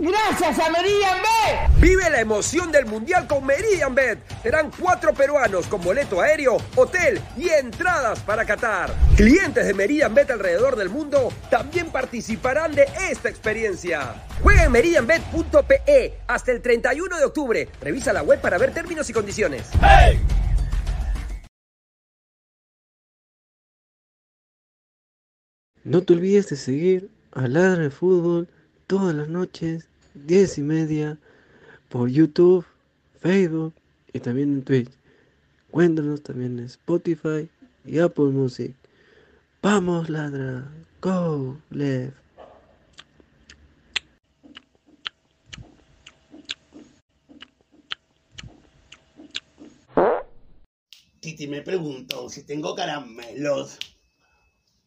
¡Gracias a Meridian Bet! Vive la emoción del Mundial con Meridian Bet. Serán cuatro peruanos con boleto aéreo, hotel y entradas para Qatar. Clientes de Meridian Bet alrededor del mundo también participarán de esta experiencia. Juega en meridianbet.pe hasta el 31 de octubre. Revisa la web para ver términos y condiciones. No te olvides de seguir a Ladra de Fútbol todas las noches, 10 y media, por YouTube, Facebook y también en Twitch. Cuéntanos también en Spotify y Apple Music. Vamos, Ladra. Go, left. Titi me preguntó si tengo caramelos.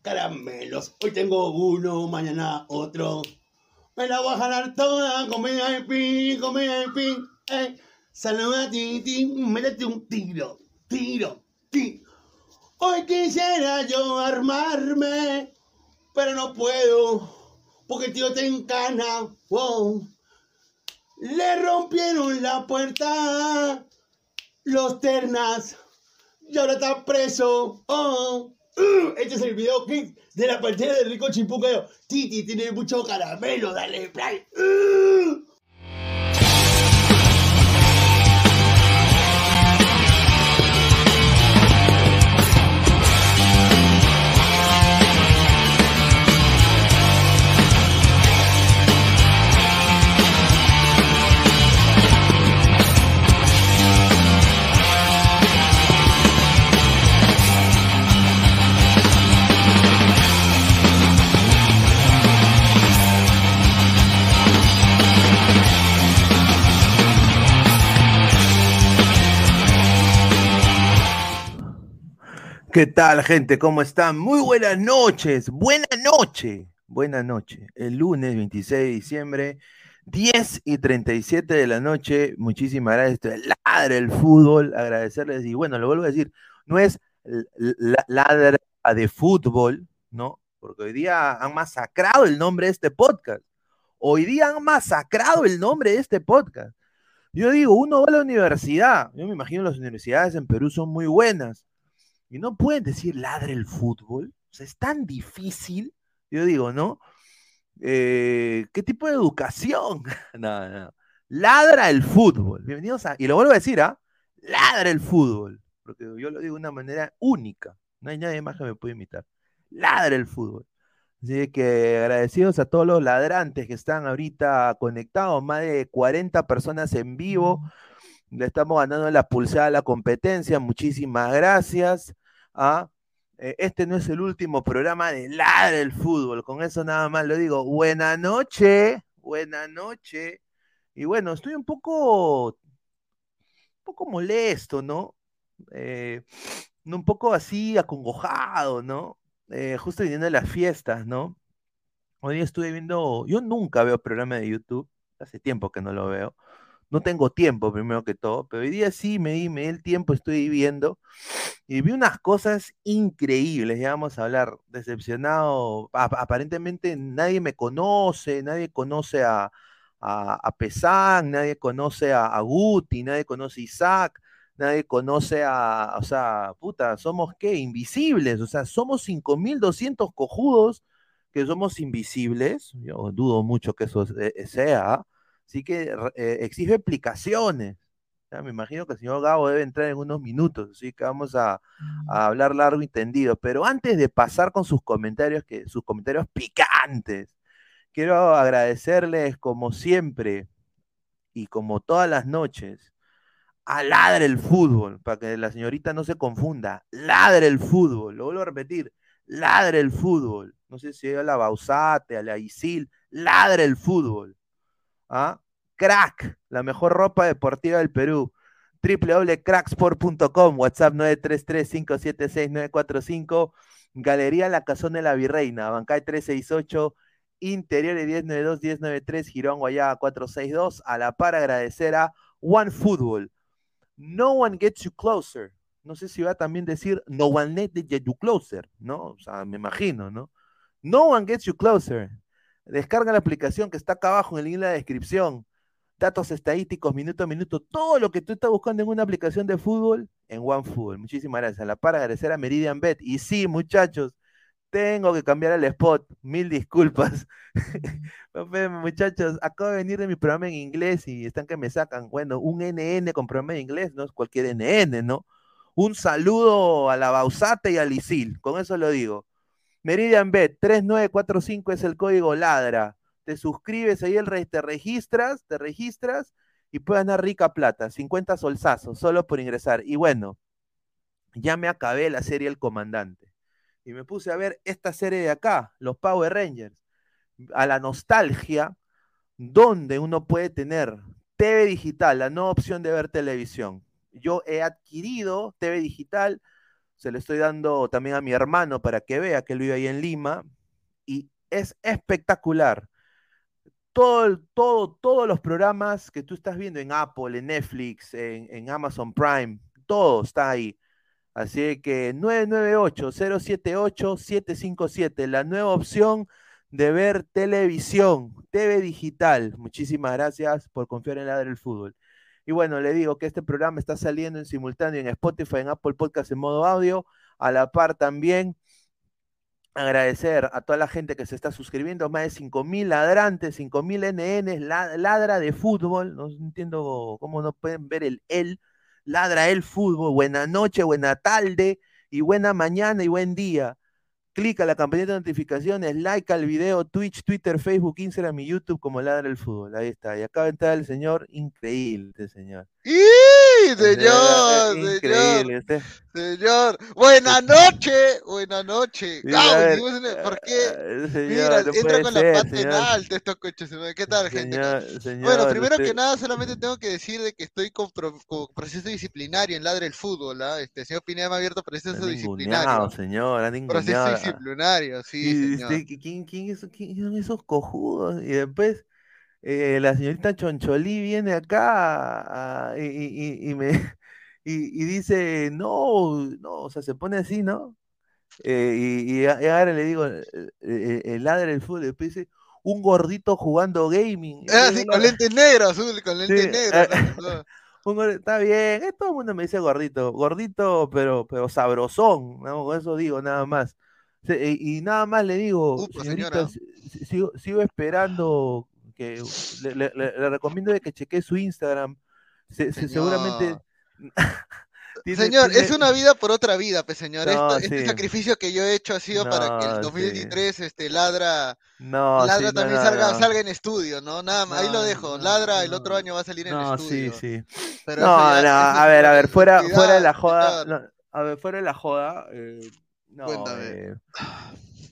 Caramelos. Hoy tengo uno, mañana otro. Me la voy a jalar toda con VIP, con VIP. Eh. Saluda a Titi, métete un tiro, tiro, tiro. Hoy quisiera yo armarme, pero no puedo, porque el tío te encana. Le rompieron la puerta los ternas y ahora está preso. Oh. Uh, este es el video clip de la partida de Rico Chipucayo. Titi tiene mucho caramelo, dale play. ¿Qué tal, gente? ¿Cómo están? Muy buenas noches. Buena noche. Buena noche. El lunes 26 de diciembre, 10 y 37 de la noche. Muchísimas gracias. Esto es Ladra el Fútbol. Agradecerles. Y bueno, lo vuelvo a decir, no es la- ladra de fútbol, ¿no? Porque hoy día han masacrado el nombre de este podcast. Hoy día han masacrado el nombre de este podcast. Yo digo, uno va a la universidad. Yo me imagino las universidades en Perú son muy buenas. Y no pueden decir ladre el fútbol. O sea, es tan difícil. Yo digo, ¿no? Eh, ¿Qué tipo de educación? No, no. Ladra el fútbol. Bienvenidos a. Y lo vuelvo a decir, ¿ah? Ladra el fútbol. Porque yo lo digo de una manera única. No hay nadie más que me pueda imitar. Ladra el fútbol. Así que agradecidos a todos los ladrantes que están ahorita conectados, más de 40 personas en vivo. Le estamos ganando la pulsada a la competencia. Muchísimas gracias. ¿Ah? Este no es el último programa de Ladra el Fútbol. Con eso nada más lo digo. Buena noche. Buena noche. Y bueno, estoy un poco, un poco molesto, ¿no? Eh, un poco así acongojado, ¿no? Eh, justo viniendo de las fiestas, ¿no? Hoy estuve viendo, yo nunca veo programa de YouTube, hace tiempo que no lo veo. No tengo tiempo, primero que todo, pero hoy día sí me di, me di el tiempo, estoy viendo y vi unas cosas increíbles, ya vamos a hablar, decepcionado, aparentemente nadie me conoce, nadie conoce a, a, Pesán, nadie conoce a, a Guti, nadie conoce a Isaac, nadie conoce a, o sea, puta, somos qué, invisibles, o sea, somos 5200 cojudos que somos invisibles, yo dudo mucho que eso sea. Así que eh, exige explicaciones. Ya, me imagino que el señor Gabo debe entrar en unos minutos, así que vamos a, a hablar largo y tendido. Pero antes de pasar con sus comentarios, que, sus comentarios picantes, quiero agradecerles como siempre y como todas las noches a Ladre el Fútbol, para que la señorita no se confunda. Ladre el Fútbol, lo vuelvo a repetir. Ladre el Fútbol. No sé si a la Bausate, a la Isil. Ladre el ¿Ah? Crack, la mejor ropa deportiva del Perú www.cracksport.com, WhatsApp 933-576-945, Galería La Cazón de la Virreina, Bancay 368, Interiores 1092-1093, Girón Guayaba 462. A la par agradecer a One Football. No one gets you closer. No sé si va a también decir no one gets you closer, ¿no? O sea, me imagino, ¿no? No one gets you closer. Descarga la aplicación que está acá abajo en el link de la descripción datos estadísticos, minuto a minuto, todo lo que tú estás buscando en una aplicación de fútbol en OneFootball. Muchísimas gracias. La para agradecer a Meridian Bet. Y sí, muchachos, tengo que cambiar el spot. Mil disculpas. muchachos, acabo de venir de mi programa en inglés y están que me sacan. Bueno, un NN con programa en inglés, no es cualquier NN, ¿no? Un saludo a la Bausate y al Isil, con eso lo digo. Meridian Bet 3945 es el código LADRA te suscribes ahí, el te registras, te registras y puedes ganar rica plata, 50 solsazos, solo por ingresar. Y bueno, ya me acabé la serie El Comandante. Y me puse a ver esta serie de acá, los Power Rangers, a la nostalgia, donde uno puede tener TV digital, la nueva opción de ver televisión. Yo he adquirido TV digital, se le estoy dando también a mi hermano para que vea que él vive ahí en Lima, y es espectacular todo, todo, todos los programas que tú estás viendo en Apple, en Netflix, en, Amazon Prime, todo está ahí. Así que 998-078-757, la nueva opción de ver televisión, TV digital. Muchísimas gracias por confiar en la del fútbol. Y bueno, le digo que este programa está saliendo en simultáneo en Spotify, en Apple Podcast en modo audio, a la par también agradecer a toda la gente que se está suscribiendo, más de 5.000 ladrantes, 5.000 NNs, ladra de fútbol, no entiendo cómo no pueden ver el él, ladra el fútbol, buena noche, buena tarde y buena mañana y buen día. Clica la campanita de notificaciones, like al video, Twitch, Twitter, Facebook, Instagram y YouTube como Ladra el Fútbol. Ahí está. Y acaba de entrar el señor, increíble este señor. ¡Y, señor! Increíble este. Señor, buena noche, buena noche. ¿Por qué? Eh, Mira, entra con la pata en alto estos coches. ¿Qué tal, gente? bueno, primero que nada, solamente tengo que decir de que estoy con, proceso disciplinario en Ladra el Fútbol. ¿ah? Este señor Pineda me ha abierto proceso disciplinario. señor, proceso disciplinario, sí, señor. ¿quién, quién, ¿Quién son esos cojudos? Y después eh, la señorita Choncholí viene acá y, me y, dice, no, no, o sea, se pone así, ¿no? Eh, y, ahora le digo, eh, el ladre del fútbol, después dice, un gordito jugando gaming. Ah, sí, con lentes negros, azul, con lentes negros. está bien, todo el mundo me dice gordito, gordito, pero, pero sabrosón, ¿no? con eso digo nada más. Y, nada más le digo, señorita, sigo, sigo, esperando que le, recomiendo de que chequee su Instagram. seguramente. señor, es una vida por otra vida, pues señor. este sacrificio que yo he hecho ha sido para que el 2023 este, ladra, ladra también salga, salga en estudio, ¿no? Nada más, ahí lo dejo. Ladra el otro año va a salir en estudio. Sí, sí. no, no, a ver, a ver, fuera, fuera de la joda. a ver, fuera de la joda. Eh, no, eh,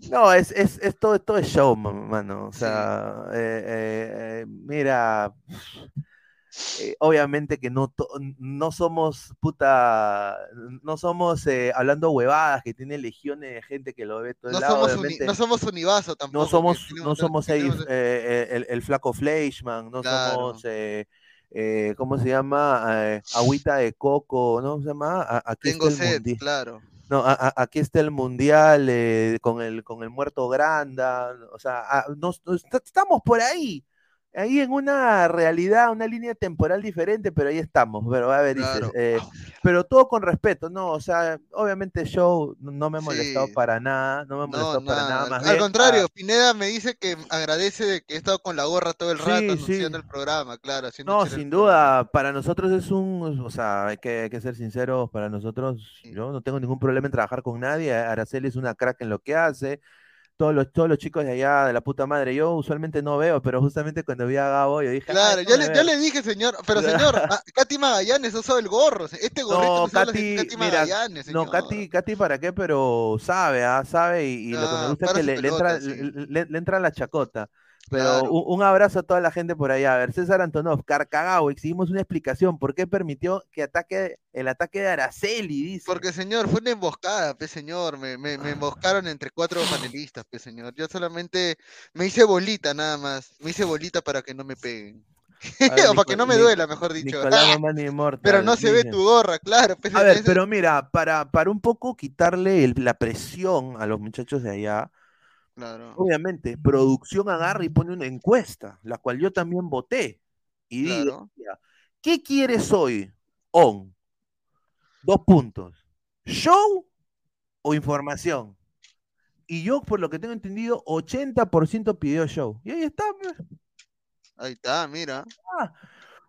no, es, es, es, todo, todo es show, mano. O sea, eh, eh, mira, eh, obviamente que no, no somos puta, no somos hablando huevadas que tiene legiones de gente que lo ve todo no el lado. Somos no somos univaso tampoco. No somos, no somos ahí, el, el, flaco Fleischman, no somos... ¿cómo se llama? agüita de coco, ¿no? ¿Se llama? Aquí Tengo sed, claro. No, aquí está el mundial eh, con, el, con el muerto Granda, o sea, nos, estamos por ahí, ahí en una realidad, una línea temporal diferente, pero ahí estamos, pero a ver, eh, pero todo con respeto, ¿no? O sea, obviamente show no me ha molestado para nada, no me ha molestado para nada más. Al contrario, Pineda me dice que agradece de que he estado con la gorra todo el rato anunciando el programa, claro. No, sin duda, para nosotros es un, o sea, hay que, hay que ser sinceros, para nosotros, yo no tengo ningún problema en trabajar con nadie, Araceli es una crack en lo que hace, todos los, todos los chicos de allá, de la puta madre. Yo usualmente no veo, pero justamente cuando vi a Gabo, yo dije. Claro, yo le, yo le, dije, señor, pero señor, Katy Magallanes usó el gorro. Este gorrito no, Katy, Katy Magallanes. Señor. No, Katy, Katy, ¿para qué? Pero sabe, ¿ah? Sabe y, lo que me gusta es que le, entra, le, entra la chacota. Pero un, abrazo a toda la gente por allá. A ver, César Antonov, Carcagao, exigimos una explicación. ¿Por qué permitió que ataque el ataque de Araceli? Dice. Porque, señor, fue una emboscada, pe señor. Me, me, emboscaron entre cuatro panelistas, pe señor. Yo solamente me hice bolita nada más. Me hice bolita para que no me peguen. o para que no me duela, mejor dicho. pero no se ve tu gorra, claro. a ver, pero mira, para, para un poco quitarle la presión a los muchachos de allá, Obviamente, producción agarra y pone una encuesta, la cual yo también voté. Y digo, ¿qué quieres hoy? On. Dos puntos. ¿Show o información? Y yo, por lo que tengo entendido, 80% pidió show. Y ahí está. Pues. Ahí está, mira. Ah,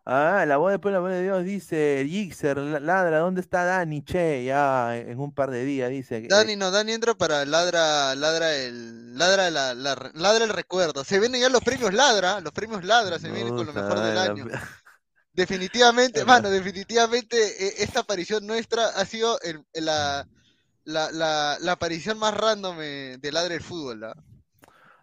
Ah, la voz después la voz de Dios dice, Gixer, ladra, ¿dónde está Dani? Che, ya en un par de días dice. Dani, no, Dani entra para ladra, ladra el, ladra la, ladra el recuerdo. Se vienen ya los premios ladra, los premios ladra se vienen con lo mejor del año. Definitivamente, mano, definitivamente e, esta aparición nuestra ha sido la, la, la, aparición más random eh, de ladra el fútbol, ¿la?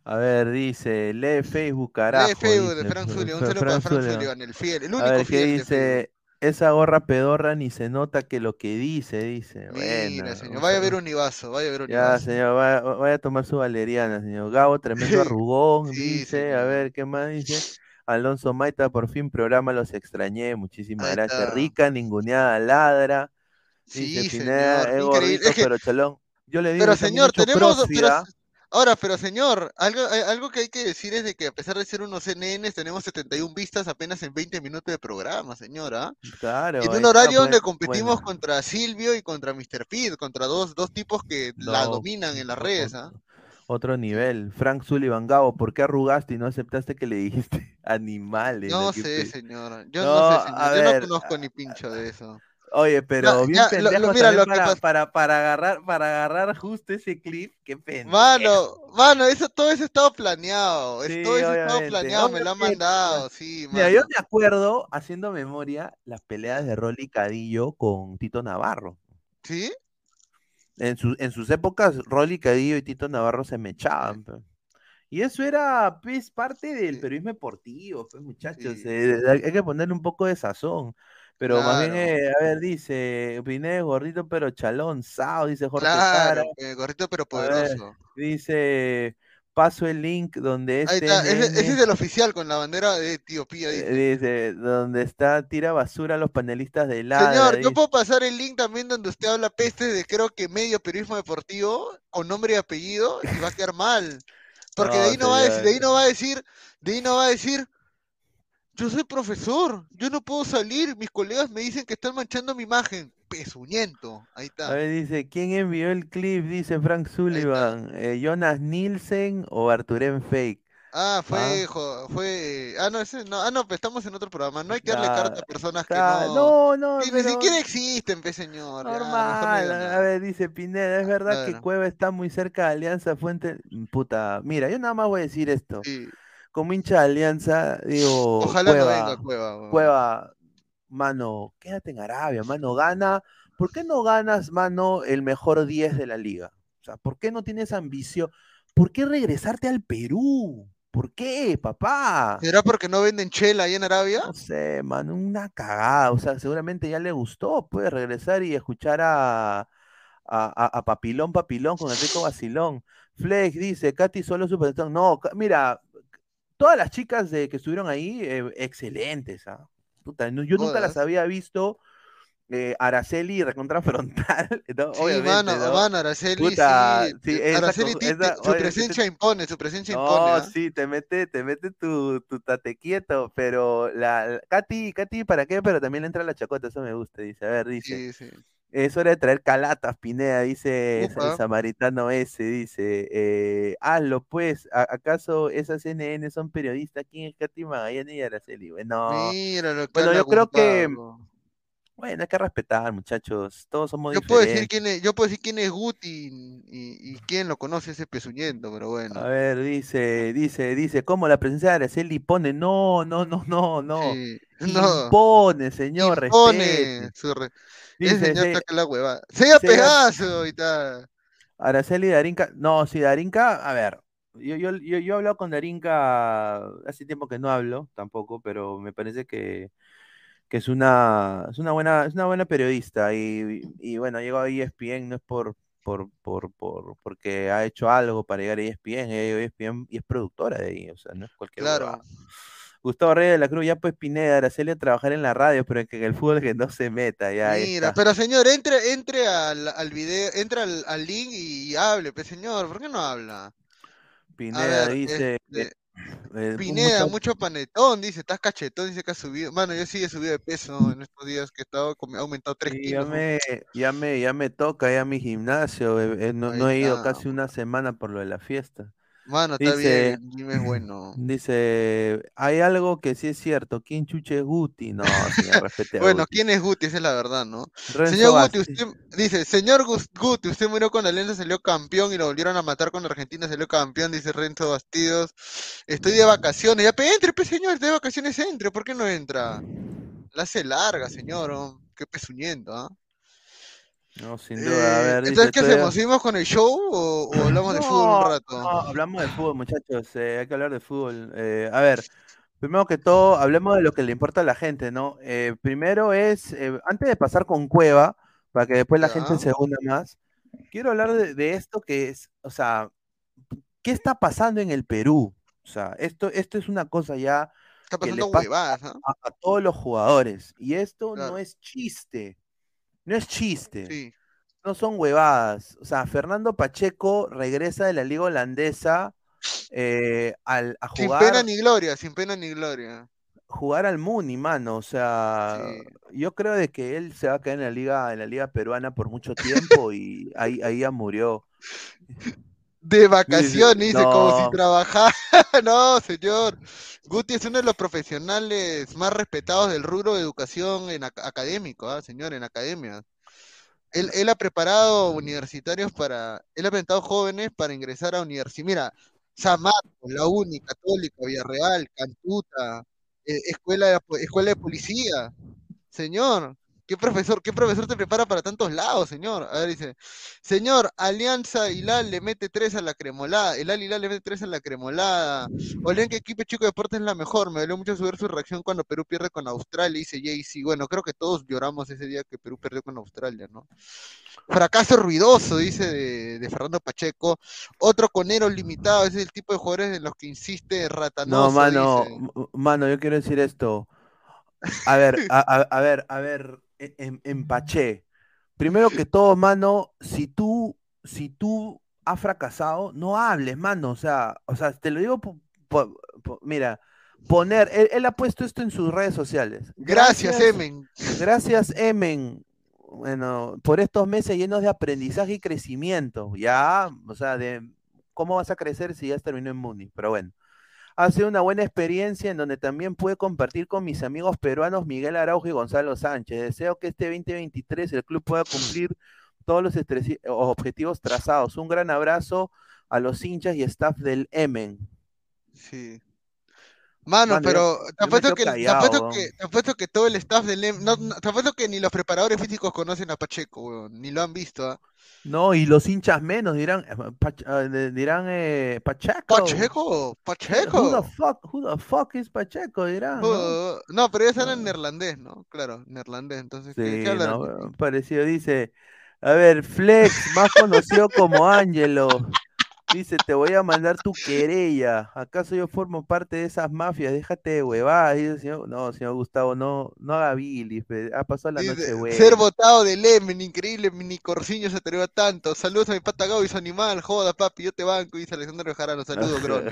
A ver, dice, lee Facebook, carajo. Lee Facebook de Frank Zulio, un saludo para Frank Sullivan, el fiel, el único a ver, ¿qué dice? Esa gorra pedorra ni se nota que lo que dice, dice. Mira, señor, vaya a ver un Ibazo, vaya a ver un Ya, señor, vaya, a tomar su valeriana, señor. Gabo, tremendo arrugón, dice. A ver, ¿qué más dice? Alonso Maita, por fin programa Los Extrañé, muchísimas gracias. Rica, ninguneada ladra. Sí, señor, increíble. pero chalón. Yo le digo pero señor, tenemos, Ahora, pero señor, algo, eh, algo que hay que decir es de que a pesar de ser unos CNN, tenemos 71 vistas apenas en 20 minutos de programa, señora. Claro. En un horario donde competimos contra Silvio y contra Mr. Pete, contra dos, dos tipos que la dominan en las redes, ¿ah? Otro nivel. Frank Sullivan Gabo, ¿por qué arrugaste y no aceptaste que le dijiste animales? No sé, señora. Yo no, sé, señor. Yo no conozco ni pincho de eso. Oye, pero bien pendejo para, para, agarrar, para agarrar justo ese clip, qué pena. Mano, mano, eso, todo eso estaba planeado. todo eso estaba planeado, me lo han mandado, sí, Mira, yo me acuerdo, haciendo memoria, las peleas de Rolly Cadillo con Tito Navarro. ¿Sí? En, en sus épocas, Rolly Cadillo y Tito Navarro se me echaban. Y eso era pues, parte del periodismo deportivo, pues, muchachos. Eh, hay que ponerle un poco de sazón. Pero más bien, eh, a ver, dice, Pineda gordito pero chalón, sao, dice Jorge Claro, eh, gordito pero poderoso. dice, paso el link donde este... Ahí está, ese, es el oficial con la bandera de Etiopía. Dice, dice donde está, tira basura a los panelistas de la Señor, yo puedo pasar el link también donde usted habla peste de creo que medio periodismo deportivo, con nombre y apellido, y va a quedar mal. Porque de ahí no va a decir, de ahí no va a decir, de ahí no va a decir yo soy profesor, yo no puedo salir, mis colegas me dicen que están manchando mi imagen. Pesuñento, ahí está. A ver, dice, ¿quién envió el clip? Dice Frank Sullivan, eh, Jonas Nielsen o Arturen Fake. Ah, fue, ¿Ah? fue, ah, no, ese, no, ah, no, pues estamos en otro programa, no hay que darle carta a personas que no, no, no, ni siquiera existen, pe señor. Normal, a ver, dice Pineda, es verdad que Cueva está muy cerca de Alianza Fuente, puta, mira, yo nada más voy a decir esto. Sí como hincha de Alianza, digo. Ojalá Cueva, no venga Cueva. Cueva, mano, quédate en Arabia, mano, gana. ¿Por qué no ganas, mano, el mejor 10 de la liga? O sea, ¿por qué no tienes ambición? ¿Por qué regresarte al Perú? ¿Por qué, papá? ¿Será porque no venden chela ahí en Arabia? No sé, mano, una cagada. O sea, seguramente ya le gustó. Puede regresar y escuchar a, a, Papilón Papilón con el rico vacilón. Flex dice, Katy solo superstar. No, mira, todas las chicas de, que estuvieron ahí, eh, excelentes. ¿ah? yo nunca las había visto. Eh, Araceli recontra frontal. sí, mano, mano, Araceli, sí, Araceli, su presencia impone, su presencia impone. ¿ah? sí, te mete, te mete tu, tu tate quieto, pero la, Katy, Katy, ¿para qué? Pero también le entra la chacota, eso me gusta, dice, a ver, dice. Sí, sí. Es hora de traer calatas, Pineda, dice el samaritano ese, dice. Eh, hazlo, pues. ¿Acaso esas CNN son periodistas? ¿Quién es Katy Magallanes y Araceli? Bueno, Mira lo bueno yo creo que. Bueno, hay que respetar, muchachos. Todos somos yo Puedo decir quién es, yo puedo decir quién es Guti y, quién lo conoce ese pezuñento, pero bueno. A ver, dice, dice, dice, ¿cómo la presencia de Araceli pone? No, no, no, no, no. no. Impone, señor, Impone. Su Ese está que la hueva. Sea pedazo y tal. Araceli Darinka, no, sí, Darinka, a ver, yo, yo, yo, yo he hablado con Darinka hace tiempo que no hablo tampoco, pero me parece que que es una, es una buena, es una buena periodista y, y, bueno, llegó a ESPN no es por, por, por, por, porque ha hecho algo para llegar a ESPN, ESPN y es productora de ahí, o sea, no es cualquier Claro. Gustavo Reyes de la Cruz, ya pues Pineda, Araceli a trabajar en la radio, pero que en el fútbol que no se meta, ya. Mira, pero señor, entre, entre al, al video, entra al, al link y, hable, pues señor, ¿por qué no habla? Pineda dice, este, eh, Pineda, mucho... panetón, dice, estás cachetón, dice que has subido. Mano, yo sí he subido de peso en estos días que he estado, he aumentado 3 kilos. Ya me, ya, me, ya me toca ya mi gimnasio, eh, no, no, he ido casi una semana por lo de la fiesta. Mano, está bien, dime es bueno. Dice, hay algo que sí es cierto, ¿quién chuche es Guti? No, señor, respete Bueno, ¿quién es Guti? Esa es la verdad, ¿no? señor Guti, usted, dice, señor Guti, usted murió con la Alianza, salió campeón y lo volvieron a matar con Argentina, salió campeón, dice Renzo Bastidos. Estoy de vacaciones, ya, pe, entre, pe, señor, de vacaciones entre, ¿por qué no entra? La hace larga, señor, oh, qué pesuñento, ¿ah? No, sin duda. A ver, entonces, ¿qué hacemos? ¿Seguimos con el show o, hablamos de fútbol un rato? No, hablamos de fútbol, muchachos. Eh, hay que hablar de fútbol. Eh, a ver, primero que todo, hablemos de lo que le importa a la gente, ¿no? Eh, primero es, antes de pasar con Cueva, para que después la gente se una más, quiero hablar de, esto que es, o sea, ¿qué está pasando en el Perú? O sea, esto, esto es una cosa ya. Está pasando huevadas, ¿no? a, todos los jugadores. Y esto no es chiste. No es chiste. No son huevadas. O sea, Fernando Pacheco regresa de la liga holandesa eh, al, a jugar. Sin pena ni gloria, sin pena ni gloria. Jugar al Muni, mano. O sea, yo creo de que él se va a quedar en la liga, en la liga peruana por mucho tiempo y ahí, ahí ya murió. De vacaciones, dice, como si trabajara. no, señor. Guti es uno de los profesionales más respetados del rubro de educación en académico, ¿ah, señor, en academia. Él, él, ha preparado universitarios para, él ha preparado jóvenes para ingresar a universidad. Mira, San Marcos, la UNI, Católica, Villarreal, Cantuta, eh, escuela, escuela de policía. Señor, ¿Qué profesor, qué profesor te prepara para tantos lados, señor? A ver, dice, señor, Alianza Hilal le mete tres a la cremolada, el Al Hilal le mete tres a la cremolada, Olen que equipo chico de deportes es la mejor, me dolió mucho ver su reacción cuando Perú pierde con Australia, dice Jaycee, bueno, creo que todos lloramos ese día que Perú perdió con Australia, ¿no? Fracaso ruidoso, dice de, Fernando Pacheco, otro conero limitado, ese es el tipo de jugadores en los que insiste Ratanoso. No, mano, mano, yo quiero decir esto. A ver, a ver, a ver, en. Primero que todo, mano, si tú, si tú has fracasado, no hables, mano. O sea, o sea, te lo digo, mira, poner, él, ha puesto esto en sus redes sociales. Gracias, Emen. Gracias, Emen. Bueno, por estos meses llenos de aprendizaje y crecimiento. Ya, o sea, de cómo vas a crecer si ya terminó en Muni. Pero bueno ha sido una buena experiencia en donde también pude compartir con mis amigos peruanos Miguel Araujo y Gonzalo Sánchez. Deseo que este 2023 el club pueda cumplir todos los objetivos trazados. Un gran abrazo a los hinchas y staff del Emen. Sí. Mano, pero te apuesto, que, que, que, todo el staff del Emen, no, te apuesto que ni los preparadores físicos conocen a Pacheco, ni lo han visto. ¿ah? No, y los hinchas menos dirán, eh, ah, dirán eh, Pacheco. Pacheco, Pacheco. Who the fuck, who the fuck is Pacheco? Dirán. ¿no? no, pero ellos hablan en neerlandés, ¿no? Claro, neerlandés. Entonces, sí, ¿qué, no, parecido, dice. A ver, Flex, más conocido como Angelo. Dice, te voy a mandar tu querella. ¿Acaso yo formo parte de esas mafias? Déjate de huevadas. Dice, señor, no, señor Gustavo, no, no haga bilis. Ha pasado la noche güey. Ser votado de Lemen, increíble, mini Corciño se atrevió tanto. Saludos a mi pata Gabo y su animal. Joda, papi, yo te banco. Dice Alexander Bejarano. Saludos, Gron.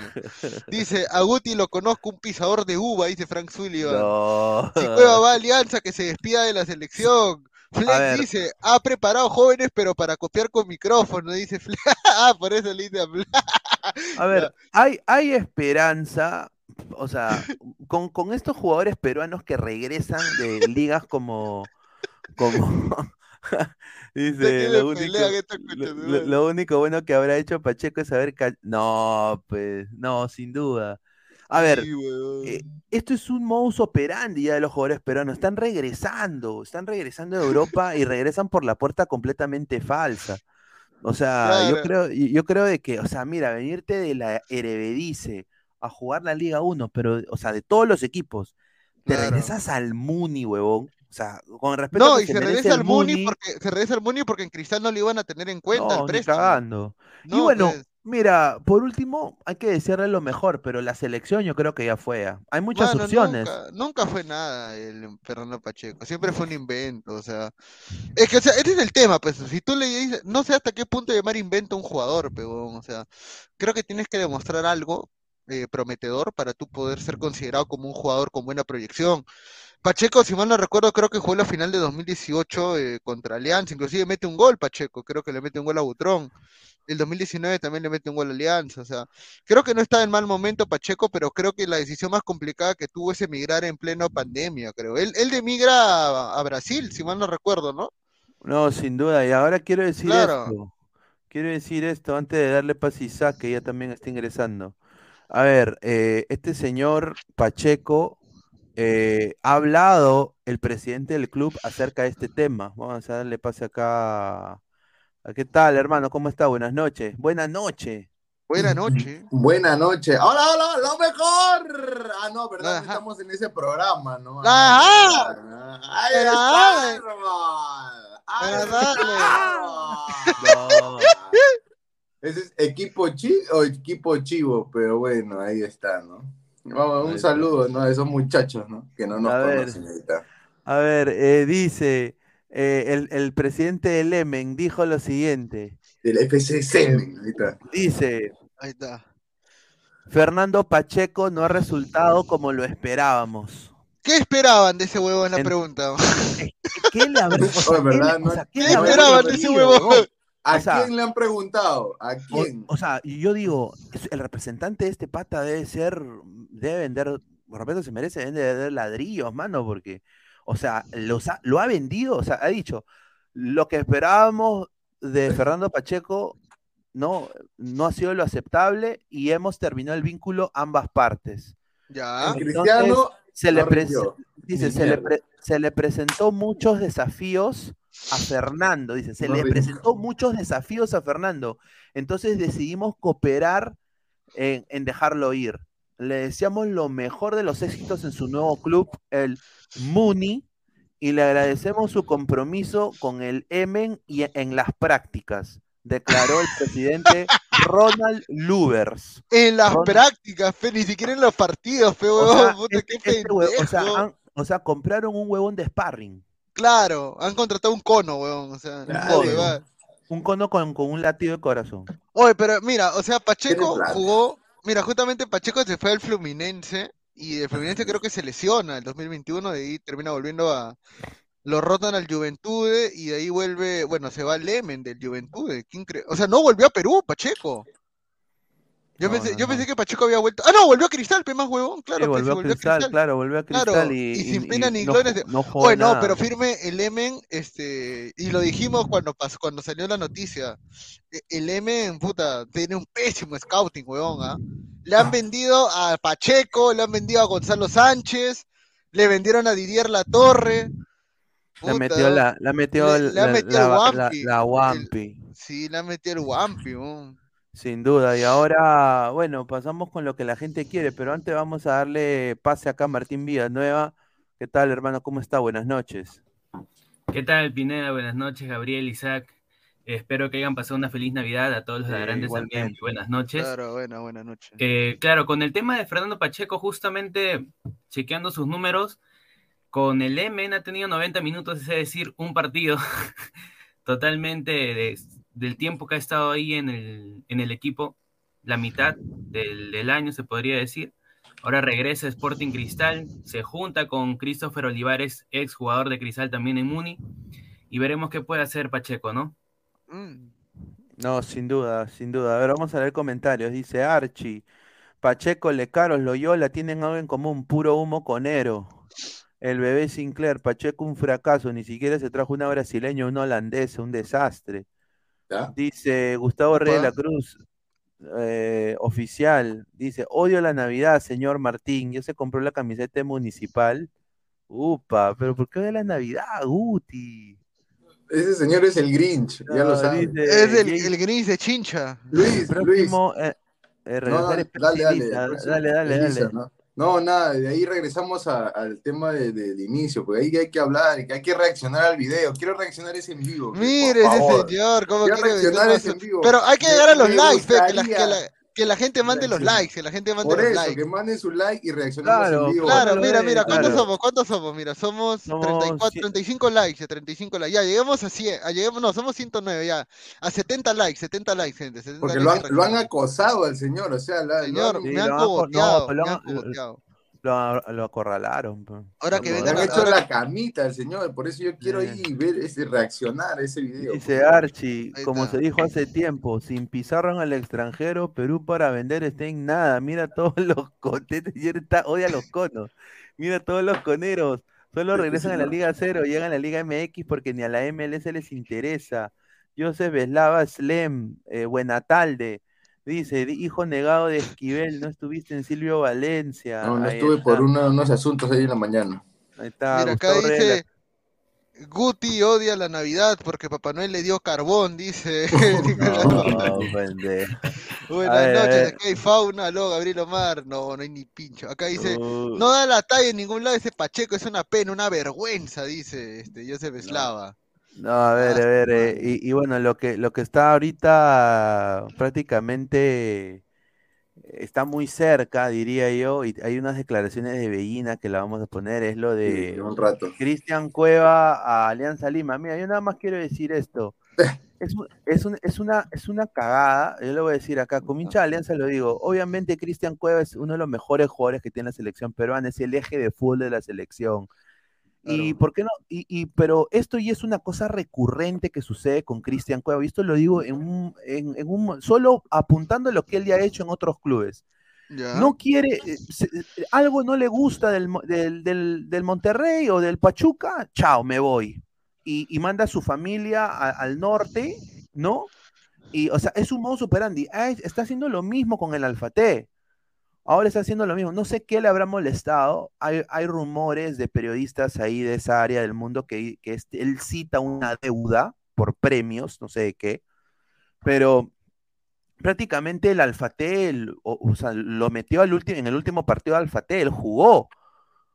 Dice, a Guti lo conozco un pisador de uva, dice Frank Sullivan. No. Si Cueva va a Alianza, que se despida de la selección. Flex dice, ha preparado jóvenes, pero para copiar con micrófono, dice Flex. ah, por eso le dice a ver, hay, hay esperanza, o sea, con, estos jugadores peruanos que regresan de ligas como, como dice lo único, lo, único, bueno que habrá hecho Pacheco es saber no pues no sin duda a ver eh, esto es un modus operandi ya de los jugadores peruanos están regresando están regresando de Europa y regresan por la puerta completamente falsa o sea yo creo yo creo de que o sea mira venirte de la Eredivisie a jugar la Liga 1 pero o sea de todos los equipos te regresas al Muni, huevón. O sea, con respeto No, y se, regresa al Muni, porque se regresa al Muni porque en Cristal no le iban a tener en cuenta no, el cagando. y bueno, pues. Mira, por último, hay que decirle lo mejor, pero la selección yo creo que ya fue. ¿ah? Hay muchas opciones. Nunca, fue nada el Fernando Pacheco, siempre fue un invento, o sea, es que o sea, ese es el tema, pues, si tú le dices, no sé hasta qué punto llamar invento a un jugador, pero, o sea, creo que tienes que demostrar algo eh, prometedor para tú poder ser considerado como un jugador con buena proyección. Pacheco, si mal no recuerdo, creo que jugó la final de 2018 eh, contra Alianza, inclusive mete un gol Pacheco, creo que le mete un gol a Butrón. El 2019 también le mete un gol a Alianza, o sea, creo que no está en mal momento Pacheco, pero creo que la decisión más complicada que tuvo es emigrar en pleno pandemia, creo. Él, él emigra a, Brasil, si mal no recuerdo, ¿no? No, sin duda, y ahora quiero decir esto. Quiero decir esto antes de darle paz a Isaac, que ya también está ingresando. A ver, eh, este señor Pacheco eh, ha hablado el presidente del club acerca de este tema. Vamos a darle pase acá. ¿Qué tal, hermano? ¿Cómo está? Buenas noches. Buenas noches. Buenas noches. Buenas noches. Hola, hola, lo mejor. Ah, no, ¿verdad? Estamos en ese programa, ¿no? Ajá. Ahí está, hermano. No. Ese es equipo chi o equipo chivo, pero bueno, ahí está, ¿no? Un saludo, ¿no? A esos muchachos, ¿no? Que no nos conocen A ver, eh, dice eh, el, el, presidente del Emen dijo lo siguiente. Del FCC, Dice. Ahí está. Fernando Pacheco no ha resultado como lo esperábamos. ¿Qué esperaban de ese huevo en la pregunta? ¿Qué le habrá... ¿Qué, esperaban de ese huevo? ¿A quién le han preguntado? ¿A quién? O, sea, yo digo, el representante de este pata debe ser, debe vender, por respeto se merece vender ladrillos, mano, porque, o sea, lo ha vendido, o sea, ha dicho, lo que esperábamos de Fernando Pacheco no, no ha sido lo aceptable y hemos terminado el vínculo ambas partes. Ya. Cristiano se le, dice, se le, se le presentó muchos desafíos a Fernando, dice, se le presentó muchos desafíos a Fernando, entonces decidimos cooperar en, dejarlo ir. Le deseamos lo mejor de los éxitos en su nuevo club, el Muni, y le agradecemos su compromiso con el Emen y en las prácticas, declaró el presidente Ronald Lubers. En las prácticas, fe, ni siquiera en los partidos, fe, o sea, o sea, compraron un huevón de sparring. Claro, han contratado un cono, weón. O sea, un cono con, un latido de corazón. Oye, pero mira, o sea, Pacheco jugó. Mira, justamente Pacheco se fue al Fluminense y el Fluminense creo que se lesiona el 2021 y ahí termina volviendo a. Lo rotan al Juventude y de ahí vuelve. Bueno, se va al Lemen del Juventude. ¿Quién cree? O sea, no volvió a Perú, Pacheco. Yo, pensé, yo pensé que Pacheco había vuelto. Ah, no, volvió a Cristal, pe más huevón. Claro, volvió, a Cristal, claro, volvió a Cristal. y, sin pena ni gloria. No, bueno, pero firme el Emen, este, y lo dijimos cuando pasó, cuando salió la noticia. E, el Emen, puta, tiene un pésimo scouting, huevón, ¿ah? Le han ah. vendido a Pacheco, le han vendido a Gonzalo Sánchez, le vendieron a Didier La Torre. la metió la, la metió le, ha metido el Wampi. La, Wampi. sí, le ha metido el Wampi, huevón. Sin duda. Y ahora, bueno, pasamos con lo que la gente quiere, pero antes vamos a darle pase acá a Martín Nueva. ¿Qué tal, hermano? ¿Cómo está? Buenas noches. ¿Qué tal, Pineda? Buenas noches, Gabriel, Isaac. espero que hayan pasado una feliz Navidad a todos los ladrantes también. Buenas noches. Claro, buena, buenas noches. Eh, claro, con el tema de Fernando Pacheco, justamente chequeando sus números, con el MN ha tenido 90 minutos, es decir, un partido totalmente de, del tiempo que ha estado ahí en el, en el equipo, la mitad del, año se podría decir. Ahora regresa a Sporting Cristal, se junta con Christopher Olivares, ex jugador de Cristal también en Muni, y veremos qué puede hacer Pacheco, ¿no? Mm. No, sin duda, sin duda. A ver, vamos a leer comentarios. Dice Archie, Pacheco, Lecaros, Loyola tienen algo en común, puro humo conero. El bebé Sinclair, Pacheco un fracaso, ni siquiera se trajo una brasileña, un holandés, un desastre. Dice Gustavo Rey de la Cruz, eh, oficial, dice, odio la Navidad, señor Martín, ya se compró la camiseta municipal. Upa, pero ¿por qué odia la Navidad, Guti? Ese señor es el Grinch, ya lo sabes. Es el, Grinch de Chincha. Luis, Luis. Eh, eh, dale, dale, dale, dale, dale. ¿no? Nada, de ahí regresamos al tema del de, inicio, porque ahí hay que hablar, que hay que reaccionar al video. Quiero reaccionar ese en vivo. Mire ese señor, ¿cómo quiere reaccionar ese en vivo? Pero hay que llegar a los likes, que la, que la gente mande los likes, que la gente mande Por los eso, likes. que manden su like y reaccionemos claro, en vivo. Claro, mira, mira, ¿cuántos somos? ¿Cuántos somos? Mira, somos 34, 35 likes, 35 likes. Ya, lleguemos a 100, lleguemos, no, somos 109 ya. A 70 likes, 70 likes, gente. 70 Porque likes lo, han, lo han acosado al señor, o sea, la, señor, han, me han cogoteado, me han cogoteado. Lo, lo, acorralaron. Ahora que vengan. Han hecho la camita el señor, por eso yo quiero ir y ver ese, reaccionar a ese video. Dice Archie, como se dijo hace tiempo, sin Pizarro en el extranjero, Perú para vender está en nada. Mira todos los cotetes, está, odia a los conos. Mira todos los coneros. Solo regresan a la Liga Cero, llegan a la Liga MX porque ni a la MLS les interesa. Joseph Eslava Slem, eh, Buenatalde. Dice, hijo negado de Esquivel, no estuviste en Silvio Valencia. No, no estuve por unos asuntos ahí en la mañana. Ahí está. Mira, acá dice, Guti odia la Navidad porque Papá Noel le dio carbón, dice. No, Buenas noches, acá hay fauna, luego Gabriel Omar. No, no hay ni pincho. Acá dice, Uh. no da la talla en ningún lado ese Pacheco, es una pena, una vergüenza, dice este Joseph Eslava. No, a ver, a ver, eh, y, y bueno, lo que, lo que está ahorita prácticamente está muy cerca, diría yo, y hay unas declaraciones de Bellina que la vamos a poner, es lo de Sí, un rato. Cristian Cueva a Alianza Lima. Mira, yo nada más quiero decir esto. Es, un- es, un- es una, es una cagada, yo lo voy a decir acá, con hincha de Alianza lo digo. Obviamente Cristian Cueva es uno de los mejores jugadores que tiene la selección peruana, es el eje de fútbol de la selección. Y por qué no, y, y- pero esto ya es una cosa recurrente que sucede con Cristian Cueva, y esto lo digo en un, en, en un, solo apuntando lo que él ya ha hecho en otros clubes. Ya. No quiere, eh, se- algo no le gusta del, del, del- del Monterrey o del Pachuca, chao, me voy. Y, y manda a su familia a- al norte, ¿no? Y, o sea, es un modo operandi. Es- está haciendo lo mismo con el Alfate. Ahora está haciendo lo mismo. No sé qué le habrá molestado. Hay, rumores de periodistas ahí de esa área del mundo que, que él cita una deuda por premios, no sé de qué. Pero prácticamente el Alfatel, o, sea, lo metió al en el último partido de Alfatel, jugó,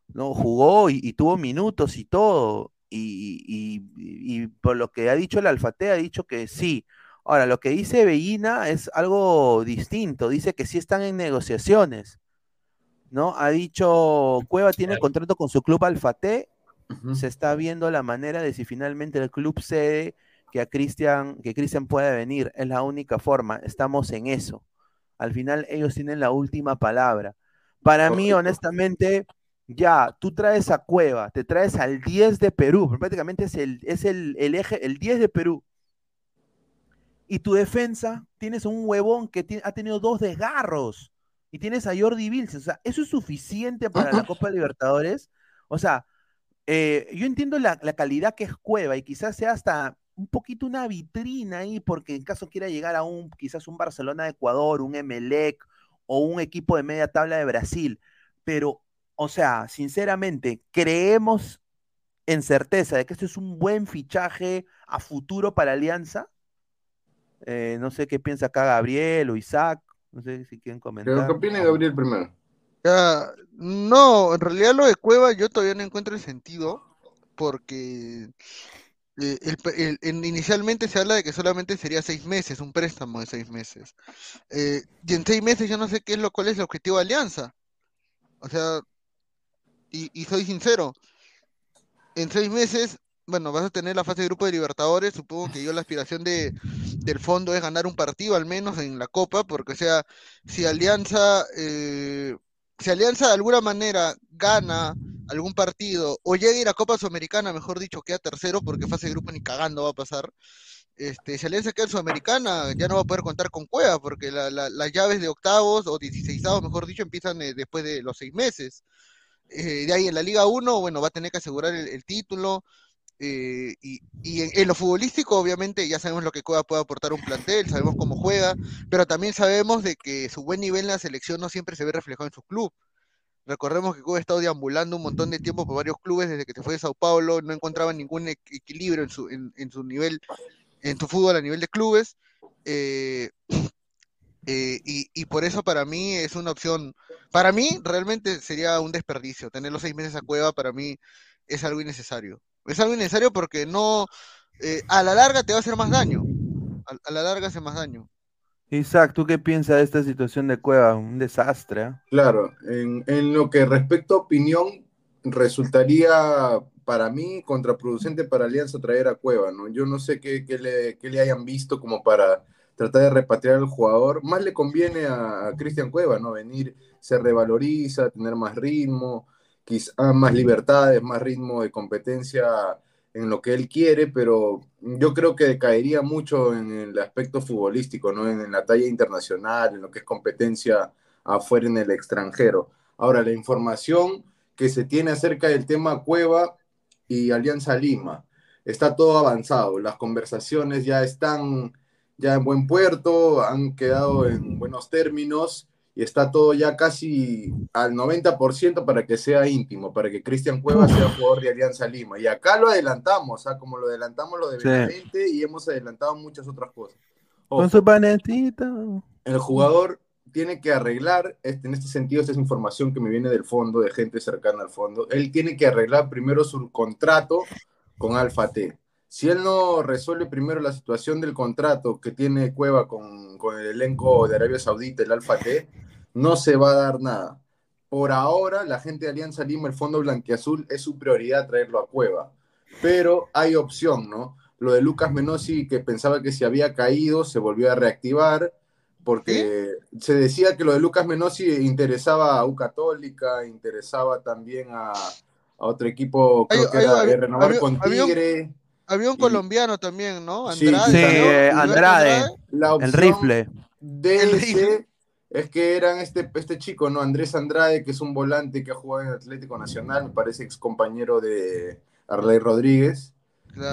¿no? Jugó y, tuvo minutos y todo. Y, y- por lo que ha dicho el Alfate, ha dicho que sí. Ahora, lo que dice Bellina es algo distinto. Dice que sí están en negociaciones, ¿no? Ha dicho, Cueva tiene contrato con su club Alfate, se está viendo la manera de si finalmente el club cede que a Cristian, que Cristian pueda venir. Es la única forma. Estamos en eso. Al final ellos tienen la última palabra. Para mí, honestamente, ya, tú traes a Cueva, te traes al 10 de Perú, prácticamente es el, es el, el eje, el 10 de Perú. Y tu defensa, tienes un huevón que ha tenido dos desgarros. Y tienes a Jordi Vilches. O sea, ¿eso es suficiente para la Copa Libertadores? O sea, eh, yo entiendo la, la calidad que es Cueva y quizás sea hasta un poquito una vitrina ahí, porque en caso quiera llegar a un, quizás un Barcelona de Ecuador, un Emelec o un equipo de media tabla de Brasil. Pero, o sea, sinceramente, creemos en certeza de que este es un buen fichaje a futuro para Alianza. Eh, no sé qué piensa acá Gabriel o Isaac, no sé si quieren ¿Qué, comentar. qué opina Gabriel primero? Ya, no, en realidad lo de Cueva yo todavía no encuentro el sentido porque eh, el el- inicialmente se habla de que solamente sería seis meses, un préstamo de seis meses. Eh, y en seis meses yo no sé qué es lo cuál es el objetivo de Alianza. O sea, y, y soy sincero, en seis meses, bueno, vas a tener la fase de grupo de Libertadores, supongo que yo la aspiración de, del fondo es ganar un partido al menos en la Copa, porque o sea, si Alianza, eh, si Alianza de alguna manera gana algún partido o llega a ir a Copa Sudamericana, mejor dicho, queda tercero porque fase de grupo ni cagando va a pasar. Este, si Alianza queda en Sudamericana, ya no va a poder contar con Cueva porque la- la- las llaves de octavos o dieciseisavos, mejor dicho, empiezan eh, después de los seis meses. Eh, de ahí en la Liga 1, bueno, va a tener que asegurar el, título. Eh, y, en, lo futbolístico, obviamente, ya sabemos lo que Cueva puede aportar un plantel, sabemos cómo juega, pero también sabemos de que su buen nivel en la selección no siempre se ve reflejado en su club. Recordemos que Cueva ha estado deambulando un montón de tiempo por varios clubes desde que se fue de Sao Paulo, no encontraba ningún equilibrio en su, en, su nivel, en su fútbol a nivel de clubes. Eh, eh, y, por eso para mí es una opción, para mí realmente sería un desperdicio. Tener los seis meses a Cueva para mí es algo innecesario. Es algo innecesario porque no, eh, a la larga te va a hacer más daño. A, la larga hace más daño. Isaac, ¿tú qué piensas de esta situación de Cueva? Un desastre. ¿eh? Claro, en, lo que respecta a opinión, resultaría para mí contraproducente para Alianza traer a Cueva, ¿no? Yo no sé qué, le, qué le hayan visto como para tratar de repatriar al jugador. Más le conviene a, Cristian Cueva, ¿no? Venir, se revaloriza, tener más ritmo, quizá más libertades, más ritmo de competencia en lo que él quiere, pero yo creo que caería mucho en el aspecto futbolístico, ¿no? En, la talla internacional, en lo que es competencia afuera en el extranjero. Ahora, la información que se tiene acerca del tema Cueva y Alianza Lima, está todo avanzado, las conversaciones ya están ya en buen puerto, han quedado en buenos términos y está todo ya casi al 90% para que sea íntimo, para que Cristian Cuevas sea jugador de Alianza Lima. Y acá lo adelantamos, ¿ah? como lo adelantamos lo de Benavente y hemos adelantado muchas otras cosas. Con su panetito. El jugador tiene que arreglar, este, en este sentido, esta es información que me viene del fondo, de gente cercana al fondo, él tiene que arreglar primero su contrato con Alfa T. Si él no resuelve primero la situación del contrato que tiene Cueva con, el elenco de Arabia Saudita, el Alfa T, no se va a dar nada. Por ahora, la gente de Alianza Lima, el Fondo Blanquiazul, es su prioridad traerlo a Cueva. Pero hay opción, ¿no? Lo de Lucas Menosi, que pensaba que se había caído, se volvió a reactivar, porque se decía que lo de Lucas Menosi interesaba a U Católica, interesaba también a, otro equipo, creo que era de renovar con Tigre había un colombiano también, ¿no? Andrade. Sí, Andrade, el rifle. De es que eran este, este chico, ¿no? Andrés Andrade, que es un volante que ha jugado en Atlético Nacional, me parece ex compañero de Arley Rodríguez.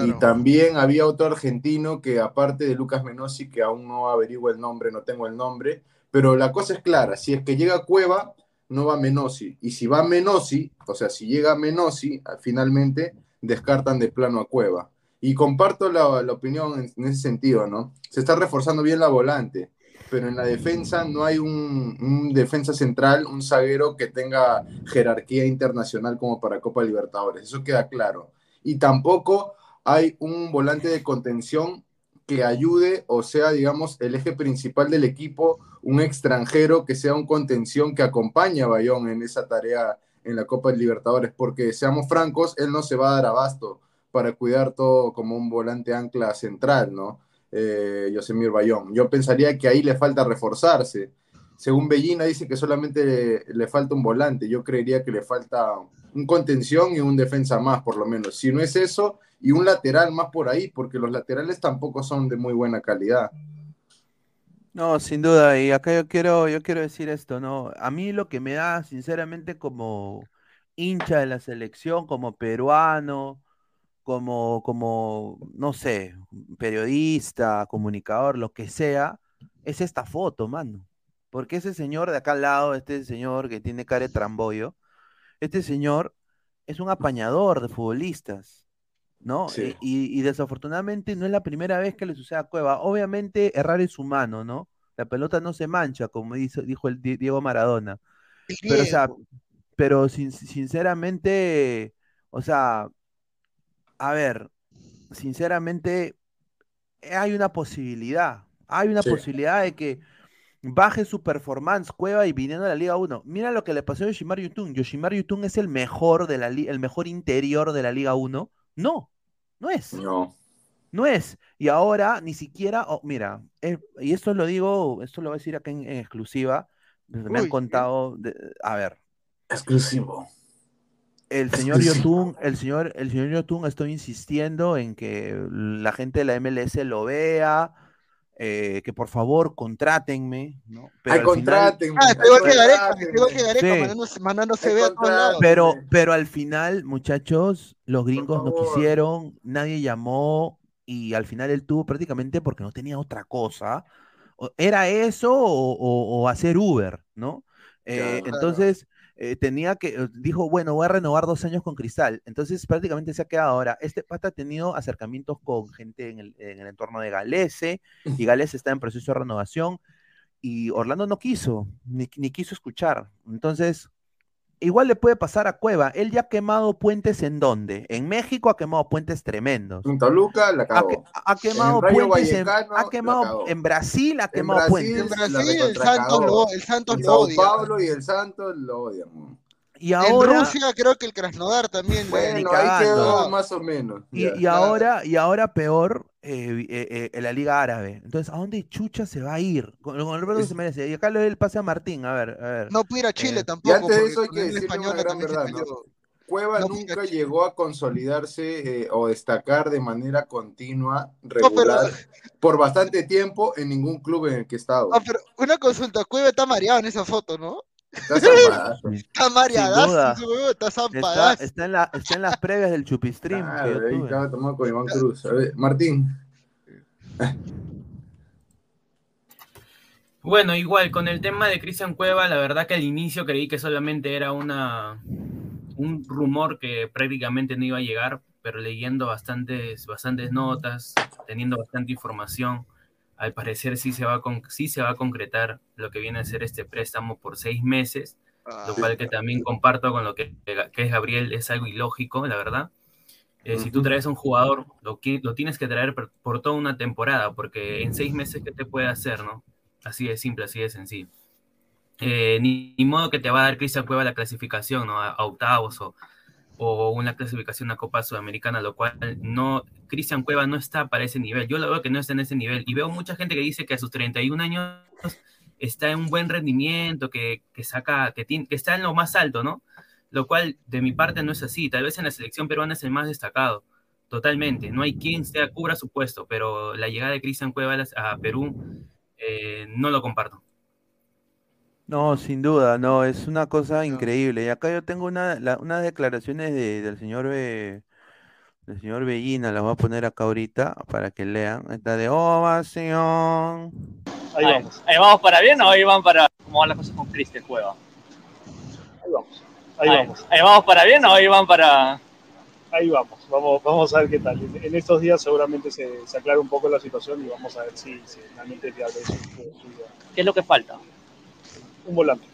Y también había otro argentino que, aparte de Lucas Menosi, que aún no averiguo el nombre, no tengo el nombre, pero la cosa es clara: si es que llega Cueva, no va Menosi. Y si va Menosi, o sea, si llega Menosi, finalmente descartan de plano a Cueva. Y comparto la, opinión en, ese sentido, ¿no? Se está reforzando bien la volante, pero en la defensa no hay un, defensa central, un zaguero que tenga jerarquía internacional como para Copa Libertadores, eso queda claro. Y tampoco hay un volante de contención que ayude o sea, digamos, el eje principal del equipo, un extranjero que sea un contención que acompañe a Bayón en esa tarea en la Copa Libertadores, porque seamos francos, él no se va a dar abasto para cuidar todo como un volante ancla central, ¿no? Eh, Yosemir Bayón. Yo pensaría que ahí le falta reforzarse. Según Bellina dice que solamente le, falta un volante. Yo creería que le falta un contención y un defensa más, por lo menos. Si no es eso, y un lateral más por ahí, porque los laterales tampoco son de muy buena calidad. No, sin duda, y acá yo quiero, yo quiero decir esto, ¿no? A mí lo que me da, sinceramente, como hincha de la selección, como peruano, como, como, no sé, periodista, comunicador, lo que sea, es esta foto, mano. Porque ese señor de acá al lado, este señor que tiene cara de tramboyo, este señor es un apañador de futbolistas, ¿no? E, y, desafortunadamente no es la primera vez que le sucede a Cueva. Obviamente errar es humano, ¿no? La pelota no se mancha, como dijo el Diego Maradona. Pero, o sea, pero sinceramente, o sea, a ver, sinceramente, eh, hay una posibilidad. Hay una posibilidad de que baje su performance Cueva y viniendo a la Liga 1. Mira lo que le pasó a Yoshimar Yutun. Yoshimar Yutun es el mejor, de la el mejor interior de la Liga 1. No, no es. No. No es. Y ahora ni siquiera, oh, mira, eh, y esto lo digo, esto lo voy a decir acá en, exclusiva. Me han contado, a ver. Exclusivo el señor Yotun, el señor, el señor Yotun estoy insistiendo en que la gente de la MLS lo vea, eh, que por favor contrátenme, ¿no? Pero Ay, contrátenme. Ah, igual que Gareca, igual que Gareca, mandándose ve a todos lados. Pero, pero al final, muchachos, los gringos no quisieron, nadie llamó y al final él tuvo prácticamente porque no tenía otra cosa. Era eso o, hacer Uber, ¿no? Eh, entonces, eh, tenía que, eh, dijo, bueno, voy a renovar dos años con Cristal. Entonces prácticamente se ha quedado ahora. Este pata ha tenido acercamientos con gente en el, entorno de Galese y Galese está en proceso de renovación y Orlando no quiso, ni, ni quiso escuchar. Entonces, igual le puede pasar a Cueva. Él ya ha quemado puentes en dónde? En México ha quemado puentes tremendos. En Toluca la acabó. Ha, quemado puentes en, ha quemado en Brasil, ha quemado puentes. En Brasil el Santos lo, el Santos lo odia. Pablo y el Santos lo odian. Y ahora, en Rusia creo que el Krasnodar también. Bueno, ahí quedó más o menos. Y, ahora, y ahora peor, eh, eh, eh, la Liga Árabe. Entonces, ¿a dónde Chucha se va a ir? Con, el es... que se merece. Y acá le el pase a Martín, a ver, a ver. No ir a Chile tampoco. Y antes de eso hay que decir una gran verdad, ¿no? Cueva nunca llegó a consolidarse o destacar de manera continua, regular, por bastante tiempo en ningún club en el que estaba. Ah, pero una consulta, Cueva está mareado en esa foto, ¿no? Está Está mareada, está Está, en la, está en las previas del Chupistream. Ah, ahí estaba tomando con Iván Cruz. A ver, Martín. Bueno, igual, con el tema de Cristian Cueva, la verdad que al inicio creí que solamente era una un rumor que prácticamente no iba a llegar, pero leyendo bastantes, bastantes notas, teniendo bastante información, al parecer sí se, va a sí se va a concretar lo que viene a ser este préstamo por seis meses, lo cual que también comparto con lo que, es Gabriel, es algo ilógico, la verdad. Eh, si tú traes a un jugador, lo, lo tienes que traer por, toda una temporada, porque en seis meses, ¿qué te puede hacer, no? Así de simple, así de sencillo. Eh, ni, modo que te va a dar Cristian Cueva la clasificación, ¿no? A, octavos o, o una clasificación a Copa Sudamericana, lo cual no, Cristian Cueva no está para ese nivel. Yo lo veo que no está en ese nivel y veo mucha gente que dice que a sus 31 años está en un buen rendimiento, que, que saca, que, que está en lo más alto, ¿no? Lo cual de mi parte no es así. Tal vez en la selección peruana es el más destacado, totalmente. No hay quien sea, cubra su puesto, pero la llegada de Cristian Cueva a Perú eh, no lo comparto. No, sin duda, no, es una cosa increíble. Y acá yo tengo una, unas declaraciones del señor del señor Bellina, las voy a poner acá ahorita para que lean. Esta de ovación. Ahí vamos. ¿Ahí vamos para bien o ahí van para cómo van las cosas con Cristian Cueva? Ahí vamos. Ahí, vamos. ¿Ahí vamos para bien o ahí van para.? Ahí vamos, vamos, vamos a ver qué tal. En, estos días seguramente se, se, aclara un poco la situación y vamos a ver si, si realmente es viable eso. ¿Qué es lo que falta? Un volante.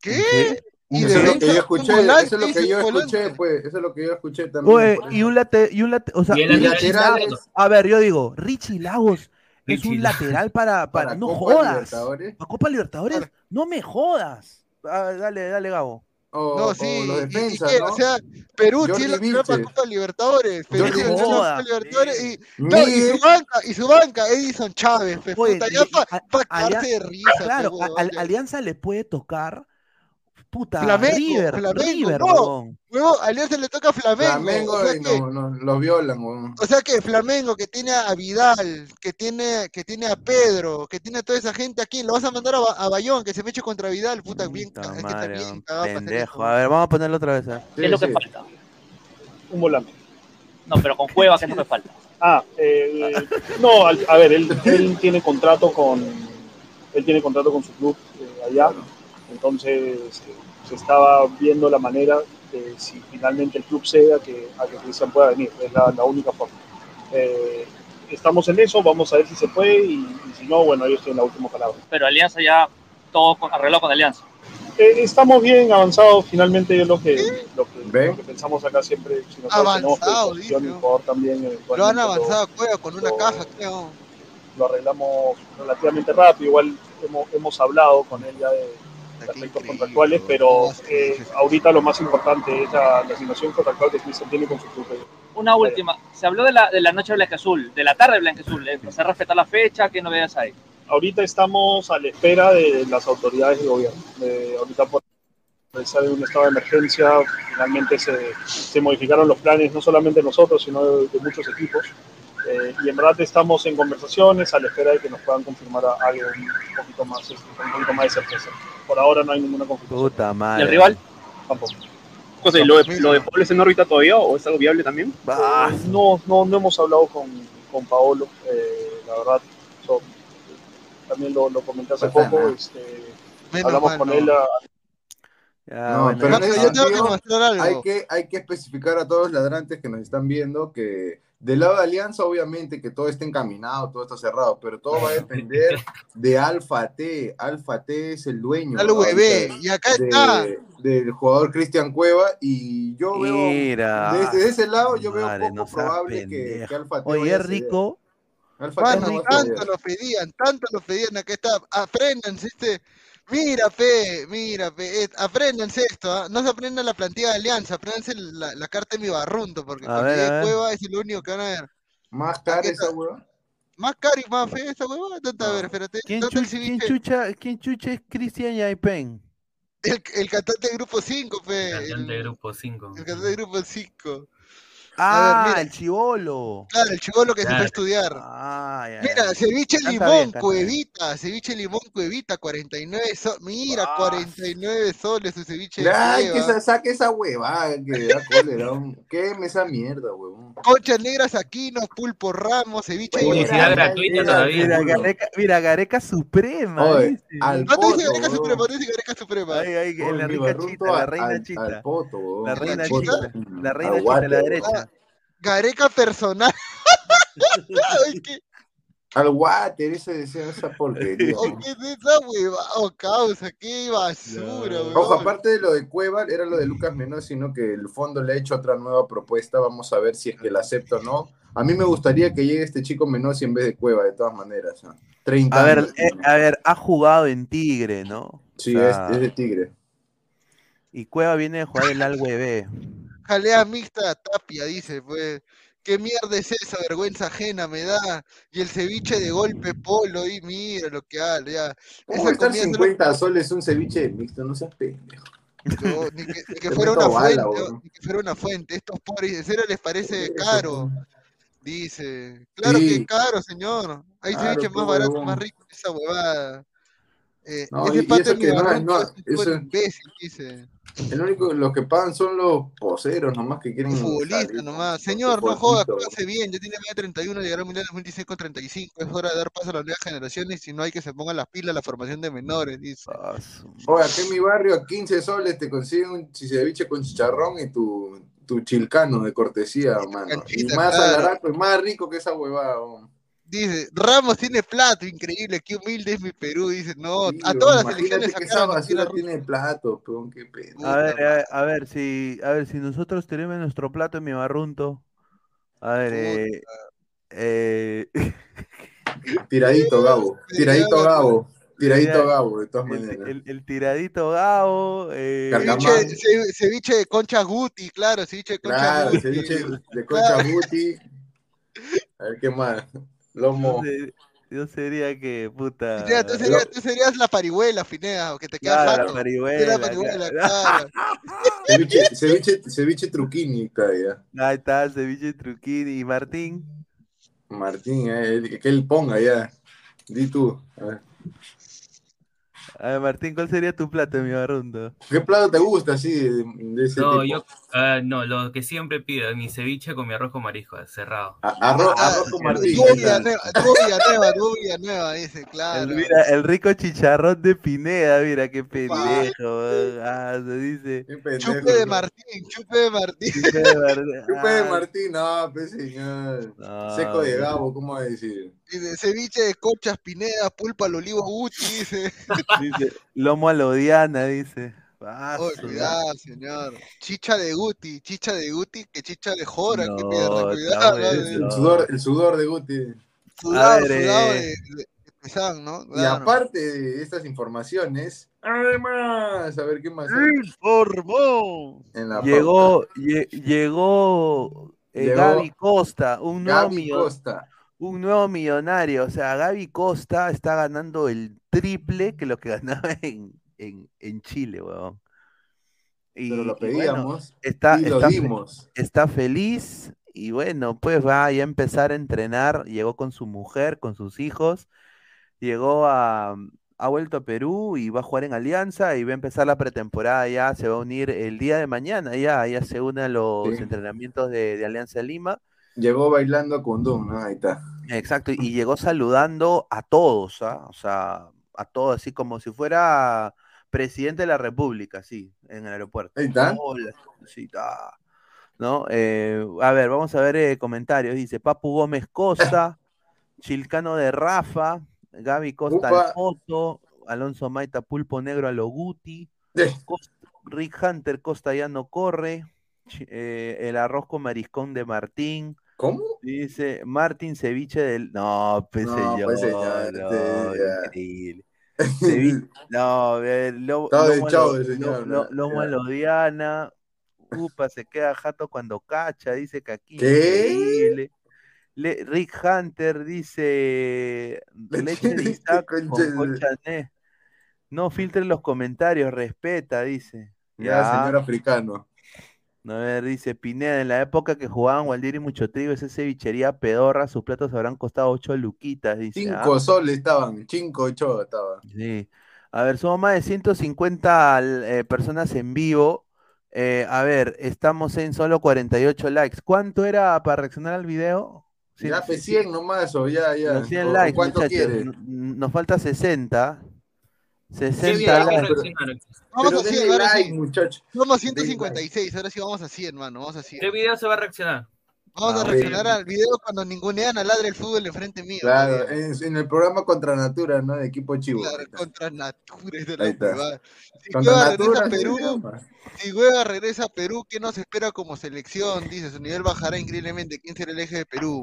¿Qué? ¿Y eso es lo que yo escuché, eso es lo que yo escuché, pues, eso es lo que yo escuché también. y un late, y un late, o sea, lateral, a ver, yo digo, Richie Lagos es un lateral para, para, no jodas. ¿Para Copa Libertadores? No me jodas. Ah, dale, dale, Gabo. O, no, sí, los defensas, y, ¿no? o sea, Perú tiene la para Copa Libertadores, Perú tiene la Copa Libertadores y, no, y, su banca, y su banca, Edison Chávez, pe, puta, ya para de risa. Claro, Alianza le puede tocar puta, Flamengo, River, Flamengo, River, no, luego Alianza le toca a Flamengo. Flamengo o sea que, no, no, lo violan, weón. O sea que Flamengo que tiene a Vidal, que tiene, que tiene a Pedro, que tiene a toda esa gente aquí, lo vas a mandar a, a Bayón, que se me eche contra Vidal, puta, bien, es que también pendejo. A ver, vamos a ponerlo otra vez. ¿eh? ¿Qué es lo que falta? Un volante. No, pero con Cueva, ¿qué es lo que falta? Ah, eh, no, a ver, él, él tiene contrato con él tiene contrato con su club eh, allá, entonces se estaba viendo la manera de si finalmente el club cede a que, a que Cristian pueda venir, es la, la única forma. Eh, estamos en eso, vamos a ver si se puede y, si no, bueno, yo estoy en la última palabra. Pero Alianza ya todo arregló con Alianza. Eh, estamos bien avanzados, finalmente es lo que, lo que, lo que pensamos acá siempre. Si nos avanzado, también, eh, Lo han avanzado con una caja, creo. Lo arreglamos relativamente rápido, igual hemos, hemos hablado con él ya de, aspectos contractuales, pero eh, ahorita lo más importante es la, situación contractual que se tiene con su club. Una última, se habló de la, de la noche blanca azul, de la tarde blanca azul, ¿se respeta la fecha? ¿Qué novedades hay? Ahorita estamos a la espera de las autoridades de gobierno. ahorita por estar en un estado de emergencia, finalmente se, se, modificaron los planes, no solamente nosotros, sino de, muchos equipos. Eh, y en verdad estamos en conversaciones a la espera de que nos puedan confirmar algo un poquito más, este, un poquito más de certeza. Por ahora no hay ninguna confirmación. Puta madre. ¿Y el rival? Tampoco. José, ¿lo de, lo de Paolo está en órbita todavía o es algo viable también? Ah, No, no, no hemos hablado con, con Paolo, eh, la verdad. so, también lo, lo comenté hace poco. Este, hablamos mal, con no. él a- ya, No, bueno, pero yo tengo que mostrar algo. Hay que, hay que especificar a todos los ladrantes que nos están viendo que del lado de Alianza, obviamente que todo está encaminado, todo está cerrado, pero todo va a depender de Alfa T. Alfa T es el dueño Al y acá está. de- del jugador Cristian Cueva y yo veo Mira. desde ese lado yo veo Madre, poco no probable que, Alfa T Oye, es rico. Alfa T tanto lo pedían, tanto lo pedían, acá está, apréndanse este, mira, pe, mira, pe, eh, apréndanse esto, ¿ah? no se aprendan la plantilla de Alianza, apréndanse la, la carta de mi barrunto, porque A ver, a ver. Cueva es lo único que van a ver. Más cara esa hueva. Más caro y más feo esa hueva, ¿dónde? A ver, espérate, ¿Quién, ¿dónde el chucha, ¿Quién chucha es Cristian Yaipen? El, el cantante de grupo 5, pe, Cantante de el, grupo 5. el cantante de grupo 5. Ah, mira. el chivolo. Claro, el chivolo que se fue a Claro. estudiar. Ah, ya, Mira, ya. ceviche Canta limón, bien, cuevita, ceviche limón, cuevita, 49 soles. Mira, Ah. 49 soles su ceviche de Ay, que sa- saque esa hueva, que da cólera. un- Quéme esa mierda, huevón. Conchas negras Aquino, pulpo Ramos, ceviche Publicidad gratuita mira, todavía. Mira. Gareca, mira, Gareca Suprema. Oye, dice. al No te dice poto, Gareca huevón. Suprema, no te dice Gareca Suprema. Ay, ay, Oye, la rica chita, la reina chita. La reina ¿La chita, la reina chita la derecha. Gareca personal. Ay, ¿qué, Al water, ese esa, esa porquería. oh, ¿qué es esa hueva? Oh, causa, qué basura, No. Ojo, aparte de lo de Cueva, era lo de Lucas Menos, sino que el fondo le ha hecho otra nueva propuesta. Vamos a ver si es que la acepta o no. A mí me gustaría que llegue este chico Menossi en vez de Cueva, de todas maneras. ¿no? 30 A ver, años. eh, a ver, ha jugado en Tigre, ¿no? Sí, O sea, es, es de Tigre. Y Cueva viene a jugar el Alwe B. Jalea mixta Tapia, dice, pues. ¿Qué mierda es esa? Vergüenza ajena me da. Y el ceviche de golpe polo, y mira lo que habla, ya. ¿Cómo Esa estar comida solo- 50 soles un ceviche mixto? No seas pendejo. Ni que, ni que fuera una bala, fuente, ni que fuera una fuente. Estos pobres, ¿en serio les parece caro? Dice. Claro que Sí. es caro, señor. Hay Claro, ceviche más barato, más rico que esa huevada. Eh, No, ese eso de mi que no es- barranco no, es un tipo eso- de imbécil, dice. El único, los que pagan son los poseros nomás que quieren. Un futbolista salir con- nomás. Señor, no joda, follito. póngase bien. Ya tiene media 31, llegará al Mundial 2016 con 35. Es hora de dar paso a las nuevas generaciones. Si no hay que se pongan las pilas a la formación de menores, dice. Ah, Oye, aquí en mi barrio a 15 soles te consiguen un ceviche con chicharrón y tu, tu chilcano de cortesía, mano. Y canchita, más claro. alaraco y más rico que esa huevada. weón. Dice, Ramos tiene plato, increíble, qué humilde es mi Perú. Dice, no, Sí, a todas las elecciones que esa basura tiene plato, peón, qué pedo. A ver, a ver, a ver si, a ver si nosotros tenemos nuestro plato en mi barrunto. A ver, eh, eh, Tiradito, Gabo. Tiradito, Gabo. Tiradito, Gabo, de todas maneras. el- el tiradito Gabo, eh. Ceviche, ce- ceviche de concha Guti, claro, ceviche de concha Claro, Guti. ceviche de concha buti. A ver qué más. Lomo. yo, se- yo sería que, puta, tú, serías, tú serías la parihuela, Finea, que te queda claro, la fato. Tú eres parihuela, la parihuela, claro. claro. Ceviche, ceviche, ceviche truquini, ya. Ahí está, ceviche truquini y Martín. Martín, eh, el- que él ponga ya. Di tú. A ver. A ver, Martín, ¿cuál sería tu plato mi barrunto? ¿Qué plato te gusta así de, de ese No, tipo? yo, ah, no, lo que siempre pido, mi ceviche con mi arroz con marisco, cerrado. A- Arroz, arroz con Martín. Villanueva, tuvo Villanueva, tuvo Villanueva, dice, claro. El, mira, el rico chicharrón de Pineda, mira qué pendejo. Ah, se dice. Qué pendejo, Chupe de. Martín, chupe de Martín. Chupe de Mar- Chupe de Ah, Martín, no, pues señor. no, Seco de. Gabo, ¿cómo va a decir? Dice, ceviche de conchas Pineda, pulpa al olivo Guti, dice. Dice, lomo a la Odiana, dice. Ah, Oh, su- cuidado, señor. Chicha de Guti, chicha de Guti, que chicha de Jora, No, está cuidado. El sudor, el sudor de Guti. Sudado, ver, sudado eh. de, de, de Pesán, ¿no? Y aparte de estas informaciones, además, a ver qué más. Informó. En la Llegó, lle- llegó, eh, Llegó Gaby Costa, un Gaby millo- Costa. Un nuevo millonario. O sea, Gaby Costa está ganando el triple que lo que ganaba en, en, en Chile, weón. Y, Pero lo y bueno, pedíamos está, y lo está, fe- dimos. está feliz y bueno, pues va a empezar a entrenar, llegó con su mujer, con sus hijos, llegó a, ha vuelto a Perú y va a jugar en Alianza y va a empezar la pretemporada ya, se va a unir el día de mañana, ya, ya se une a los entrenamientos de, Alianza Lima. Llegó bailando con Doom, ¿no? Ahí está. Exacto, y llegó saludando a todos, ¿ah? O sea, a todos, así como si fuera presidente de la República, sí, en el aeropuerto. Ahí está. sí, está. ¿No? Eh, a ver, vamos a ver eh, comentarios. Dice Papu Gómez Costa, Chilcano de Rafa, Gaby Costa Alfonso, Alonso Maita Pulpo Negro a Loguti, Rick Hunter Costa ya no corre, eh, el arroz con mariscón de Martín. ¿Cómo? Dice Martín Ceviche del. No, pues no, señor. Pues señor no, increíble. Ceviche, no, lo, lo, lo, Diana. Upa, se queda jato cuando cacha, dice que aquí. ¿Qué? Increíble. Rick Hunter dice leche de Isaac con No filtre los comentarios, respeta, dice. Ya, señor africano. A ver, dice Pineda, en la época que jugaban Waldir y Mucho Trigo, esa cevichería pedorra, sus platos habrán costado 8 luquitas, dice. 5 ¿ah? soles estaban, 5, 8 estaban. Sí. A ver, somos más de 150 eh, personas en vivo. Eh, a ver, estamos en solo 48 likes. ¿Cuánto era para reaccionar al video? ya, fue 100 nomás, o ya, ya. 100 likes, ¿Cuánto quieres? Nos falta 60. 60 likes. Vamos a 100, ahora sí. muchachos. Somos 156, ahora sí vamos a 100, mano, vamos a 100. ¿Qué video se va a reaccionar? Vamos a, reaccionar al video cuando ningunean a Ladre el Fútbol enfrente mío. Claro, en, el programa Contra Natura, ¿no? De equipo chivo. Claro, Contra Natura. De la Ahí está. Si Contra Natura, Perú, si Hueva regresa a Perú, ¿qué nos espera como selección? Dice, su nivel bajará increíblemente. ¿Quién será el eje de Perú?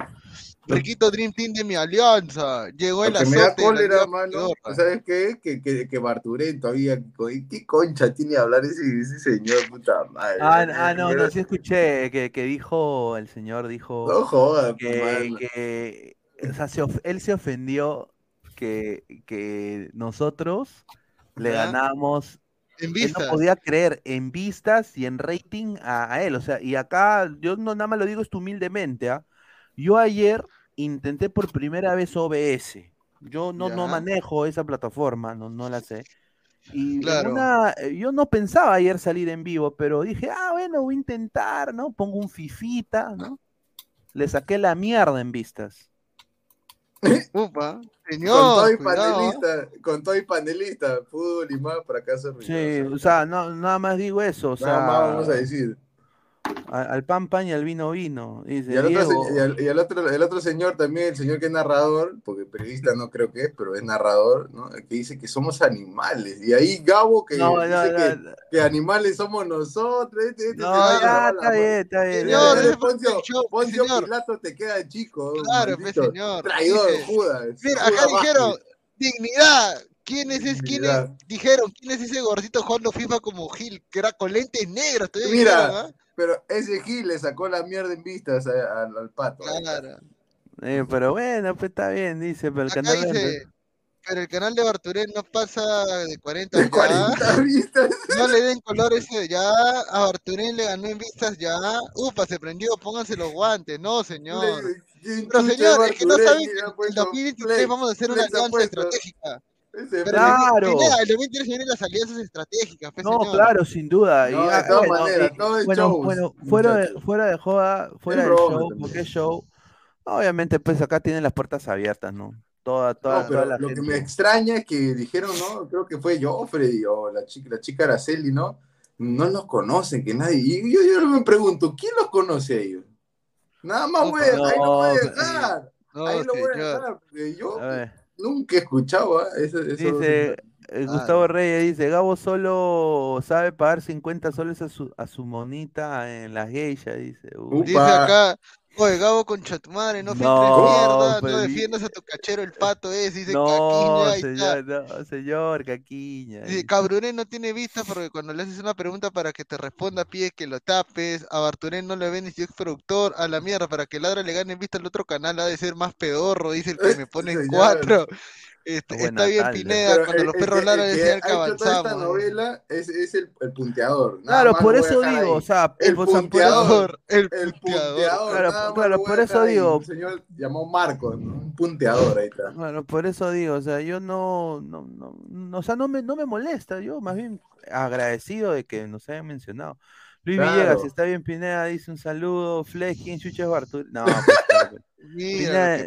Riquito Dream Team de mi alianza. Llegó el azote. Me da cólera, mano. ¿Sabes qué? Que, que, que Barturén todavía. ¿Qué concha tiene hablar ese, ese señor? Puta madre. Ah, ah no, no, sí escuché que, que dijo, el señor dijo. No jodas, que, que, o sea, se él se ofendió que, que nosotros le ganamos en vistas. no podía creer en vistas y en rating a, él. O sea, y acá yo no nada más lo digo esto humildemente. ¿ah? Yo ayer intenté por primera vez OBS. Yo no, no manejo esa plataforma, no, no la sé. Y eh, yo no pensaba ayer salir en vivo, pero dije, ah, bueno, voy a intentar, ¿no? Pongo un fifita, ¿no? Le saqué la mierda en vistas. Upa, señor. Con todo y panelista, con todo y panelista, fútbol y más para acá Sí, o sea, no, nada más digo eso. O sea, nada más vamos a decir. Al, pan pan y al vino vino. Dice, y, al otro, y, al, otro, el otro señor también, el señor que es narrador, porque periodista no creo que es, pero es narrador, ¿no? que dice que somos animales. Y ahí Gabo que dice que, que, animales somos nosotros. Este, este, no, ya, está bien, está bien. Señor, ese Poncio, Poncio Pilato te queda chico. Claro, pues, señor. Traidor, Judas. Mira, acá dijeron, dignidad. ¿Quién es, es quién es? Dijeron, ¿quién es ese gordito jugando FIFA como Gil? Que era con lentes negros. Mira, ¿ah? pero ese Gil le sacó la mierda en vistas al, pato. Claro. Eh, pero bueno, pues está bien, dice, pero el canal dice, pero el canal de Barturén no pasa de 40 de 40 vistas. No le den color ese ya. A Barturén le ganó en vistas ya. Upa, se prendió, pónganse los guantes. No, señor. pero señor, es que no saben que en 2023 vamos a hacer una alianza estratégica. Claro. El 2023 vienen las alianzas estratégicas. Pues, no, claro, sin duda. No, de todas maneras, todo el bueno, show. Bueno, fuera de, fuera de joda, fuera del show, porque es show. Obviamente, pues acá tienen las puertas abiertas, ¿no? Toda, toda, no, la lo que me extraña es que dijeron, ¿no? Creo que fue Joffrey o la chica, la chica Araceli, ¿no? No los conocen, que nadie. Y yo, yo me pregunto, ¿quién los conoce a ellos? Nada más voy, a, ahí lo voy a dejar. ahí lo voy a dejar. Porque yo nunca he escuchado ¿eh? eso, eso, Dice. Eh, Gustavo Reyes dice, Gabo solo sabe pagar 50 soles a su, a su monita en la geisha, dice. Dice acá, Oye, Gabo con madre, no no, mierda, no pues, defiendas a tu cachero el pato ese, dice no, Caquiña. Señor, no, señor, Caquiña. Dice, Cabrurén no tiene vista porque cuando le haces una pregunta para que te responda pide que lo tapes, a Barturén no le ven ni si es productor, a la mierda, para que Ladra le gane vista al otro canal ha de ser más pedorro, dice el que me pone cuatro. Está, bien Pineda, cuando los perros ladran decían que avanzamos. Esta novela es, es el, el, punteador. claro, por eso digo, o sea, el, punteador. El, punteador. Claro, claro por eso digo. Un señor llamó Marco, ¿no? un punteador ahí está. Bueno, por eso digo, o sea, yo no, no, no, o sea, no me, no me molesta, yo más bien agradecido de que nos hayan mencionado. Luis Villegas, está bien Pineda, dice un saludo. Flex, ¿quién chucha es Bartul? No, pues, Mira,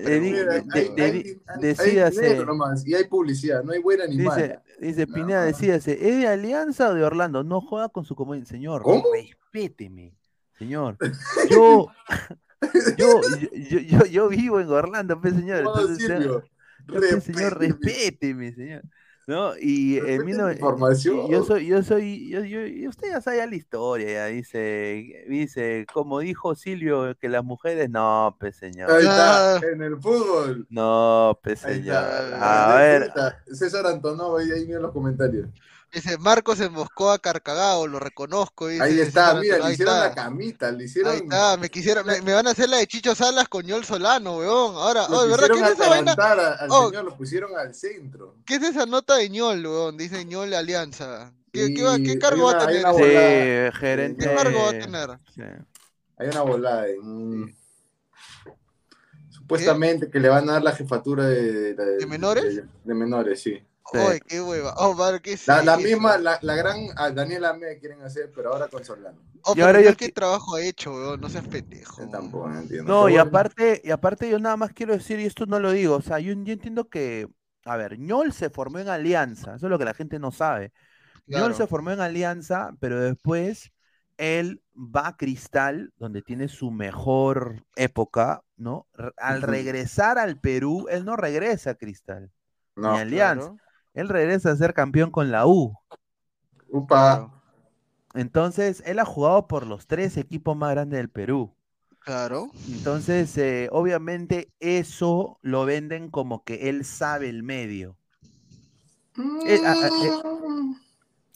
decídase. y hay publicidad, no hay buena ni dice, mala. Dice Pineda, decídase, ¿es de Alianza o de Orlando? No juega con su comodín. Señor, ¿Cómo? respéteme. Señor, yo, yo, yo, yo, yo, vivo en Orlando, pues, señor. Entonces, Silvio, señor, respéteme, señor. ¿No? Y en información. yo soy, yo soy, yo, yo, usted ya sabe la historia, ya dice, dice, como dijo Silvio, que las mujeres, no, pues señor. Ahí está, en el fútbol. No, pues señor. A ver. César Antonov, ahí, ahí en los comentarios. Dice, Marcos en Moscova carcagado, lo reconozco. ahí está, mira, le hicieron la camita, le hicieron. Ahí está, me quisieron, me, van a hacer la de Chicho Salas con Yol Solano, weón. Ahora, lo oh, ¿verdad que es esa vaina? al oh, señor, lo pusieron al centro. ¿Qué es esa nota de Ñol, weón? Dice Ñol Alianza. ¿Qué, qué, qué cargo una, va a tener? Sí, gerente. ¿Qué cargo va a tener? Sí. Hay una volada. Mm. Supuestamente que le van a dar la jefatura de, de, ¿De menores. De, de menores, sí. Ay, qué hueva. Oh, madre, qué la, la misma, la, la gran a Daniela me quieren hacer, pero ahora con Solano. Oh, y ahora yo qué trabajo ha hecho, weón, no seas pendejo. Yo tampoco no entiendo. No, y aparte, y aparte yo nada más quiero decir, y esto no lo digo, o sea, yo, yo entiendo que, a ver, Ñol se formó en Alianza, eso es lo que la gente no sabe. Claro. Ñol se formó en Alianza, pero después él va a Cristal, donde tiene su mejor época, ¿no? Al regresar al Perú, él no regresa a Cristal, no, ni a Alianza. Claro. Él regresa a ser campeón con la U. Upa. Entonces, él ha jugado por los tres equipos más grandes del Perú. Claro. Entonces, eh, obviamente, eso lo venden como que él sabe el medio. Eh, ah, eh,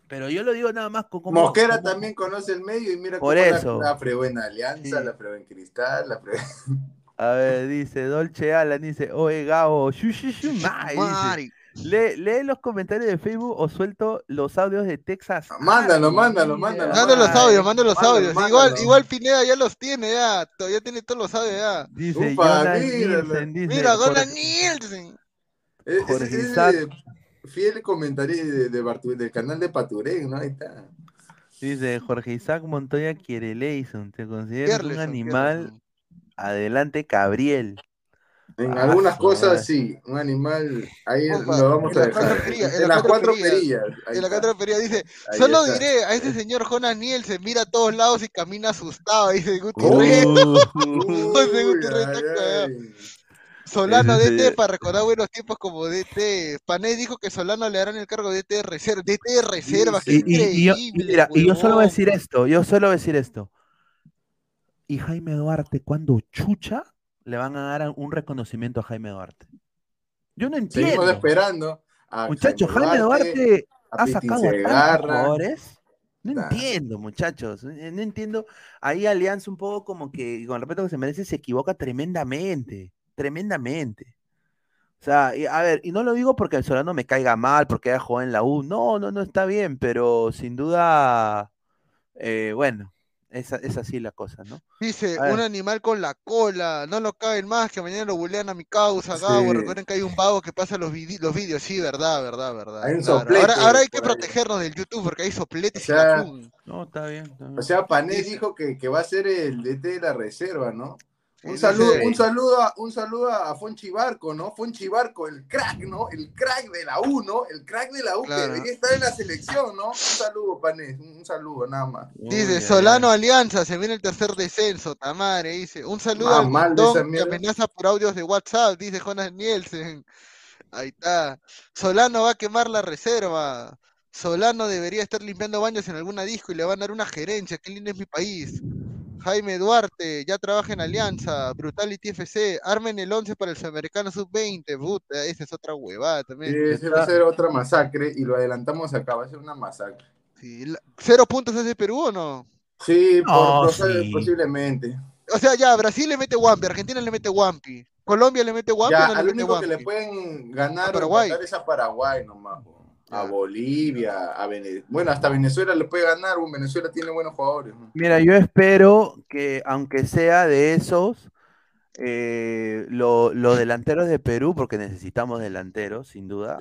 pero yo lo digo nada más con como. Mosquera como... también conoce el medio y mira por cómo eso. la, la fregó en Alianza, sí. la fregó en Cristal, la fregó. A ver, dice Dolce Alan, dice, oye Gabo, shu, shu, shu, dice, Lee, lee, los comentarios de Facebook o suelto los audios de Texas. Mándalo, mándalo, mándalo. Manda los audios, manda los audios. Mándalo. Igual, igual Pineda ya los tiene, ya. Todavía tiene todos los audios ya. Dice, Upa, Nielsen, dice Mira, Gona Nielsen. Es, es, es fiel comentario de, de Bartu, del canal de Paturén, ¿no? Ahí está. Dice Jorge Isaac Montoya quiere Leison. ¿Te consideras un animal? Pierleson. Adelante, Gabriel. En ah, algunas cosas sí, un animal, ahí Opa, lo vamos a dejar. Perillas, en, en, las cuatro perillas. En las cuatro perillas dice, ahí solo está. diré a ese señor Jonas Nielsen, mira a todos lados y camina asustado, dice Gutiérrez. Solano DT para recordar buenos tiempos como DT. Pané dijo que Solano le darán el cargo de DT de reserva. DT de reserva, sí, y, y, yo, mira, y yo solo voy a decir esto, yo solo voy a decir esto. Y Jaime Duarte, cuando chucha, le van a dar un reconocimiento a Jaime Duarte. Yo no entiendo. Seguimos esperando. Muchachos, Jaime Duarte, Duarte ha sacado a jugadores. No nah. entiendo, muchachos. No entiendo. Ahí Alianza un poco como que, con el respeto que se merece, se equivoca tremendamente. Tremendamente. O sea, y, a ver, y no lo digo porque el Solano me caiga mal, porque haya jugado en la U. No, no, no está bien, pero sin duda, eh, bueno, es, es, así la cosa, ¿no? Dice, un animal con la cola, no lo caben más, que mañana lo bulean a mi causa, Gabo. Sí. Recuerden que hay un vago que pasa los, los vídeos, sí, verdad, verdad, verdad. Hay un claro. soplete, ahora, ahora, hay que protegernos del YouTube porque hay sopletes o sea, y No, está bien, está bien. O sea, Pané dijo que, que va a ser el DT de la reserva, ¿no? Un saludo, un saludo, a, un saludo a Fonchi Barco, ¿no? Fonchi Barco, el crack, ¿no? El crack de la U, ¿no? El crack de la U claro. que debería estar en la selección, ¿no? Un saludo, Panés, un saludo, nada más. Dice, Solano Alianza, se viene el tercer descenso, Tamare, dice. Un saludo más al Don que amenaza por audios de WhatsApp, dice Jonas Nielsen. Ahí está. Solano va a quemar la reserva. Solano debería estar limpiando baños en alguna disco y le van a dar una gerencia. Qué lindo es mi país. Jaime Duarte, ya trabaja en Alianza, Brutality FC, armen el 11 para el Sudamericano Sub-20, puta, esa es otra huevada también. Sí, ese va a ser otra masacre y lo adelantamos acá, va a ser una masacre. Sí, ¿Cero puntos hace Perú o no? Sí, por, sí. posiblemente. O sea, ya, Brasil le mete Wampi, Argentina le mete Wampi. Colombia le mete Guapi. Ya, al único que le pueden ganar Paraguay. es a Paraguay nomás. A Bolivia, a Venezuela. Bueno, hasta Venezuela le puede ganar. Venezuela tiene buenos jugadores. Mira, yo espero que, aunque sea de esos, eh, los delanteros de Perú, porque necesitamos delanteros, sin duda.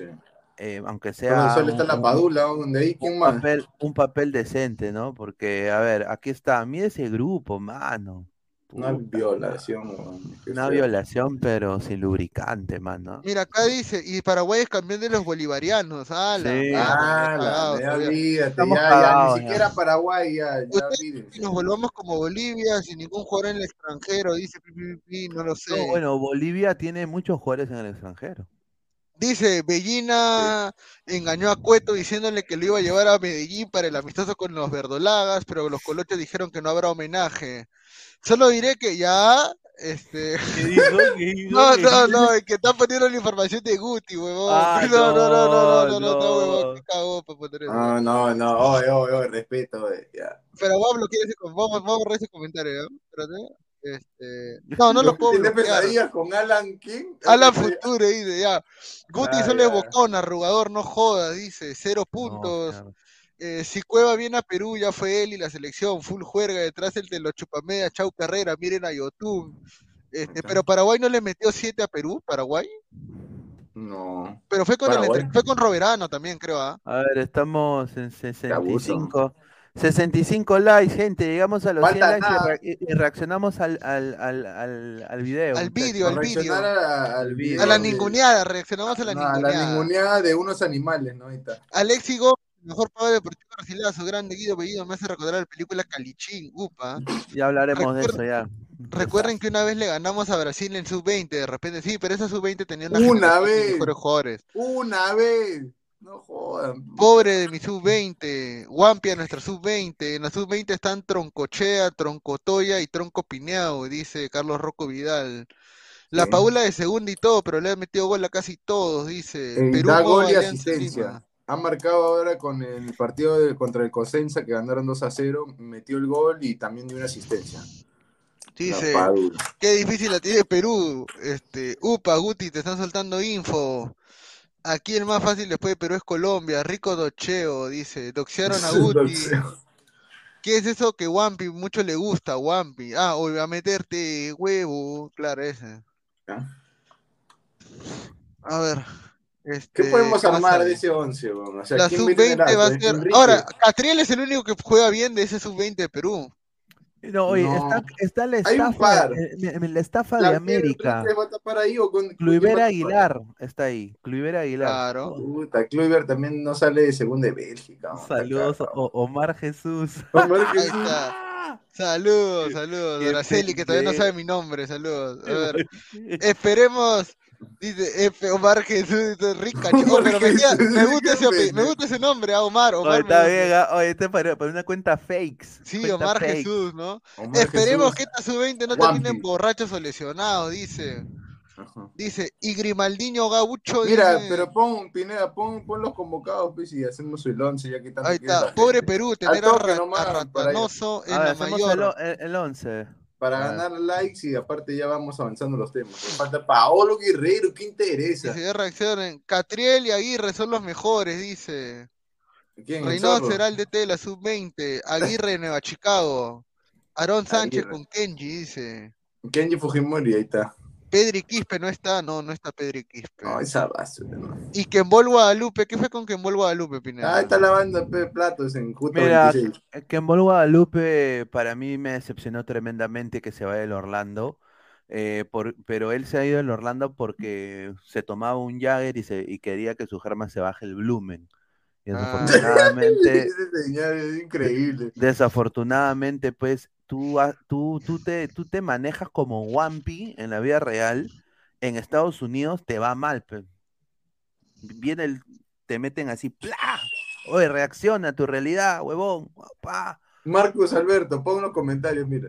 Eh, aunque sea. está la Padula, donde hay, ¿quién un más? Papel, un papel decente, ¿no? Porque, a ver, aquí está, mira ese grupo, mano. Una violación. Una violación, pero sin lubricante, mano. Mira, acá dice, y Paraguay es campeón de los bolivarianos. Ah, sí. ah, ya, ya, ni siquiera Paraguay, ya, ya Nos volvamos como Bolivia, sin ningún jugador en el extranjero, dice no lo sé. bueno, Bolivia tiene muchos jugadores en el extranjero. Dice, Bellina engañó a Cueto diciéndole que lo iba a llevar a Medellín para el amistoso con los verdolagas, pero los coloches dijeron que no habrá homenaje. Solo diré que ya, este... no, no, no, es que están poniendo la información de Guti, huevón. Ah, no, no, no, no, no, no, no, huevón, qué cagó para poner eso. No, no, no, oye, oye, oye, respeto, ya. Pero vamos a bloquear ese, vamos, vamos a borrar ese comentario, ¿no? Espérate. Este... No, no lo puedo ¿Tienes pesadillas con Alan King? Alan Future, dice, ya. Guti ah, solo es bocón, arrugador, no joda, dice. Cero puntos. Eh, si Cueva viene a Perú, ya fue él y la selección, full juerga detrás el de los chupamedia, chau carrera, miren a YouTube. Este, pero Paraguay no le metió 7 a Perú, Paraguay. No. Pero fue con, el, fue con Roberano también, creo. ¿ah? A ver, estamos en 65. 65 likes, gente. Llegamos a los 100 likes y, reaccionamos al, al, al, al, video. Al video, al video. A, la ninguneada, reaccionamos a la ninguneada. A la ninguneada de unos animales, ¿no? Alexi Gómez, mejor pago deportivo Garcilaso, grande Guido Bellido, me hace recordar la película Calichín, upa. Ya hablaremos de eso ya. Recuerden que una vez le ganamos a Brasil en sub-20, de repente sí, pero esa sub-20 tenía una, una vez, mejores jugadores. Una vez. No jodan. Pobre de mi sub-20. Wampia, nuestra sub-20. En la sub-20 están Troncochea, Troncotoya y Tronco Pineao, dice Carlos Rocco Vidal. La Paula de segunda y todo, pero le ha metido gol a casi todos, dice. Perú da gol y asistencia. Ha marcado ahora con el partido de, contra el Cosenza, que ganaron 2 a 0, metió el gol y también dio una asistencia. Dice, qué difícil la tiene Perú. Este, upa, Guti, te están soltando info. Aquí el más fácil después de Perú es Colombia. Rico docheo, dice. Doxearon a Guti. ¿Qué es eso que Wampi mucho le gusta? Wampi. Ah, hoy a meterte huevo. Claro, ese. A ver. Este, ¿Qué podemos armar de ese 11? la sub-20 va a ser. Ahora, Catriel es el único que juega bien de ese sub-20 de Perú. No, oye, Está, está, la estafa, la estafa de América. Cluiver Aguilar está ahí. Cluiver Aguilar. Claro. Puta, Cluiver también no sale de segunda de Bélgica. Saludos, Omar Jesús. Omar Jesús. Saludos, saludos. Araceli, que todavía no sabe mi nombre. Saludos. A ver, esperemos Dice F. Omar Jesús, rica, chico, pero me, me, gusta ese, me gusta ese nombre, a Omar. Omar oye, está bien, ah, oye, este para, para, una cuenta fakes. Sí, Omar Jesús, ¿no? Esperemos que esta sub-20 no te tienen borrachos o lesionados, dice. Dice, y Grimaldiño Gaucho. Mira, pero pon, Pineda, pon, pon los convocados, pues, y hacemos el 11, ya que Ahí está, pobre Perú, tener a, Ratanoso en la mayor. El 11 para ganar likes y aparte ya vamos avanzando los temas. falta Paolo Guerrero, ¿qué interesa? Reaccionen, Catriel y Aguirre son los mejores, dice. ¿Quién? Reynoso será el DT de la sub-20. Aguirre de Nueva Chicago. Aarón Sánchez con Kenji, dice. Kenji Fujimori, ahí está. Pedri Quispe no está, no, no está Pedri Quispe. No, esa basura, no. Y Kembol Guadalupe, ¿qué fue con Kembol Guadalupe, Pineda? Ah, está lavando platos en Justo Mira, 26. Kembol Guadalupe para mí me decepcionó tremendamente que se vaya del Orlando. Eh, por, pero él se ha ido del Orlando porque se tomaba un Jagger y, se, y quería que su germa se baje el volumen. Y ah. desafortunadamente, Ese señor es increíble. Desafortunadamente, pues, tú, tú, tú, te, tú te manejas como Wampi en la vida real, en Estados Unidos te va mal. Pues. Viene el, te meten así, ¡plá! Oye, reacciona a tu realidad, huevón. Pa. Marcos Alberto, pon unos comentarios, mira.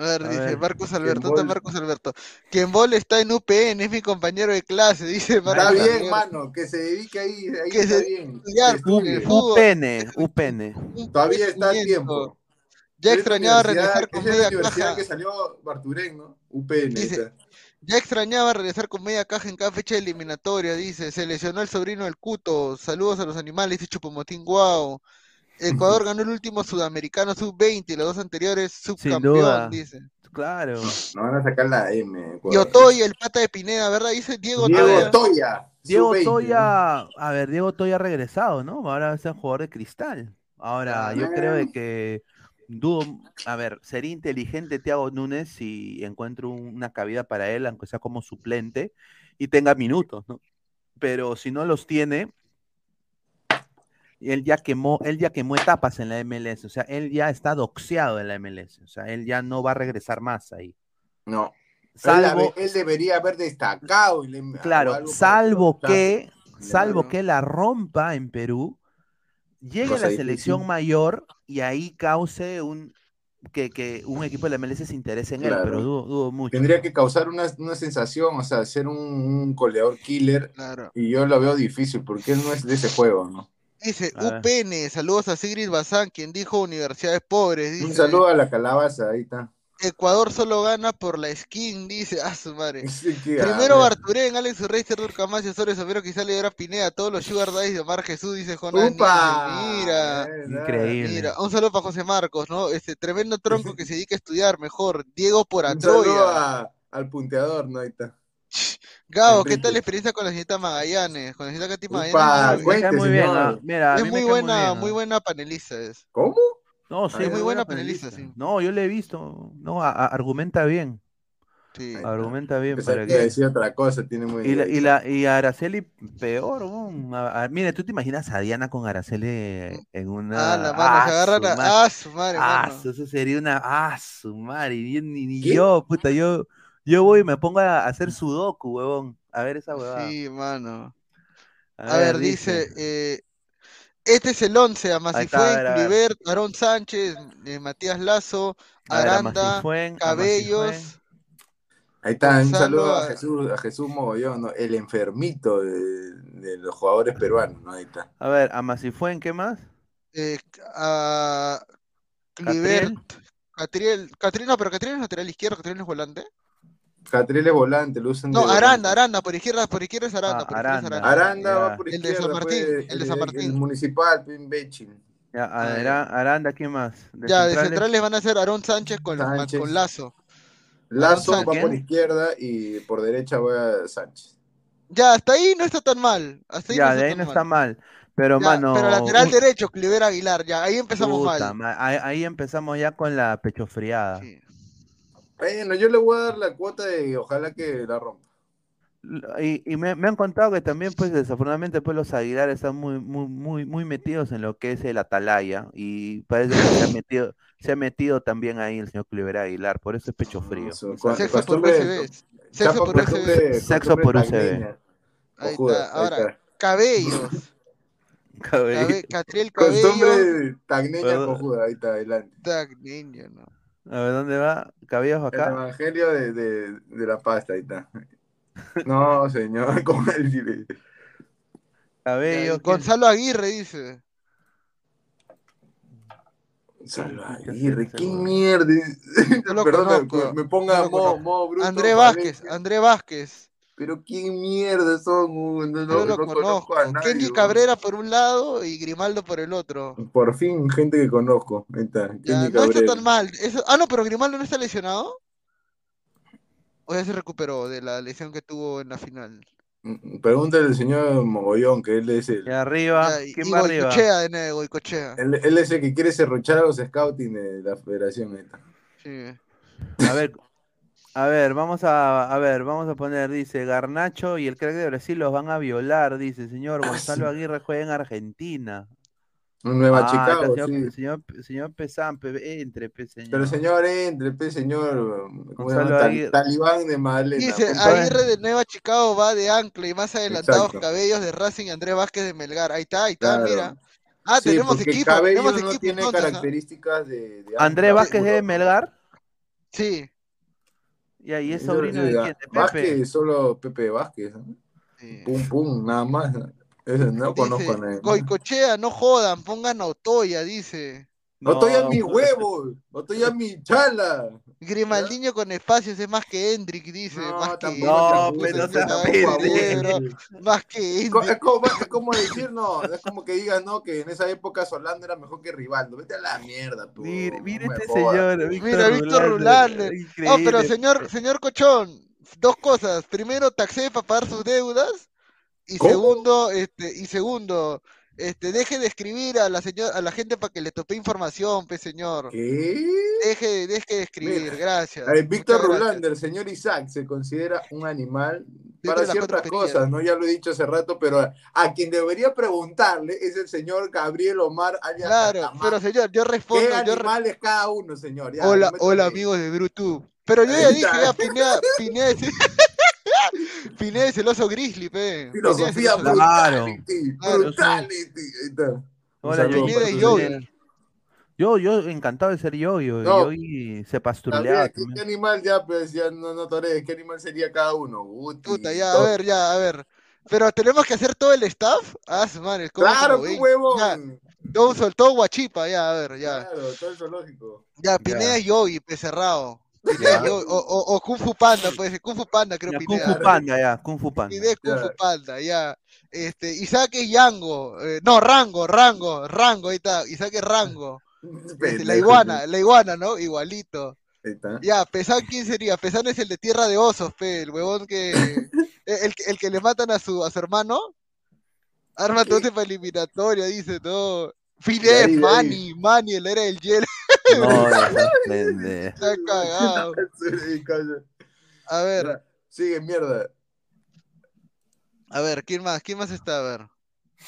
A ver, dice Marcos Alberto, está Marcos Alberto. Bol está en UPN, es mi compañero de clase, dice Marcos Está bien, mano, que se dedique ahí, ahí que está se bien. UPN, UPN. Todavía está el tiempo. Ya extrañaba regresar con media la universidad que salió Barturén, ¿no? UPN. Dice, Ya extrañaba regresar con media caja en cada fecha eliminatoria, dice. Se lesionó el sobrino del Cuto. Saludos a los animales, dice Chupomotín Guau. Ecuador ganó el último sudamericano sub-20 y los dos anteriores subcampeón, dice. Claro. No van a sacar la M. Y Otoya, el pata de Pineda, ¿verdad? Dice Diego, Diego Toya. Diego Toya, a ver, Diego Toya ha regresado, ¿no? Ahora es un jugador de cristal. Ahora, yo creo de que dudo, a ver, sería inteligente Thiago Núñez si encuentro una cabida para él, aunque sea como suplente, y tenga minutos, ¿no? Pero si no los tiene, él ya quemó, él ya quemó etapas en la MLS, o sea, él ya está doxeado en la MLS, o sea, él ya no va a regresar más ahí. No. Salvo, él, debería haber destacado. claro, salvo que, salvo que la rompa en Perú llegue a la selección mayor y ahí cause un que, un equipo de la MLS se interese en él, pero dudo, mucho. Tendría que causar una, sensación, o sea, ser un, un coleador killer. Y yo lo veo difícil porque él no es de ese juego, ¿no? Dice UPN, saludos a Sigrid Bazán, quien dijo universidades pobres. un saludo a la calabaza, ahí está. Ecuador solo gana por la skin, dice. Ah, su madre. Primero Barturén, Alex Rey, Cerdur Camacho, Soros, Somero, quizá le diera Pineda, todos los Sugar Daddy de Omar Jesús, dice Jonás. Mira. Increíble. Mira, un saludo para José Marcos, ¿no? Este tremendo tronco que se dedica a estudiar mejor. Diego por Un saludo al punteador, ¿no? Ahí está. Gabo, ¿qué tal la experiencia con la señorita Magallanes? Con la señorita Katy Magallanes. muy bien, ah, mira, es muy buena, muy buena panelista es. ¿Cómo? No, sí, es muy buena panelista, sí. No, yo le he visto. No, argumenta bien. Sí. Argumenta bien. Para que decir otra cosa, tiene muy y, la, y, la, y Araceli peor. mire, ¿tú te imaginas a Diana con Araceli en una. Ah, la mano, se agarran a. Ah, su madre, ah, Eso sería una. Ah, su madre. Ni, ni yo, puta, yo, yo voy y me pongo a hacer sudoku, huevón. A ver esa huevada. Sí, mano. A, ver, dice, eh, este es el 11, Amacifuen, Cliver, Aarón Sánchez, eh, Matías Lazo, Aranda, Cabellos. Ahí está, un saludo a Jesús, a Jesús Mogollón, el enfermito de, los jugadores peruanos, ¿no? Ahí está. A ver, a Macifuen, ¿qué más? Eh, a Cliver, Catriel, Catriel, no, pero Catriel es lateral izquierdo, Catriel es volante. Catriel es volante, lo usan No, Aranda, Aranda, por izquierda, por izquierda es Aranda. Ah, Aranda. Aranda, va por izquierda. El de San Martín, pues, el de San Martín. El, municipal, Pimbechin. Ya, ah, Aranda, ¿quién más? ya, de centrales van a ser Aarón Sánchez con, con Lazo. Lazo va por izquierda y por derecha va a Sánchez. Ya, hasta ahí no está tan mal. Hasta ahí ya, no de ahí no está mal. Pero, mano. Pero lateral derecho, Cliver Aguilar, ya, ahí empezamos mal. Ahí, empezamos ya con la pechofriada. Sí. Bueno, yo le voy a dar la cuota y ojalá que la rompa. Y, me, han contado que también, pues, desafortunadamente, pues los Aguilar están muy, muy, muy, muy metidos en lo que es el Atalaya. Y parece que se ha metido, se ha metido también ahí el señor Cliver Aguilar, por eso es pecho frío. Sexo por USB. Sexo por USB. Sexo por USB. Ahí está. Ahora, cabellos. Cabello. Catriel Cabello. Costumbre tagneña cojuda, ahí está, adelante. Tagneña, no. A ver, ¿dónde va? ¿Cabellos acá? El evangelio de, de, de, la pasta, ahí está. No, señor, ¿cómo él Cabello. Gonzalo Aguirre dice. Gonzalo Aguirre, qué mierda. Perdón, me ponga modo, modo bruto. André Vázquez, André Vázquez. Pero quién mierda son, no, no, lo conozco. Kenji Cabrera por un lado y Grimaldo por el otro. Por fin, gente que conozco. Ahí está, no está tan mal. Ah, no, pero Grimaldo no está lesionado. ¿O ya se recuperó de la lesión que tuvo en la final? Mm, mm, pregúntale al señor Mogollón, que él es el. Y arriba, ¿quién va arriba? Cochea de nuevo, Cochea. Él, él, es el que quiere serruchar a los scouting de la federación. Está. Sí. A ver, a ver, vamos a, a ver, vamos a poner, dice, Garnacho y el crack de Brasil los van a violar, dice, señor ah, Gonzalo Aguirre juega en Argentina. Nueva ah, Chicago, señor, sí. señor, señor Pesán, entre, pe, señor. Pero señor, entre, pe, señor. Gonzalo Talibán de Madeleine. Dice, Aguirre de Nueva Chicago va de ancla y más adelantados cabellos de Racing y Andrés Vázquez de Melgar. Ahí está, ahí está, mira. Ah, tenemos equipo. Cabello tenemos no tiene características de, de Andrés Vázquez de Melgar. Sí. Y ahí es sobrino de, quién, de Pepe. Vázquez, solo Pepe Vázquez. Pum, pum, nada más. no conozco a nadie. Goicochea, no jodan, pongan a Otoya, dice. No, estoy a mi huevo, no estoy a mi chala. Grimaldiño con espacios es más que Hendrik, dice. más que no, pero Más que Hendrik. Es como, es como, decir, no, es como que digas, no, que en esa época Solano era mejor que Rivaldo. Vete a la mierda, tú. Mira, mira este señor, Mira, Víctor Rulander. No, pero señor, señor Cochón, dos cosas. Primero, taxé para pagar sus deudas. Y segundo, este, y segundo, este, deje de escribir a la señora, a la gente para que le tope información, pe señor. ¿Qué? Deje, deje de escribir, gracias. Víctor Rulander, señor Isaac, se considera un animal para ciertas cosas, ¿no? Ya lo he dicho hace rato, pero a, quien debería preguntarle es el señor Gabriel Omar Claro, pero señor, yo respondo. ¿Qué animales cada uno, señor? hola, hola amigos de Bluetooth. Pero yo ya dije, ya, Pineda, Pineda, Pineda es el oso grizzly, pe. Filosofía brutality, brutality. Hola, yo, yo, yo encantado de ser yo, yo, no. se pastruleaba. ¿Qué, ¿Qué, animal ya, pues, ya no, no toré, qué animal sería cada uno? Guti, Puta, ya, a ver, ya, a ver. Pero tenemos que hacer todo el staff. Ah, man, ¿cómo Claro, qué huevón. Todo soltó guachipa, ya, a ver, ya. Claro, todo el zoológico. Ya, Pineda y Yogi, pe o, o, o, Kung Fu Panda, puede ser Kung Fu Panda, creo que Kung Fu Panda, ya, Kung Fu Panda. Pineda Kung Fu Panda, ya. Este, Isaac es Yango, eh, no, Rango, Rango, Rango, ahí está, Isaac es Rango. Este, la iguana, la iguana, ¿no? Igualito. Ya, Pesan, ¿quién sería? Pesan es el de Tierra de Osos, pe, el huevón que. el, el, que le matan a su, a su hermano. Arma todo para eliminatoria, dice, no. Fidesz, Manny, Manny, el era el hielo. No, Está cagado. A ver. Sigue, mierda. A ver, ¿quién más? ¿Quién más está? A ver.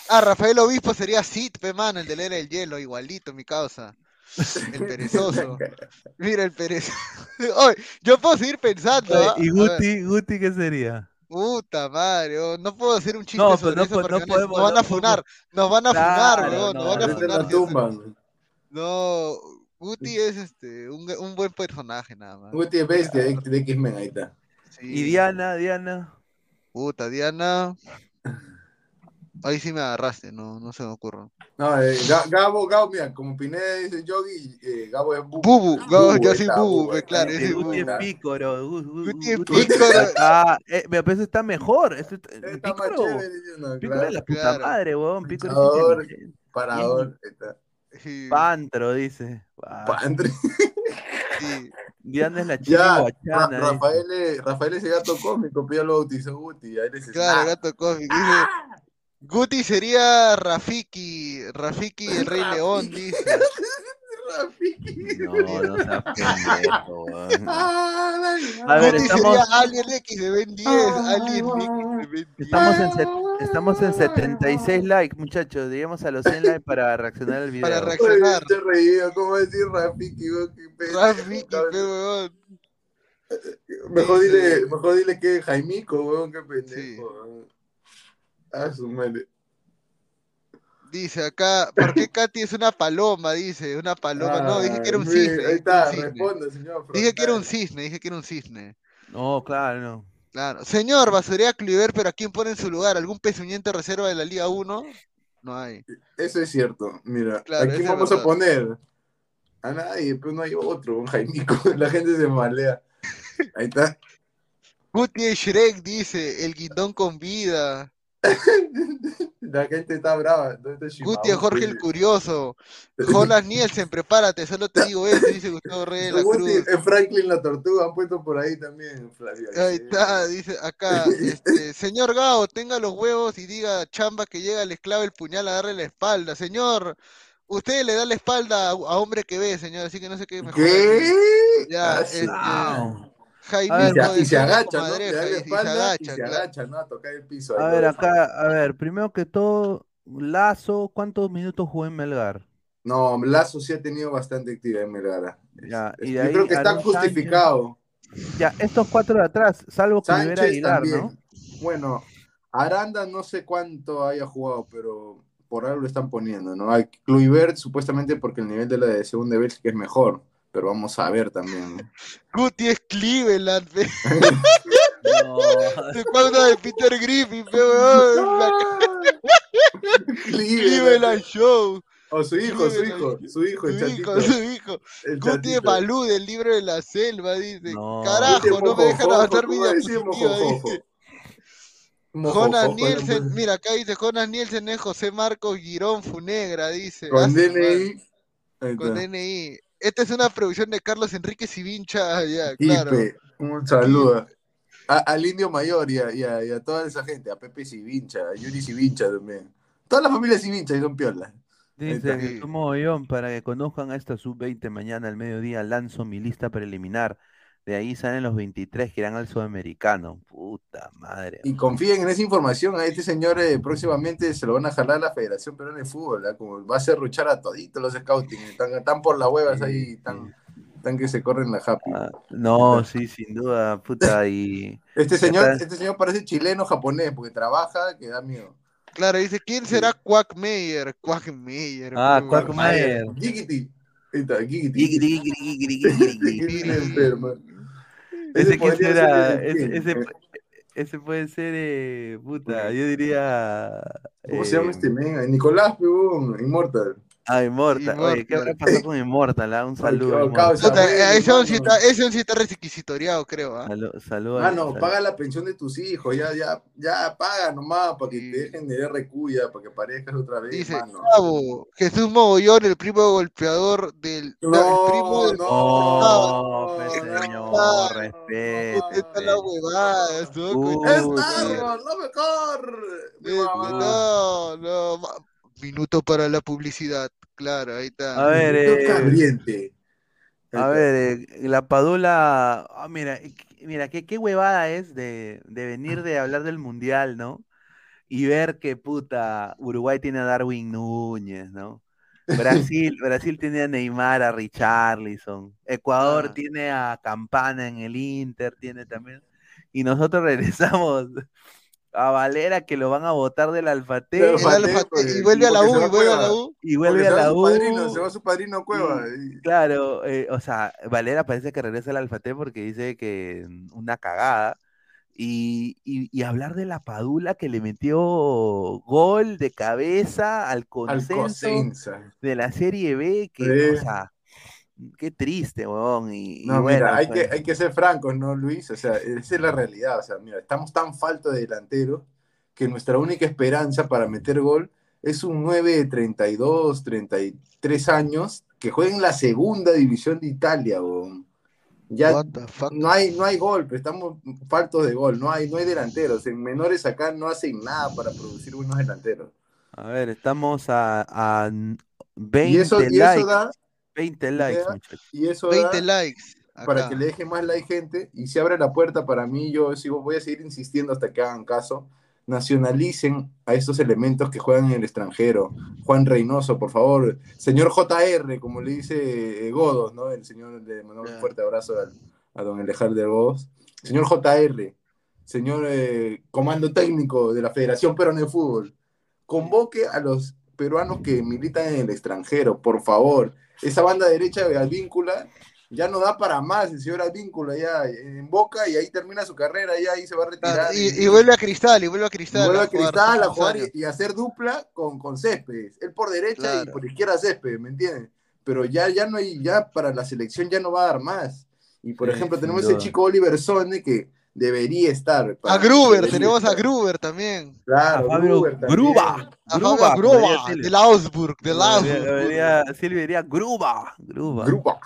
Ah, Rafael Obispo sería Sid, pe man, el del era el hielo, igualito, mi causa. El perezoso. Mira el perezoso. yo puedo seguir pensando. ¿ah? ¿Y Guti, Guti qué sería? Puta madre, oh, no puedo hacer un chiste no, sobre no, eso porque no podemos, nos van a funar, nos van a funar, weón, nos van a funar. No, Guti es este un, un, buen personaje nada más. Guti es bestia de, X-Men, ahí está. Y Diana, Diana. Puta, Diana. Ahí sí me agarraste, no, no se me ocurre. No, eh, Gabo, Gabo, mira, como Pineda dice Yogi, eh, Gabo es Bubu. Bubu, Gabo, yo soy Bubu, claro. Es Guti es Pícoro. Guti es Pícoro. Ah, eh, pero eso está mejor. Eso está, está Pícoro, chévere, no, Pícoro claro, es la puta claro. madre, weón. Pícoro parador, es parador. Pantro, dice. Pantro. Sí. Diana es la chica guachana. Ra Rafael, Rafael es el gato cómico, pero ya lo bautizó Guti. Ahí claro, el gato cómico. Dice, Guti sería Rafiki, Rafiki el Rey León, dice. Rafiki. No, no seas pendejo, A ver, Guti estamos... sería Alien X de Ben 10, Alien X de Ben 10. Estamos en, set... estamos en 76 likes, muchachos. Llegamos a los 100 likes para reaccionar al video. Para reaccionar. Oye, reído, ¿cómo decir Rafiki? Rafiki, weón. Mejor dile, mejor dile que es Jaimico, weón, qué pendejo. Sí. Ah, su madre. Dice acá, ¿por qué Katy es una paloma? Dice, una paloma. no, dije que era un cisne. Ahí está, responde, señor. Dije que era un cisne, dije que era un cisne. No, claro, no. Claro. Señor, basuría Cliver, pero ¿a quién pone en su lugar? ¿Algún pezuñente reserva de la Liga 1? No hay. Eso es cierto. Mira, ¿a quién vamos a poner? A nadie, pero no hay otro, un Jaimico. La gente se malea. Ahí está. Guti Shrek dice, el guindón con vida. La gente está brava. Guti Jorge el Curioso. Jonas Nielsen, prepárate, solo te digo eso, dice Gustavo Reyes de la Cruz. Franklin la Tortuga han puesto por ahí también, Flavia. Ahí está, dice acá, este, señor Gao, tenga los huevos y diga chamba que llega, les clava el puñal a darle la espalda. Señor, usted le da la espalda a, hombre que ve, señor, así que no sé qué mejor. ¿Qué? Ya, este, Jaime y, se agacha, ¿no? Da la espalda y se agacha, ¿no? A tocar el piso. A ver, acá, a ver, primero que todo, Lazo, ¿cuántos minutos jugó en Melgar? No, Lazo sí ha tenido bastante actividad en Melgar. Ya, y Yo ahí, creo que está justificado. Ya, estos cuatro de atrás, salvo que hubiera Aguilar, ¿no? Bueno, Aranda no sé cuánto haya jugado, pero por algo lo están poniendo, ¿no? Hay Kluivert supuestamente porque el nivel de la de segunda Bélgica es mejor pero vamos a ver también. Guti es Cleveland, no. Se acuerda de Peter Griffin. Cleveland Show. O su hijo, su hijo, su hijo, el Su hijo, su hijo. El Guti chatito. Balú del libro de la selva, dice. No. Carajo, no me dejan avanzar mi ¿cómo decimos diapositiva, dice. Jonas Nielsen, mira, acá dice Jonas Nielsen es José Marcos Girón Funegra, dice. Con Ah, DNI. Con. DNI. Esta es una producción de Carlos Enrique Sivincha, ya, claro. Ipe, un saludo. A- al indio mayor y a, y a- y a toda esa gente, a Pepe Sivincha, a Yuri Sivincha también. Toda la familia Sivincha y son piolas. Dice que como Ollón, para que conozcan a esta sub-20 mañana al mediodía, lanzo mi lista preliminar. De ahí salen los 23 que irán al sudamericano. Puta madre. Y confíen en esa información, a este señor eh, próximamente se lo van a jalar a la Federación Peruana de Fútbol, ¿ah? como va a hacer ruchar a toditos los scouting, están, están por las huevas ahí, están, están que se corren la happy. Ah, No, sí, sin duda, puta. Y Este señor, está- este señor parece chileno japonés, porque trabaja que da miedo. Claro, dice, ¿quién será Quackmeyer? Quackmeyer. Ah, Quackmeyer. Gigiti. Ahí está, Gigiti. Ese que será, ese, Pin. ese, ese puede ser, eh, puta, yo diría. ¿Cómo se llama eh, este men? Nicolás, peón, Inmortal. Ah, Immortal. Oye, ¿qué habrá pasado con Immortal? ah? Un saludo. oh, ese sí está, ese sí está requisitoriado, creo. ¿ah? Salu- Saludo. Mano, sal- paga la pensión de tus hijos, ya, ya, ya paga nomás para que te dejen de RQ ya, para que parezcas otra vez, Dice, mano. Jesús Mogollón, el primo golpeador del. No, el primo del. No, pues, no, señor, no. respete. Esta es la huevada, ¿no? Uh, ¡Es Eh, mamá. No, no. Minuto para la publicidad. Claro, ahí está. A ver, eh. A ver, eh, la Padula, ah, mira, mira, qué, qué huevada es de, de venir de hablar del Mundial, ¿no? Y ver que puta, Uruguay tiene a Darwin Núñez, ¿no? Brasil, Brasil tiene a Neymar, a Richarlison, Ecuador Ah. tiene a Campana en el Inter, tiene también, y nosotros regresamos a Valera que lo van a votar del Alfate y vuelve a la U, va y vuelve a la U. y vuelve a va la su U. padrino, se va su padrino Cueva. y- Claro, eh, o sea, Valera parece que regresa al Alfate porque dice que una cagada. Y, y- y hablar de la Padula que le metió gol de cabeza al Al consenso de la Serie B, que, Sí. o sea, qué triste, weón. Y, y No, bueno, mira, hay pues, que, hay que ser francos, ¿no, Luis? O sea, esa es la realidad. O sea, mira, estamos tan faltos de delanteros que nuestra única esperanza para meter gol es un 9 de 32, 33 años que juega en la segunda división de Italia, weón. Ya What the fuck? no hay, no hay gol, pero estamos faltos de gol, no hay, no hay delanteros. En menores acá no hacen nada para producir buenos delanteros. a ver, estamos a, a n- Y 20 eso, y likes. eso da, 20 likes, muchachos. y eso 20 da likes. para que le deje más like gente y se abre la puerta para mí, yo sigo, voy a seguir insistiendo hasta que hagan caso, nacionalicen a estos elementos que juegan en el extranjero. Juan Reynoso, por favor, señor JR, como le dice eh, Godos, ¿no? El señor, le mandamos un fuerte abrazo al- a don Alejandro Godos. Señor JR, señor eh, comando técnico de la Federación Peruana de Fútbol, convoque a los peruanos que militan en el extranjero, por favor. Esa banda derecha de Advíncula ya no da para más, el señor Advíncula ya en Boca y ahí termina su carrera, ya ahí se va a retirar. Claro, y, y vuelve a Cristal, y vuelve a y Cristal. vuelve a Cristal a jugar y, y hacer dupla con, con Céspedes. Él por derecha y por izquierda Céspedes, ¿me entiendes? Pero ya, ya no hay, ya para la selección ya no va a dar más. Y por Sí, ejemplo, tenemos ese chico Oliver Sone que debería estar. para- A Gruber, tenemos a estar. Gruber también. Claro, A Fabio Gruber también. Gruba. A Gruba, Silvio. del Augsburg, del Augsburg. debería- Silvio diría Gruba. Gruba. Gruba.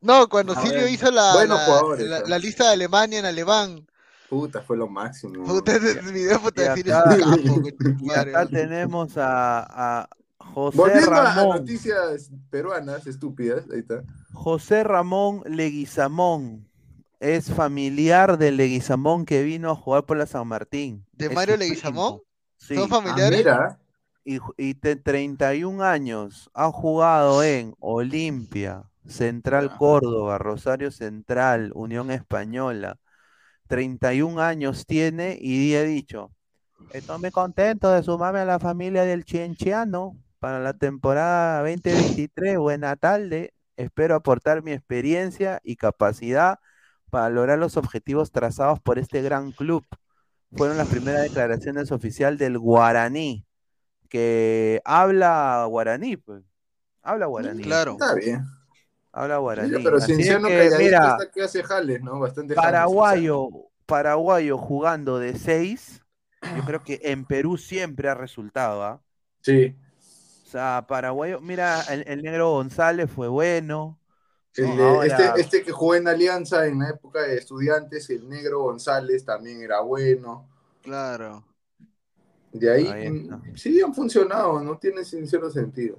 No, cuando A Silvio ver, hizo la, buenos la, la- la lista de Alemania en alemán. Puta, fue lo máximo. Puta, ese video, puta, decir, acá- es un capo, Y acá tenemos a, a José Volviendo a Ramón. noticias peruanas estúpidas, ahí está. José Ramón Leguizamón. Es familiar del Leguizamón que vino a jugar por la San Martín. ¿De Es Mario Leguizamón? Sí. ¿Son Ah, familiares? mira, Y, y de 31 años. Ha jugado en Olimpia, Central. Córdoba, Rosario Central, Unión Española. 31 años tiene y he dicho, estoy muy contento de sumarme a la familia del Cienciano para la temporada 2023. Buena tarde. Espero aportar mi experiencia y capacidad para lograr los objetivos trazados por este gran club. Fueron las primeras declaraciones oficiales del Guaraní, que habla guaraní, pues. Habla guaraní. Claro. Está bien. Habla guaraní. pero Cienciano que, mira, que hace jales, ¿no? Bastante paraguayo, paraguayo jugando de seis, yo creo que en Perú siempre ha resultado, ¿ah? Sí. O sea, paraguayo, mira, el, negro González fue bueno. Este, este que jugó en Alianza en la época de estudiantes, el negro González también era bueno. Claro. De ahí, mm, sí han funcionado, no tiene sincero sentido.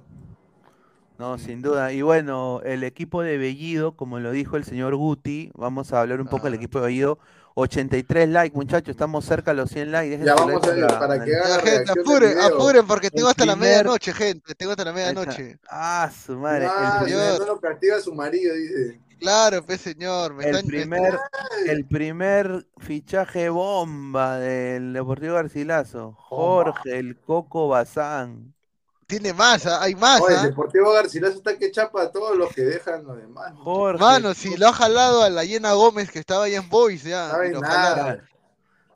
No, sin duda. Y bueno, el equipo de Bellido, como lo dijo el señor Guti, vamos a hablar un poco del ah. equipo de Bellido. 83 likes, muchachos, estamos cerca de los 100 likes. Ya vamos a ver, para que haga gente, apuren, apuren, porque tengo hasta la medianoche, gente, tengo hasta la medianoche. Ah, su madre. Ah, el señor... no lo castiga su marido, dice. Claro, pues señor. Me el, primer, el primer fichaje bomba del Deportivo Garcilaso, Jorge, el Coco Bazán. Tiene más, ¿ah? hay más. El ¿ah? Deportivo Garcilaso está que chapa a todos los que dejan los demás. Jorge, Mano, si lo ha jalado a la Hiena Gómez que estaba ahí en Boys, ya.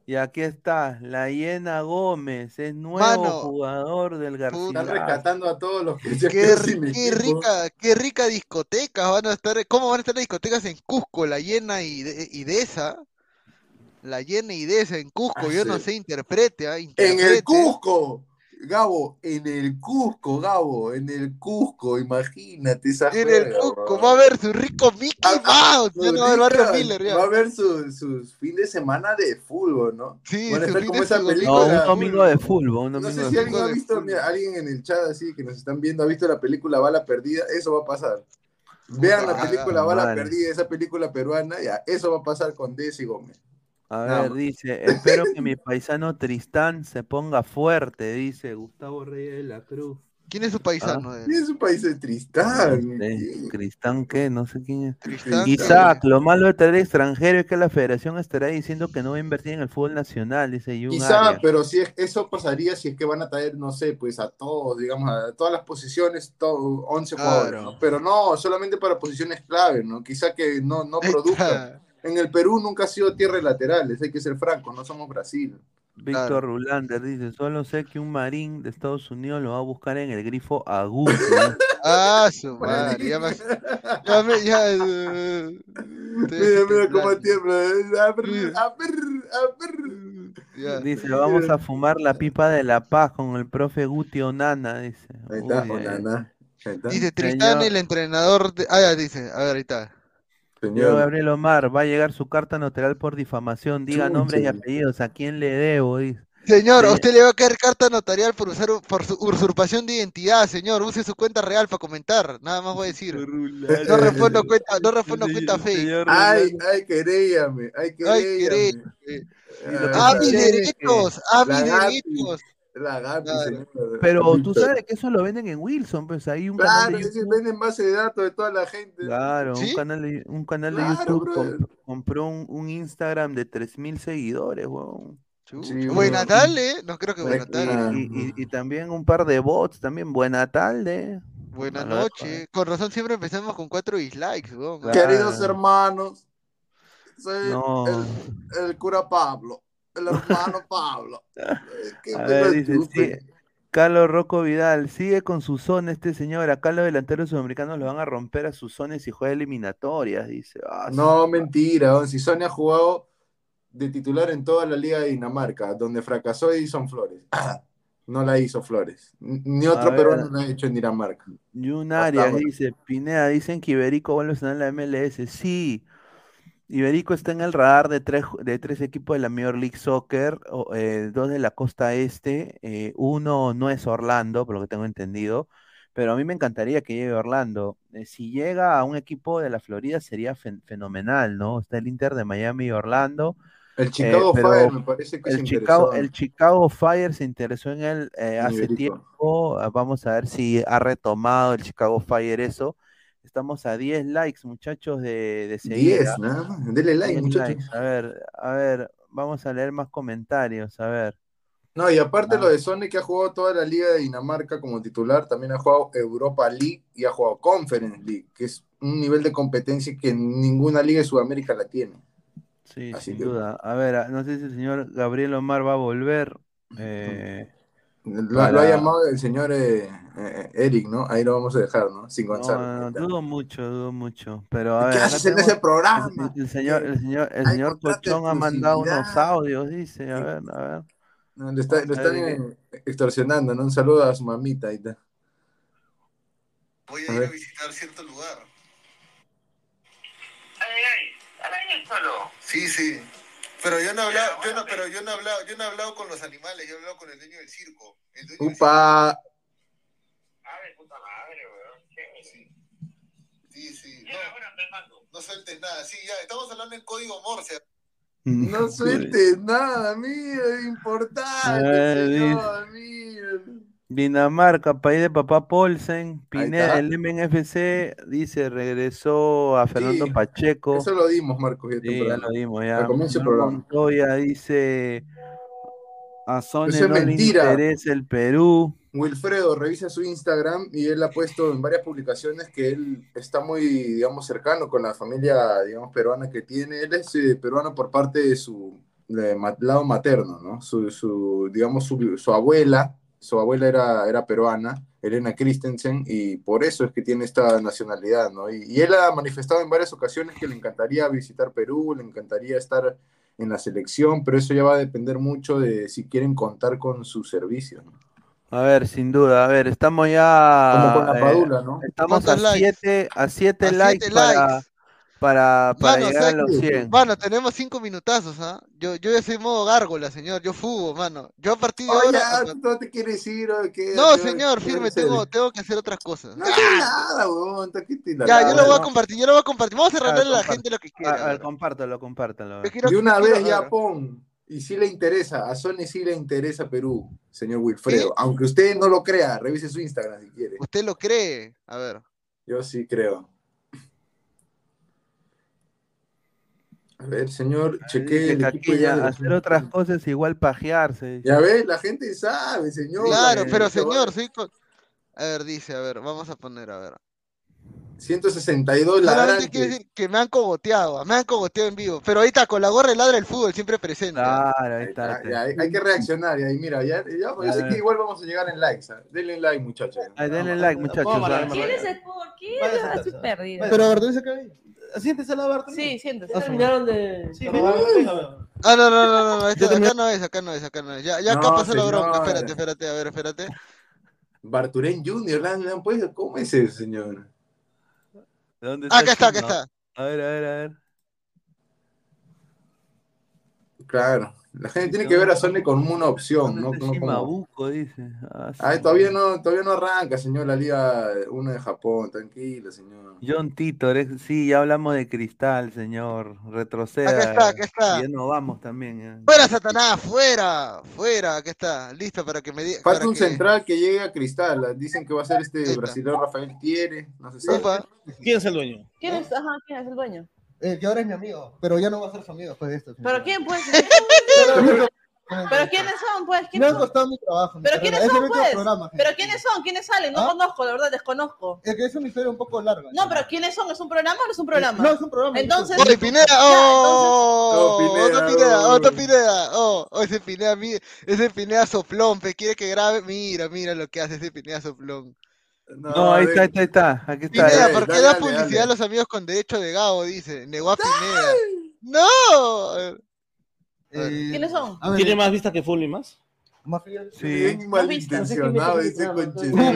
Y aquí está, la Hiena Gómez, es nuevo jugador del Garcilaso. Están rescatando a todos los que se qué, qué rica, qué rica discoteca van a estar. ¿Cómo van a estar las discotecas en Cusco? La Hiena y, de, esa. La Hiena y de esa en Cusco, ah, yo no sé, interprete, ¿ah? En el Cusco. Gabo, en el Cusco, Gabo, en el Cusco, imagínate esa En el Cusco, va a ver su rico Mickey ah, ah, Mouse, va, a ver Miller, ya. va a ver sus su fin de semana de fútbol, ¿no? Sí, estar como esa película. No, un domingo de fútbol. no sé si alguien ha visto, mira, alguien en el chat así que nos están viendo, ha visto la película Bala Perdida, eso va a pasar. Vean la película Bala Perdida, esa película peruana, ya, eso va a pasar con Desi Gómez. A ver, dice, espero que mi paisano Tristán se ponga fuerte, dice Gustavo Reyes de la Cruz. ¿Quién es su paisano? Ah. ¿Quién es su paisano Tristán? Tristán, ¿qué? No sé quién es. Tristán, Isaac, lo malo de tener extranjero es que la federación estará diciendo que no va a invertir en el fútbol nacional, dice Isaac, pero si es, eso pasaría si es que van a traer, no sé, pues a todos, digamos, a todas las posiciones, todo, 11 jugadores, Pero no, solamente para posiciones clave, ¿no? Quizá que no, no produzcan en el Perú nunca ha sido tierra laterales, hay que ser franco, no somos Brasil. Víctor Rulander dice, solo sé que un marín de Estados Unidos lo va a buscar en el grifo Agus. ah, su madre, ya me... Ya me... Ya, uh, mira, mira cómo tiembla. A ver, a ver, a ver. Dice, vamos a fumar la pipa de la paz con el profe Guti Onana, dice. Ahí está, Onana. Dice, Tristán, el entrenador de... Ah, ya, dice, a ver, ahí está. Señor Gabriel Omar, va a llegar su carta notarial por difamación. Diga nombres y apellidos. ¿A quién le debo? Señor, a usted le va a caer carta notarial por usar por su usurpación de identidad, señor. Use su cuenta real para comentar. Nada más voy a decir. No respondo cuenta, no respondo cuenta fake. Ay, ay, queréame. Ay, queréame. Ah, mis derechos. Ah, mis derechos. Pero tú sabes que eso lo venden en Wilson, pues ahí un canal de YouTube. venden base de datos de toda la gente. Claro, un canal de, un canal de YouTube compró un, Instagram de 3000 seguidores, weón. buena tarde, no creo que buena tarde. Y, también un par de bots, también buena tarde. Buena noche. Con razón siempre empezamos con cuatro dislikes, weón. Queridos hermanos, soy el cura Pablo el hermano Pablo. Carlos Rocco Vidal, sigue con su zona este señor. Acá los delanteros sudamericanos lo van a romper a sus zonas y juega eliminatorias, dice. Ah, no, mentira. Si Sonia ha jugado de titular en toda la Liga de Dinamarca, donde fracasó Edison Flores. no la hizo Flores. Ni otro peruano lo ha hecho en Dinamarca. Y un área dice, Pineda, dicen que Iberico vuelve a en la MLS. Sí, Iberico está en el radar de tres, de tres equipos de la Major League Soccer, eh, dos de la costa este, eh, uno no es Orlando, por lo que tengo entendido, pero a mí me encantaría que llegue Orlando. Eh, si llega a un equipo de la Florida sería fenomenal, ¿no? Está el Inter de Miami y Orlando. El Chicago Fire me parece que el se Chicago, El Chicago Fire se interesó en él hace tiempo. Vamos a ver si ha retomado el Chicago Fire eso Estamos a 10 likes, muchachos, de, de seguir. 10, nada más. Denle like, muchachos. A ver, a ver, vamos a leer más comentarios, a ver. No, y aparte ah. lo de Sony que ha jugado toda la Liga de Dinamarca como titular, también ha jugado Europa League y ha jugado Conference League, que es un nivel de competencia que ninguna liga de Sudamérica la tiene. Sí, sin duda. A ver, no sé si el señor Gabriel Omar va a volver. Eh, Lo, ha llamado el señor eh, eh, Eric, ¿no? Ahí lo vamos a dejar, ¿no? Sin Gonzalo. No, dudo mucho, dudo mucho. Pero a ¿Qué haces en ese programa? El, señor, el señor, el señor Cochón ha mandado unos audios, dice. A ver, a ver. No, le, está, están extorsionando, ¿no? Un saludo a su mamita ahí está. Voy a, ir a visitar cierto lugar. Ay, ay, solo. Sí, sí. Pero yo no he hablado, yo no, pero yo no he hablado, yo no he hablado con los animales, yo he hablado con el dueño del circo. El dueño Upa. Del puta madre, weón. Sí, sí. sí. No, no sueltes nada. Sí, ya, estamos hablando en código Morse. No sueltes nada, mío, importante, señor, mío. Dinamarca, país de papá Polsen, Pineda, el MNFC dice regresó a Fernando Pacheco. Eso lo dimos, Marcos. Ya, sí, ya lo dimos, ya. Montoya dice a Sony no le interesa el Perú. Wilfredo revisa su Instagram y él ha puesto en varias publicaciones que él está muy, digamos, cercano con la familia, digamos, peruana que tiene. Él es eh, peruano por parte de su lado materno, ¿no? Su, su digamos, su, su abuela su abuela era, era peruana, Elena Christensen, y por eso es que tiene esta nacionalidad, ¿no? Y, él ha manifestado en varias ocasiones que le encantaría visitar Perú, le encantaría estar en la selección, pero eso ya va a depender mucho de si quieren contar con su servicio, ¿no? A ver, sin duda, a ver, estamos ya... Como con la Padula, ¿no? Estamos a siete, a siete likes, para, para, para llegar a los 100. Mano, tenemos cinco minutazos, ¿ah? Yo, yo ya soy modo gárgola, señor. Yo fugo, mano. Yo a partir de ahora. Ya, no te quieres ir o qué. No, señor, firme, tengo, tengo que hacer otras cosas. No nada, weón. Ya, yo lo voy a compartir, yo lo voy a compartir. Vamos a cerrarle a la gente lo que quiera. A, ver, compártelo, compártelo. De una vez ya pon. Y si le interesa, a Sony sí le interesa Perú, señor Wilfredo. Aunque usted no lo crea, revise su Instagram si quiere. ¿Usted lo cree? A ver. Yo sí creo. A ver, señor, cheque hacer otras cosas igual pajearse. Ya ves, la gente sabe, señor. Claro, pero señor, sí. A ver, dice, a ver, vamos a poner, a ver. 162 ladrantes. quiere decir que me han cogoteado, me han cogoteado en vivo. Pero ahí está, con la gorra ladra el fútbol, siempre presente. Claro, ahí está. hay, que reaccionar, y ahí mira, ya, ya yo sé que igual vamos a llegar en likes. ¿eh? Denle like, muchachos. denle like, muchachos. ¿Quién es el fútbol? ¿Quién? Estoy perdido. Pero a ver, ¿dónde se cae? Siéntese la Bartoli. Sí, siéntese. terminaron de. Sí, Ah, no, no, no, no, este, acá no es, acá no es, acá no es. Ya, ya acá pasó la bronca, espérate, espérate, a ver, espérate. Barturén Junior, ¿le han puesto? ¿Cómo es ese señor? ¿Dónde está acá está, acá está. A ver, a ver, a ver. Claro. La gente tiene que ver a Sony como una opción, ¿no? Como, como... dice. Ah, todavía, no, todavía no arranca, señor, la Liga 1 de Japón, tranquilo, señor. John Titor, sí, ya hablamos de cristal, señor. Retroceda. Acá está, acá está. Ya no vamos también. Fuera, Satanás, fuera, fuera, acá está, listo para que me diga. Falta un central que llegue a cristal. Dicen que va a ser este brasileño Rafael Tiere, no se sabe. ¿Quién es el dueño? ¿Quién es, ajá, ¿quién es el dueño? Eh, que ahora es mi amigo, pero ya no va a ser su amigo después de esto. ¿Pero quién puede ser? ¿Pero quiénes son, pues? ¿Quiénes me ha costado mi trabajo. ¿Pero quiénes son, pues? ¿Pero quiénes son? ¿Quiénes salen? No ¿Ah? conozco, la verdad, desconozco. Es que es una historia un poco larga. No, pero ¿quiénes son? ¿Es un programa o no es un programa? No, es un programa. Entonces... ¡Oh, Pineda! ¡Oh! ¡Otro Pineda! ¡Otro Pineda! ¡Oh! oh ese Pineda, ese Pineda soplón, pe, quiere que grabe. Mira, mira lo que hace ese Pineda soplón. No, ahí está, ahí está, ahí está. Aquí está. Pineda, ¿por qué da publicidad a los amigos con derecho de Gabo? Dice. Negó a Pineda. ¡No! Eh, ¿Quiénes son? ¿Tiene más vista que Fully más? Más Sí, bien malintencionado ese conche. No,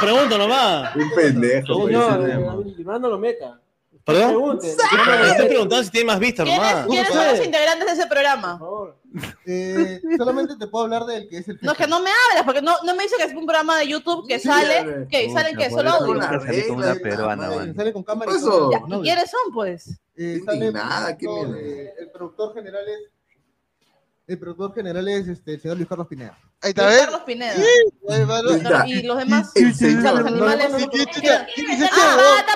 pregunto nomás. Un pendejo. No, no lo meta. ¿Perdón? Estoy preguntando si tiene más vista nomás. ¿Quiénes son los integrantes de ese programa? Por favor. Eh, solamente te puedo hablar del que es el. No, es que no me hables, porque no, no me dice que es un programa de YouTube que sale. que ¿Salen que solo audio? Sale con cámara y ¿Quiénes son, pues? Eh, sale nada, ¿qué eh, El productor general es el productor general es este, el señor Luis Carlos Pineda. Ahí está, ¿ves? Carlos Pineda. Y los demás, el señor. los animales. Mata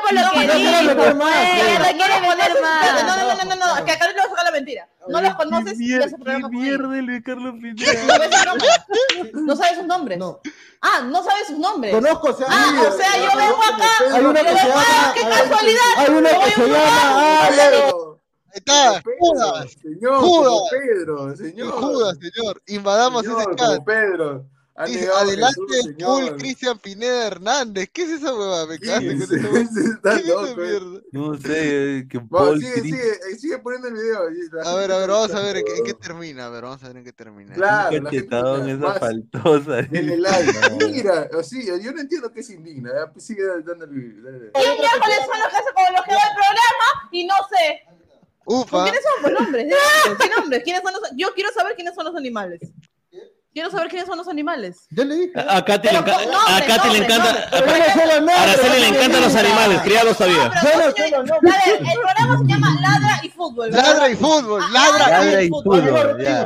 por lo que dijo. No. No, no, no, no, no, que a Carlos le va a sacar la mentira. No los conoces y ese programa. mierda Luis Carlos Pineda? ¿No sabes sus nombres? No. Ah, no sabes sus nombres. Conozco, o sea, Ah, o sea, yo vengo acá. Hay una que se llama. ¡Qué casualidad! Hay una que se llama. Está, Judas. Señor, Judas. Pedro, señor. Judas, señor. Invadamos señor, ese chat. Pedro. Dice, adelante el señor. Cristian Pineda Hernández. ¿Qué es esa huevada? Me cagaste con esa huevada. ¿Qué eh. mierda? No sé, que Vamos, Paul sigue, sigue, eh, sigue poniendo el video. A ver, a ver, vamos a ver en qué, en qué termina. A ver, vamos a ver en qué termina. Claro, Un cachetadón esa más- faltosa. Denle like. Mira, o sí, yo no entiendo qué es indigna. pues Sigue dándole. dándole. ¿Quién miércoles son los que hacen con los que va el programa? Y no sé. Ufa. ¿Quiénes son? Pues nombres. ¿eh? ¿Qué nombres? ¿Quiénes son los... Yo quiero saber quiénes son los animales. Quiero saber quiénes son los animales. Yo le dije. A Katy le, enca- Pero, a nombre, Katy le encanta. nombre. a- Pero no los Araceli le no encantan los animales, que ya lo sabía. Pero, no los a nombres. ver, el programa se llama Ladra y Fútbol. ¿verdad? Ladra y fútbol, ladra, Ladra y y fútbol. fútbol, ya.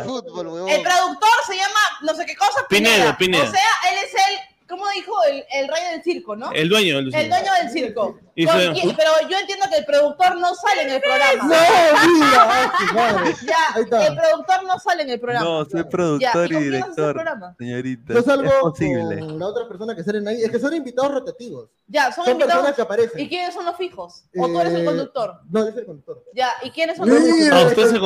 El productor se llama no sé qué cosa. Pinedo, Pinedo. O sea, él es el, ¿cómo dijo? El, el rey del circo, ¿no? El dueño. El, El dueño del circo. Y pero yo entiendo que el productor no sale en el programa. No, mira, madre. Ya, el productor no sale en el programa. No, soy Ya, productor ¿y y director. programa? Señorita, Yo es salgo posible. con la otra persona que salen ahí. Es que son invitados rotativos. Ya, son, Son invitados. personas que aparecen. ¿Y quiénes son los fijos? ¿O tú eres el Eh, conductor? No, yo soy el conductor. Ya, ¿y quiénes son los fijos? Ah, usted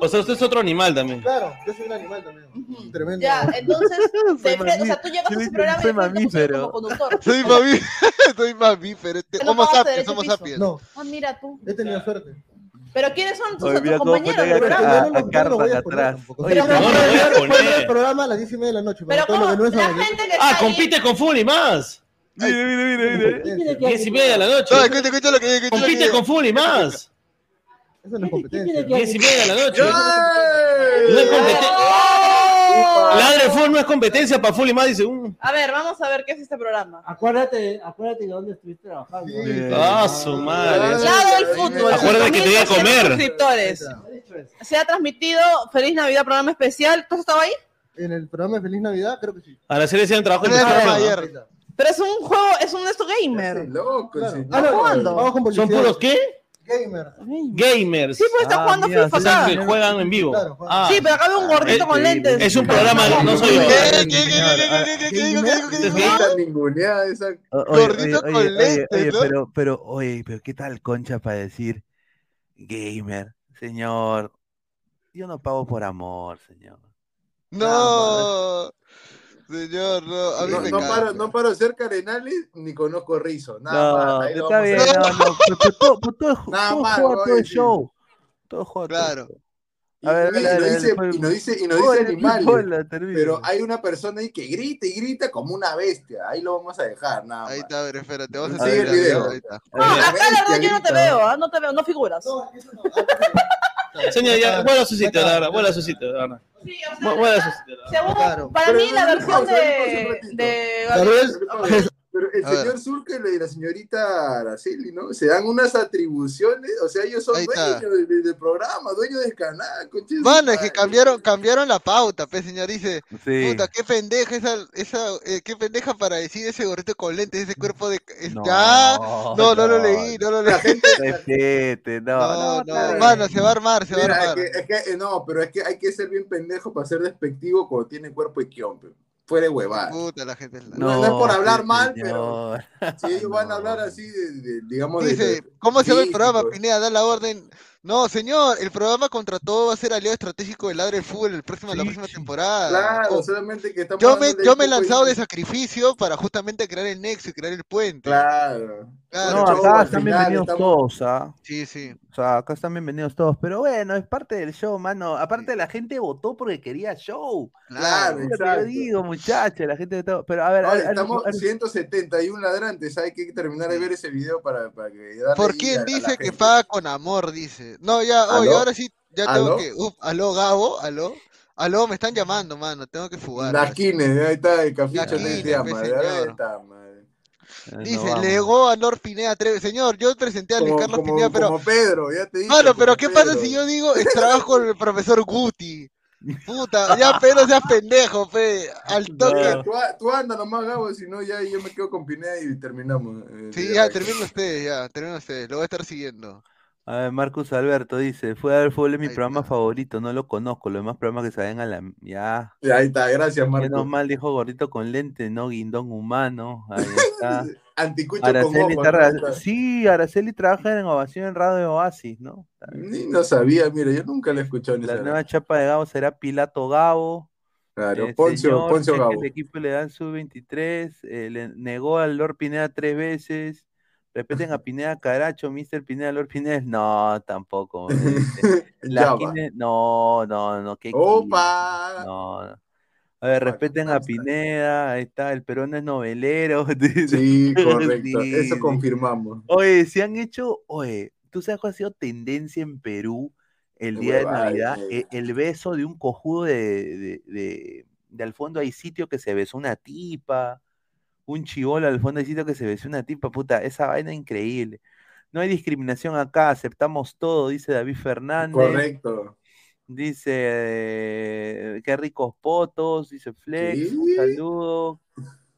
O sea, usted es otro animal también. Claro, yo soy un animal también. Tremendo. Ya, entonces, te o sea, tú llegas a ese programa y soy pusieron mamífero. como conductor. Soy mamí, soy mamífero. Este, No pagaste sapiens, piso. sapiens. No, Ah, mira tú. he tenido suerte. ¿Pero quiénes son tus, Hoy tus cómo compañeros a- a- Yo no no a atrás. Oye, Pero no, no a del poner. programa a las 10 y media de la noche. Pero que no es la gente que Ah, compite con Full y más. Mira, mira. Competencia. Diez y media de la noche. No, escucha, escucha lo que Compite con Full y más. Eso no es competencia. Diez y media de la noche. No es competencia. Ladre Full no es competencia para Full y más. Dice, uh, A ver, vamos a ver qué es este programa. Acuérdate, acuérdate de dónde estuviste trabajando. ah, su madre. Lado del fútbol. Acuérdate que te iba a 1200 comer. suscriptores. Se ha transmitido Feliz Navidad, programa especial. ¿Tú has estado ahí? En el programa de Feliz Navidad, creo que sí. Araceli decía un trabajo en Una vez investigación. ayer. Pero es un juego, es un esto gamer. loco, Claro. ese- Ah, no, jugando? Vamos con ¿Son puros qué? Gamer. Gamers. Sí, pues está Ah, jugando mira, FIFA O sea, acá. que juegan en vivo. Claro, juegan. Ah, Sí, pero acá veo un gordito Eh, con lentes. es un programa, no soy yo. ¿Qué, qué, qué, qué, qué, qué, qué, qué digo, qué digo, Este Gordito con lentes, pero, pero, oye, pero qué tal concha para decir gamer, señor. Yo no pago por amor, señor. No, señor, no, a mí No, me no paro, no paro de ser Carenales ni conozco Rizo. Nada No, más. ahí lo está a bien, hacer. no, no, pero, pero todo, pero todo, es- Nada todo más, juega voy todo a el decir. show. Todo juega todo el Claro. A ver, y nos dice, y nos dice, y nos dice termina. Pero hay una persona ahí que grita y grita como una bestia. Ahí lo vamos a dejar, nada Ahí está, a ver, espérate, vamos a Sigue seguir el video. Ahí está. No, acá la verdad yo no te veo, ¿ah? no te veo, no figuras. Señor, ya, vuelva a su sitio, la verdad, vuelva a su sitio, la verdad. Sí, o sea, según- Claro. para Pero mí la versión de, Gabriel, Pero el A ver. señor Zulka y la señorita Araceli, ¿no? Se dan unas atribuciones, o sea, ellos son dueños del, del programa, dueños del canal, Mano, es que cambiaron, cambiaron la pauta, pues señor, dice, Sí. puta, qué pendeja esa, esa eh, qué pendeja para decir ese gorrito con lentes, ese cuerpo de es- No, ya, no, no lo leí, no lo leí. Respete, no, No, no, no, mano, se va a armar, se va a Mira, es armar. que, es que, no, pero es que hay que ser bien pendejo para ser despectivo cuando tiene cuerpo de quión, pe. Fuera de huevada. Puta, la gente es la- No, no es por hablar sí, mal, señor. Si ellos van a hablar así, de, de- digamos, Dice, de- ¿cómo se llama el programa? físicos. Pineda, da la orden. No, señor, el programa contra todo va a ser aliado estratégico del Ladre del Fútbol el próximo, la próxima sí. temporada. Claro, Oh, solamente que estamos yo me, yo me he lanzado de de- sacrificio para justamente crear el nexo y crear el puente. Claro. Claro, No, acá están final bienvenidos estamos- todos, ¿ah? Sí, sí. O sea, acá están bienvenidos todos, pero bueno, es parte del show, mano. Aparte la gente votó porque quería show. Claro, Es lo que yo exacto. digo, muchachos, la gente votó. Pero a ver, a ver, a ver, estamos a ver, 171 ladrantes, hay que terminar de ver ese video para, para que darle ¿Por quién dice que paga con amor? Dice. No, ya, oye, ahora sí, ya tengo que. Uf, aló, Gabo, aló. Aló, me están llamando, mano, tengo que fugar. Nasquines, ahí está, el caficho se llama, pues, ahí señor. está, madre. Eh, Dice, no vamos. legó a Nor Pineda Treves. Señor, yo presenté a Luis Como, Carlos como, Pineda, pero. como Pedro, ya te dije. Mano, pero ¿qué pasa Pedro. si yo digo el trabajo con el profesor Guti? Puta, ya pero seas pendejo, fe. Al toque. Tú, tú anda nomás, Gabo, si no, ya yo me quedo con Pineda y terminamos. eh, Sí, ya, aquí. terminen ustedes, ya, terminen ustedes. Lo voy a estar siguiendo. A ver, Marcus Alberto dice, fue a ver fútbol es mi Ahí programa está. favorito, no lo conozco, los demás programas que se ven a la... Ya, Ahí está, gracias, menos Marco. mal dijo gordito con lente, no guindón humano, ahí está. Anticucho con Araceli, ¿no? sí, Araceli trabaja en Ovación en Radio Oasis, ¿no? Ni no sabía, mira, yo nunca le he escuchado en La nueva chapa de Gabo será Pilato Gabo. Claro, El Poncio, señor Poncio Gabo. El equipo le dan su 23, eh, le negó al Lord Pineda tres veces. Respeten a Pineda Caracho, Mr. Pineda, Lord Pineda. No, tampoco. la Java. Gine- no, no, no, qué ¡Opa! no, no. A ver, respeten a Pineda, ahí está, el peruano es novelero. Sí, correcto. Sí, Eso confirmamos. Oye, se han hecho, oye, ¿tú sabes cuál ha sido tendencia en Perú el día de Navidad? negro. E- El, beso de un cojudo de, de, de- de al fondo hay sitio que se besó una tipa, un chivolo al fondo sitio que se besó una tipa, puta, esa vaina increíble. No hay discriminación acá, aceptamos todo, dice David Fernández. Correcto. Dice, eh, qué ricos potos, dice Flex, un Sí. saludo.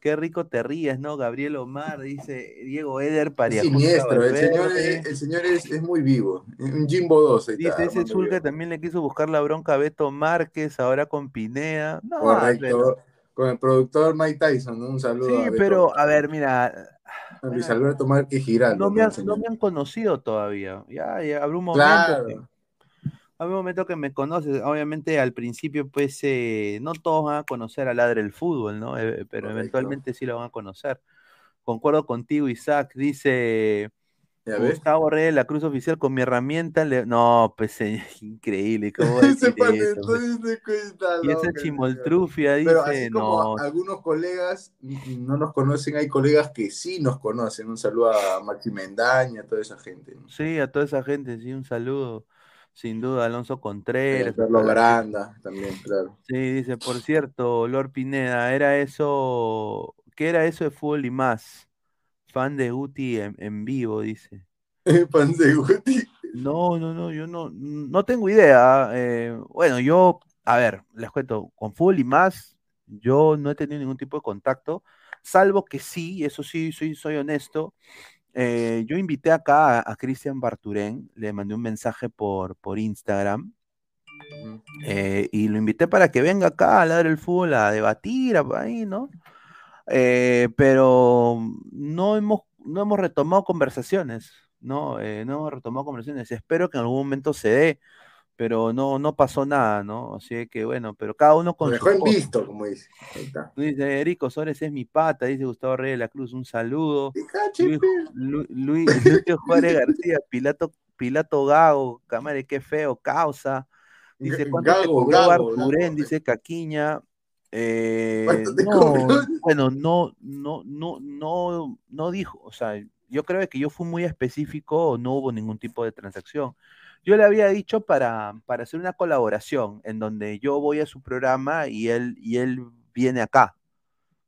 Qué rico te ríes, ¿no? Gabriel Omar, dice Diego Eder Es Pariajusta siniestro. El señor, es, el señor es, es muy vivo. Un Jimbo 2. ahí está, Dice ese Viejo. también le quiso buscar la bronca a Beto Márquez, ahora con Pineda. No. Correcto. Con el productor Mike Tyson, ¿no? Un saludo Sí, a pero a ver, mira, a Luis Alberto Márquez Giraldo. no me, señor. no me han conocido todavía. Ya, ya habrá un momento. Claro. que- habrá un momento que me conoces. Obviamente al principio, pues, eh, no todos van a conocer a Ladre el Fútbol, ¿no? Eh, pero Correcto. eventualmente sí lo van a conocer. Concuerdo contigo, Isaac. Dice. Gustavo Reyes, la cruz oficial con mi herramienta. le- No, pues, increíble. ¿Cómo Ese pues? dice está Y esa chimoltrufia Pero dice, así como no, algunos colegas no nos conocen, hay colegas que sí nos conocen. Un saludo a Maxi Mendaña, a toda esa gente. Sí, a toda esa gente, sí, un saludo. Sin duda, Alonso Contreras. Carlos Baranda también, claro. Sí, dice, por cierto, Lord Pineda, era eso, ¿qué era eso de fútbol y más? Fan de Guti en, en vivo, dice. Pan de Guti. No, no, no, yo no, no tengo idea. eh, bueno, yo, a ver, les cuento, con fútbol y más, yo no he tenido ningún tipo de contacto, salvo que sí, eso sí, soy, soy honesto. eh, yo invité acá a, a Cristian Barturén, le mandé un mensaje por, por Instagram. eh, y lo invité para que venga acá a hablar del fútbol, a debatir, a- ahí, ¿no? Eh, pero no hemos, no hemos retomado conversaciones, ¿no? Eh, no hemos retomado conversaciones. Espero que en algún momento se dé, pero no, no pasó nada, ¿no? Así que bueno, pero cada uno con Lo dejó en visto, como dice. Ahí está. Dice Erico Sores es mi pata, dice Gustavo Reyes de la Cruz, un saludo. Luis, Lu- Luis- Juárez García, Pilato, Pilato Gago, cámara, qué feo, causa. Dice, ¿cuánto te Gago, cobró Gago, Barturén? Dice Caquiña. Eh, ¿Cuánto te no, bueno, no, no, no, no, no dijo, o sea, yo creo que yo fui muy específico, no hubo ningún tipo de transacción. Yo le había dicho para, para hacer una colaboración en donde yo voy a su programa y él, y él viene acá,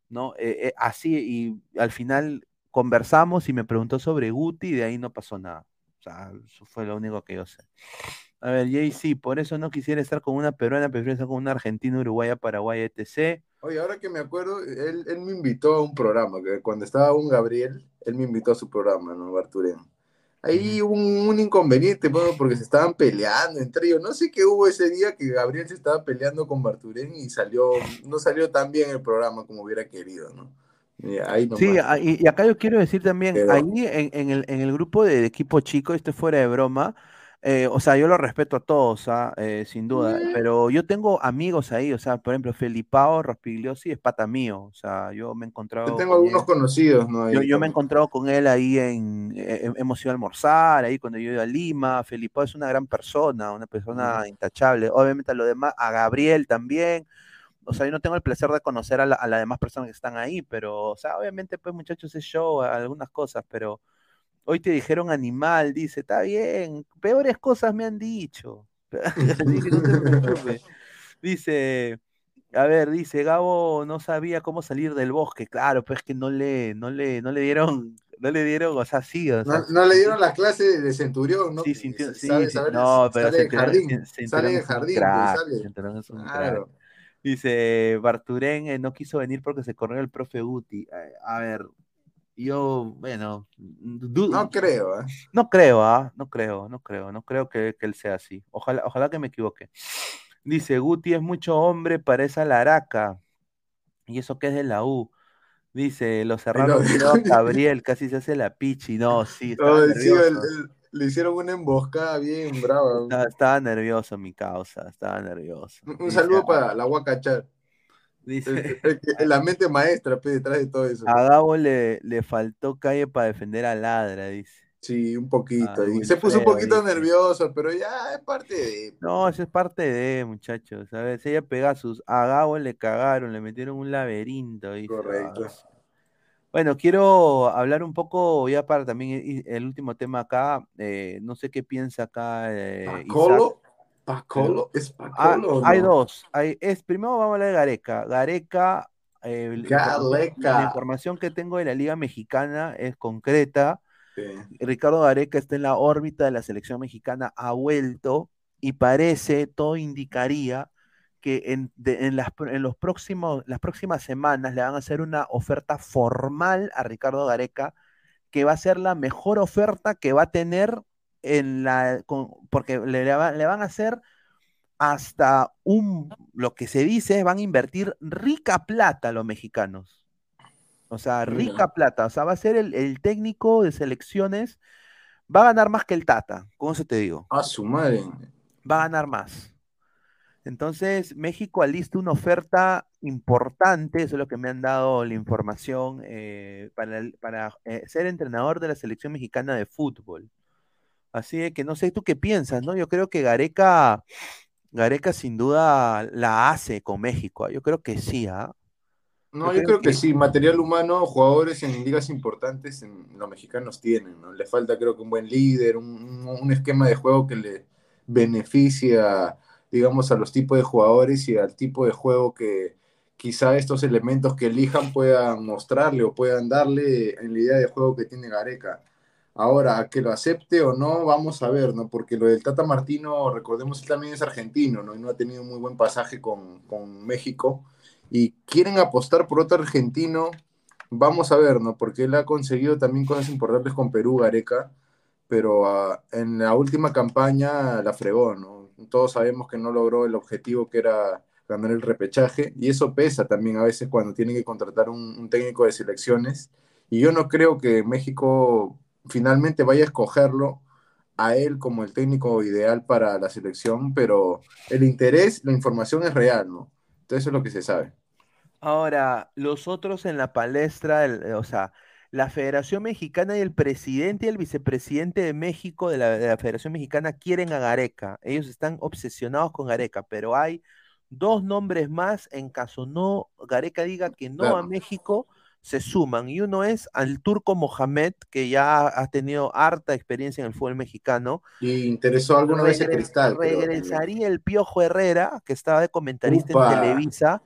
¿no? Eh, eh, así, y al final conversamos y me preguntó sobre Guti y de ahí no pasó nada. O sea, eso fue lo único que yo sé. A ver, Jay, por eso no quisiera estar con una peruana, prefiero estar con una argentina, uruguaya, paraguaya, etc. Oye, ahora que me acuerdo, él, él me invitó a un programa, que cuando estaba un Gabriel, él me invitó a su programa, ¿no? Barturén. Ahí hubo un, un inconveniente, bueno, porque se estaban peleando entre ellos. No sé qué hubo ese día que Gabriel se estaba peleando con Barturén y salió, no salió tan bien el programa como hubiera querido, ¿no? Y ahí. Sí, y, y acá yo quiero decir también, Pero- ahí en, en el, en el grupo de, equipo chico, esto es fuera de broma, eh, o sea, yo lo respeto a todos, ¿ah? Eh, sin duda, pero yo tengo amigos ahí, o sea, por ejemplo, Felipao Rospigliosi es pata mío, o sea, yo me he encontrado Yo tengo con algunos él. conocidos, ¿no? Ahí Yo, yo me he encontrado con él ahí en, eh, hemos ido a almorzar, ahí cuando yo iba a Lima, Felipao es una gran persona, una persona intachable, obviamente a lo demás, a Gabriel también, o sea, yo no tengo el placer de conocer a, la- a las demás personas que están ahí, pero, o sea, obviamente, pues muchachos, es show, algunas cosas, pero hoy te dijeron animal, dice, está bien, peores cosas me han dicho. Así que no te preocupes. Dice, a ver, dice, Gabo no sabía cómo salir del bosque, claro, pues que no le, no le, no le dieron, no le dieron, o sea, sí, o sea, No, no le dieron la clase de Centurión, ¿no? Sí, sí, sabe- sí, sabe- no, pero sale del jardín, sale del es jardín, crack, pues, sale. Es un Claro. crack. Dice, Barturén eh, no quiso venir porque se corrió el profe Guti. Eh, A ver, yo, bueno, No creo, ¿eh? no creo, ¿ah? No creo, no creo, no creo que, que él sea así. Ojalá, ojalá que me equivoque. Dice, Guti es mucho hombre para esa laraca. Y eso que es de la U. Dice, lo cerraron dejó- Gabriel, casi se hace la pichi. No, sí, el- el- le hicieron una emboscada bien brava. Estaba, estaba nervioso mi causa, estaba nervioso. Un, saludo "Ah, para la Huacachar. El- la mente maestra, pe, detrás de todo eso. A Gabo le, le faltó calle para defender a Ladra, dice. Sí, un poquito. Ah, y se puso un poquito dice. nervioso, pero ya es parte de. No, eso es parte de, muchachos. A ver, si ella pega sus. A Gabo le cagaron, le metieron un laberinto. dice. Correcto. Ah, Bueno, quiero hablar un poco ya para también el último tema acá. eh, no sé qué piensa acá. eh, Isaac. ¿Pacolo? ¿Pacolo? ¿Es Ah, hay dos. Hay, es, primero vamos a hablar de Gareca. Gareca, eh, la información- Gareca. la información que tengo de la Liga Mexicana es concreta. Sí. Ricardo Gareca está en la órbita de la selección mexicana, ha vuelto y parece, todo indicaría que en, de- en las, pro- en los próximos, las próximas semanas le van a hacer una oferta formal a Ricardo Gareca, que va a ser la mejor oferta que va a tener en la, con- porque le, le va- le van a hacer hasta un, lo que se dice, van a invertir rica plata los mexicanos. O sea, Mira. rica plata. O sea, va a ser el, el técnico de selecciones, va a ganar más que el Tata, con eso te digo. A su madre. Va a ganar más. Entonces, México alista una oferta importante, eso es lo que me han dado la información, eh, para, para eh, ser entrenador de la selección mexicana de fútbol. Así de que no sé tú qué piensas, ¿no? Yo creo que Gareca, Gareca sin duda la hace con México. ¿ah? Yo creo que sí, ¿ah? No, yo creo que sí, material humano, jugadores en ligas importantes en, los mexicanos tienen, ¿no? Le falta creo que un buen líder, un, un- esquema de juego que le beneficie a, digamos, a los tipos de jugadores y al tipo de juego que quizá estos elementos que elijan puedan mostrarle o puedan darle en la idea de juego que tiene Gareca. Ahora, que lo acepte o no, vamos a ver, ¿no? Porque lo del Tata Martino, recordemos, él también es argentino, ¿no? Y no ha tenido muy buen pasaje con, con México. Y quieren apostar por otro argentino, vamos a ver, ¿no? Porque él ha conseguido también cosas importantes con Perú, Gareca, pero ah, en la última campaña la fregó, ¿no? Todos sabemos que no logró el objetivo que era ganar el repechaje, y eso pesa también a veces cuando tienen que contratar un técnico de selecciones. Y yo no creo que México finalmente vaya a escogerlo a él como el técnico ideal para la selección, pero el interés, la información es real, ¿no? Entonces eso es lo que se sabe. Ahora, los otros en la palestra, el- o sea, la Federación Mexicana y el presidente y el vicepresidente de México, de la, de la Federación Mexicana, quieren a Gareca. Ellos están obsesionados con Gareca, pero hay dos nombres más en caso no Gareca diga que no a. México, se suman. Y uno es al turco Mohamed, que ya ha tenido harta experiencia en el fútbol mexicano. Y interesó alguna vez el Regre- cristal. también. regresaría el Piojo Herrera, que estaba de comentarista Upa. en Televisa,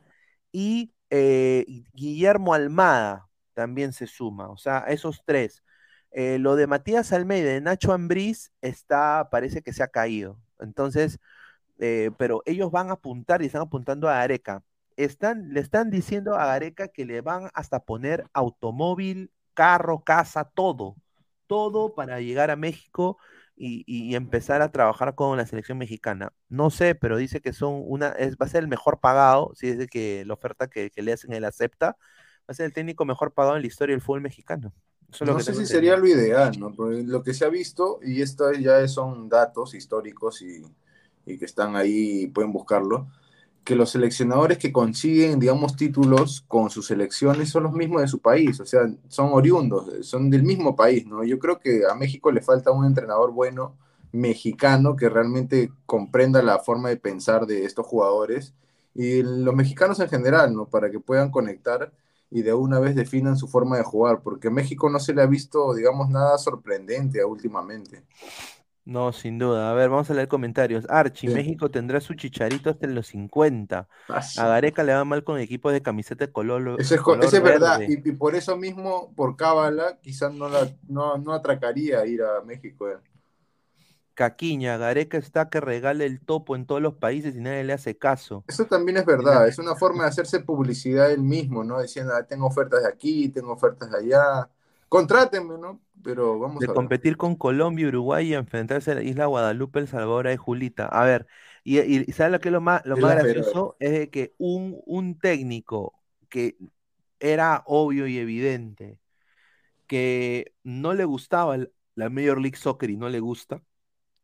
y eh, Guillermo Almada también se suma, o sea, esos tres. Eh, lo de Matías Almeida y de Nacho Ambriz está, parece que se ha caído. Entonces, eh, pero ellos van a apuntar y están apuntando a Gareca. Están, le están diciendo a Gareca que le van hasta poner automóvil, carro, casa, todo, todo para llegar a México y, y empezar a trabajar con la selección mexicana. No sé, pero dice que son una, es, va a ser el mejor pagado, si es de que la oferta que, que le hacen él acepta, va a ser el técnico mejor pagado en la historia del fútbol mexicano. Eso No sé si sería lo ideal, ¿no? Lo que se ha visto, y esto ya son datos históricos y, y que están ahí pueden buscarlo, que los seleccionadores que consiguen, digamos, títulos con sus selecciones son los mismos de su país, o sea, son oriundos, son del mismo país, ¿no? Yo creo que a México le falta un entrenador bueno mexicano que realmente comprenda la forma de pensar de estos jugadores y los mexicanos en general, ¿no? Para que puedan conectar y de una vez definan su forma de jugar, porque México no se le ha visto, digamos, nada sorprendente últimamente. No, sin duda. A ver, vamos a leer comentarios. Archie, Bien. México tendrá su chicharito hasta en los 50. Ah. A Gareca le va mal con equipos de camiseta de color, Eso es, co- color eso es verdad, y, y por eso mismo, por cábala, quizás no, la, no, no atracaría ir a México. eh. Caquiña, Gareca está que regale el topo en todos los países y nadie le hace caso. Eso también es verdad, es una forma de hacerse publicidad él mismo, ¿no? Diciendo, "Ah, tengo ofertas de aquí, tengo ofertas de allá, contrátenme, ¿no? Pero vamos De a ver. competir con Colombia, Uruguay y enfrentarse a la isla Guadalupe, El Salvador y Julita. A ver, y, y ¿sabes lo que es lo más, lo Es más gracioso? Es de que un, un técnico que era obvio y evidente que no le gustaba la Major League Soccer y no le gusta,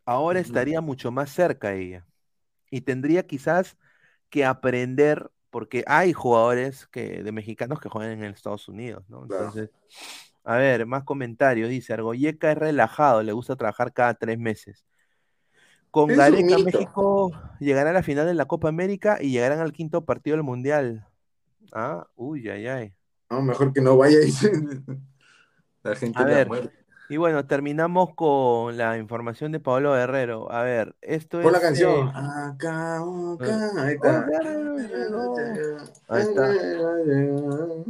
ahora estaría mucho más cerca a ella. Y tendría quizás que aprender porque hay jugadores que, de mexicanos que juegan en Estados Unidos, ¿no? Entonces, a ver, más comentarios. Dice, Argoyeca es relajado, le gusta trabajar cada tres meses. Con Es Gareca. México llegará a la final de la Copa América y llegarán al quinto partido del Mundial. Ah, uy, ay, ay. No, mejor que no vaya ahí. La gente A ver, muere. Y bueno, terminamos con la información de Pablo Guerrero. A ver, esto la es, canción. eh, Acá, acá, ahí está. Ahí está.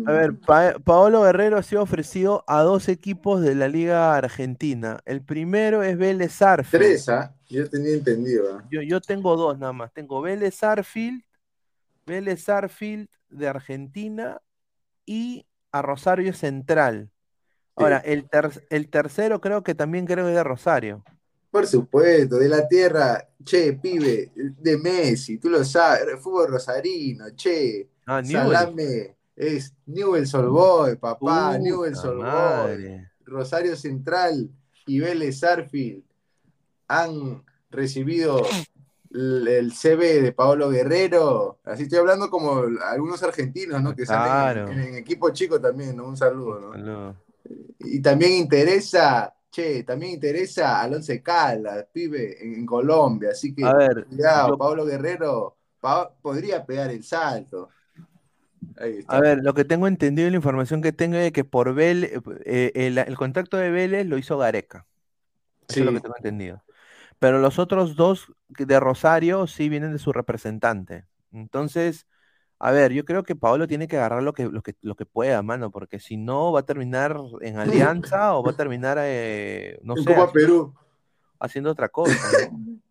A ver, Pa- Paolo Guerrero ha sido ofrecido a dos equipos de la Liga Argentina. El primero es Vélez Sarsfield. Tres, ¿ah? Yo tenía entendido. ¿ah? Yo, yo tengo dos nada más. Tengo Vélez Sarsfield, Vélez Sarsfield de Argentina y a Rosario Central. Ahora, el, ter- el tercero creo que también creo que es de Rosario. Por supuesto, de la tierra, che, pibe, de Messi, tú lo sabes, fútbol rosarino, che, Ah, salame, es Newell's Old Boy, papá, Newell's Old Boy. Rosario Central y Vélez Sarfield han recibido el, el CV de Paolo Guerrero, así estoy hablando como algunos argentinos, ¿no? Que Claro. salen en, en equipo chico también, ¿no? Un saludo, ¿no? Saludo. Y también interesa, che, también interesa al Once Caldas, pibe, en, en Colombia. Así que, A ver, cuidado, yo- Pablo Guerrero pa- podría pegar el salto. A ver, lo que tengo entendido y la información que tengo es que por Vélez, eh, el, el contacto de Vélez lo hizo Gareca. Eso es lo Sí. que tengo entendido. Pero los otros dos de Rosario sí vienen de su representante. Entonces, a ver, yo creo que Paolo tiene que agarrar lo que, lo que, lo que pueda, mano, porque si no va a terminar en Alianza o va a terminar, eh, no En sé, Copa haciendo, Perú. haciendo otra cosa, ¿no?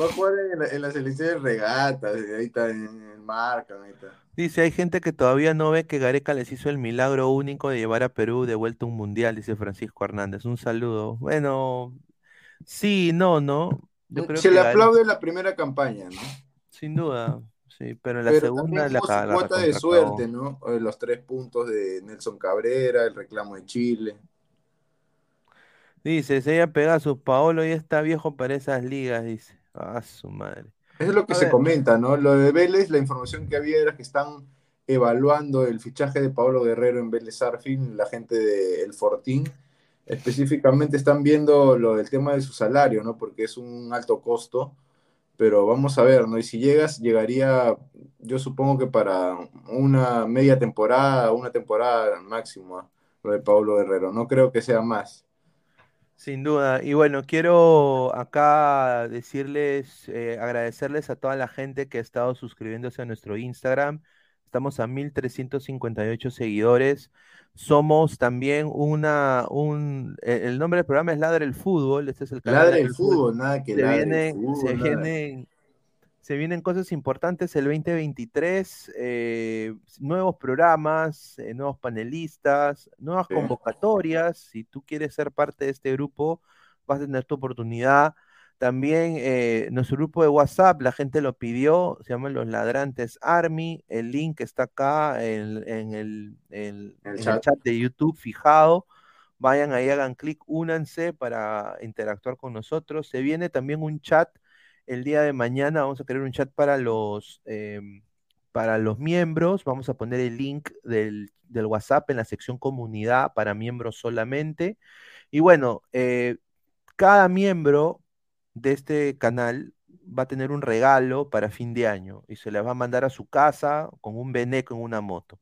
Va a jugar en la, en la selección de regatas, ahí está, en marca, ahí está. Dice, hay gente que todavía no ve que Gareca les hizo el milagro único de llevar a Perú de vuelta a un mundial, dice Francisco Hernández. Un saludo. Bueno, sí, no, no. Yo creo Se que le aplaude la primera campaña, ¿no? sin duda, sí, pero en la Pero segunda la, su la cuota de suerte, ¿no? Eh, Los tres puntos de Nelson Cabrera, el reclamo de Chile. Dice, se ella Pegasus, Paolo ya está viejo para esas ligas, dice. Ah, su madre. Eso es lo que A se ver. comenta, ¿no? Lo de Vélez, la información que había era que están evaluando el fichaje de Pablo Guerrero en Vélez Arfin, la gente del Fortín. Específicamente están viendo lo del tema de su salario, ¿no? Porque es un alto costo, pero vamos a ver, ¿no? Y si llegas, llegaría, yo supongo que para una media temporada, una temporada máximo, ¿ah? lo de Pablo Guerrero. No creo que sea más. Sin duda. Y bueno, quiero acá decirles, eh, agradecerles a toda la gente que ha estado suscribiéndose a nuestro Instagram. Estamos a 1358 seguidores. Somos también una, un, eh, el nombre del programa es Ladra el Fútbol. Este es el canal Ladra el fútbol, nada que Se ladre el fútbol, se nada. vienen, se vienen cosas importantes el 2023, eh, nuevos programas, eh, nuevos panelistas, nuevas Sí. convocatorias. Si tú quieres ser parte de este grupo, vas a tener tu oportunidad. También eh, nuestro grupo de WhatsApp, la gente lo pidió, se llama Los Ladrantes Army. El link está acá en, en el, en- En el en el chat. chat de YouTube fijado. Vayan ahí, hagan clic, únanse para interactuar con nosotros. Se viene también un chat el día de mañana. Vamos a crear un chat para los, em, para los miembros. Vamos a poner el link del, del WhatsApp en la sección comunidad para miembros solamente. Y bueno, eh, cada miembro de este canal va a tener un regalo para fin de año y se le va a mandar a su casa con un beneco en una moto.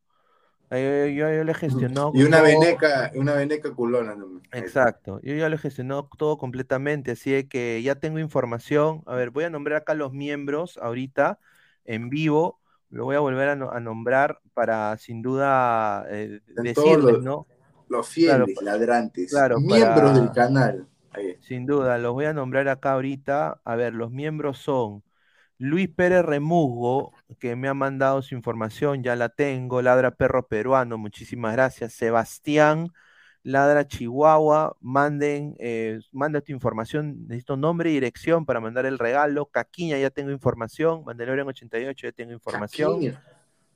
Eh, Yo, yo le he gestionado Y una todo. veneca, una veneca culona. Exacto, yo ya lo he gestionado todo completamente, así que ya tengo información. A ver, voy a nombrar acá los miembros ahorita en vivo, lo voy a volver a, no- a nombrar para sin duda eh, decirles, los, ¿no? los Claro, fieles, ladrantes, claro, miembros para- del canal. Ahí. Sin duda, los voy a nombrar acá ahorita. A ver, los miembros son Luis Pérez Remusgo, que me ha mandado su información, ya la tengo. Ladra Perro Peruano, muchísimas gracias. Sebastián, Ladra Chihuahua, manden, eh, manda tu información. Necesito nombre y dirección para mandar el regalo. Caquiña, ya tengo información. Mandalorian 88, ya tengo información. Caquiña.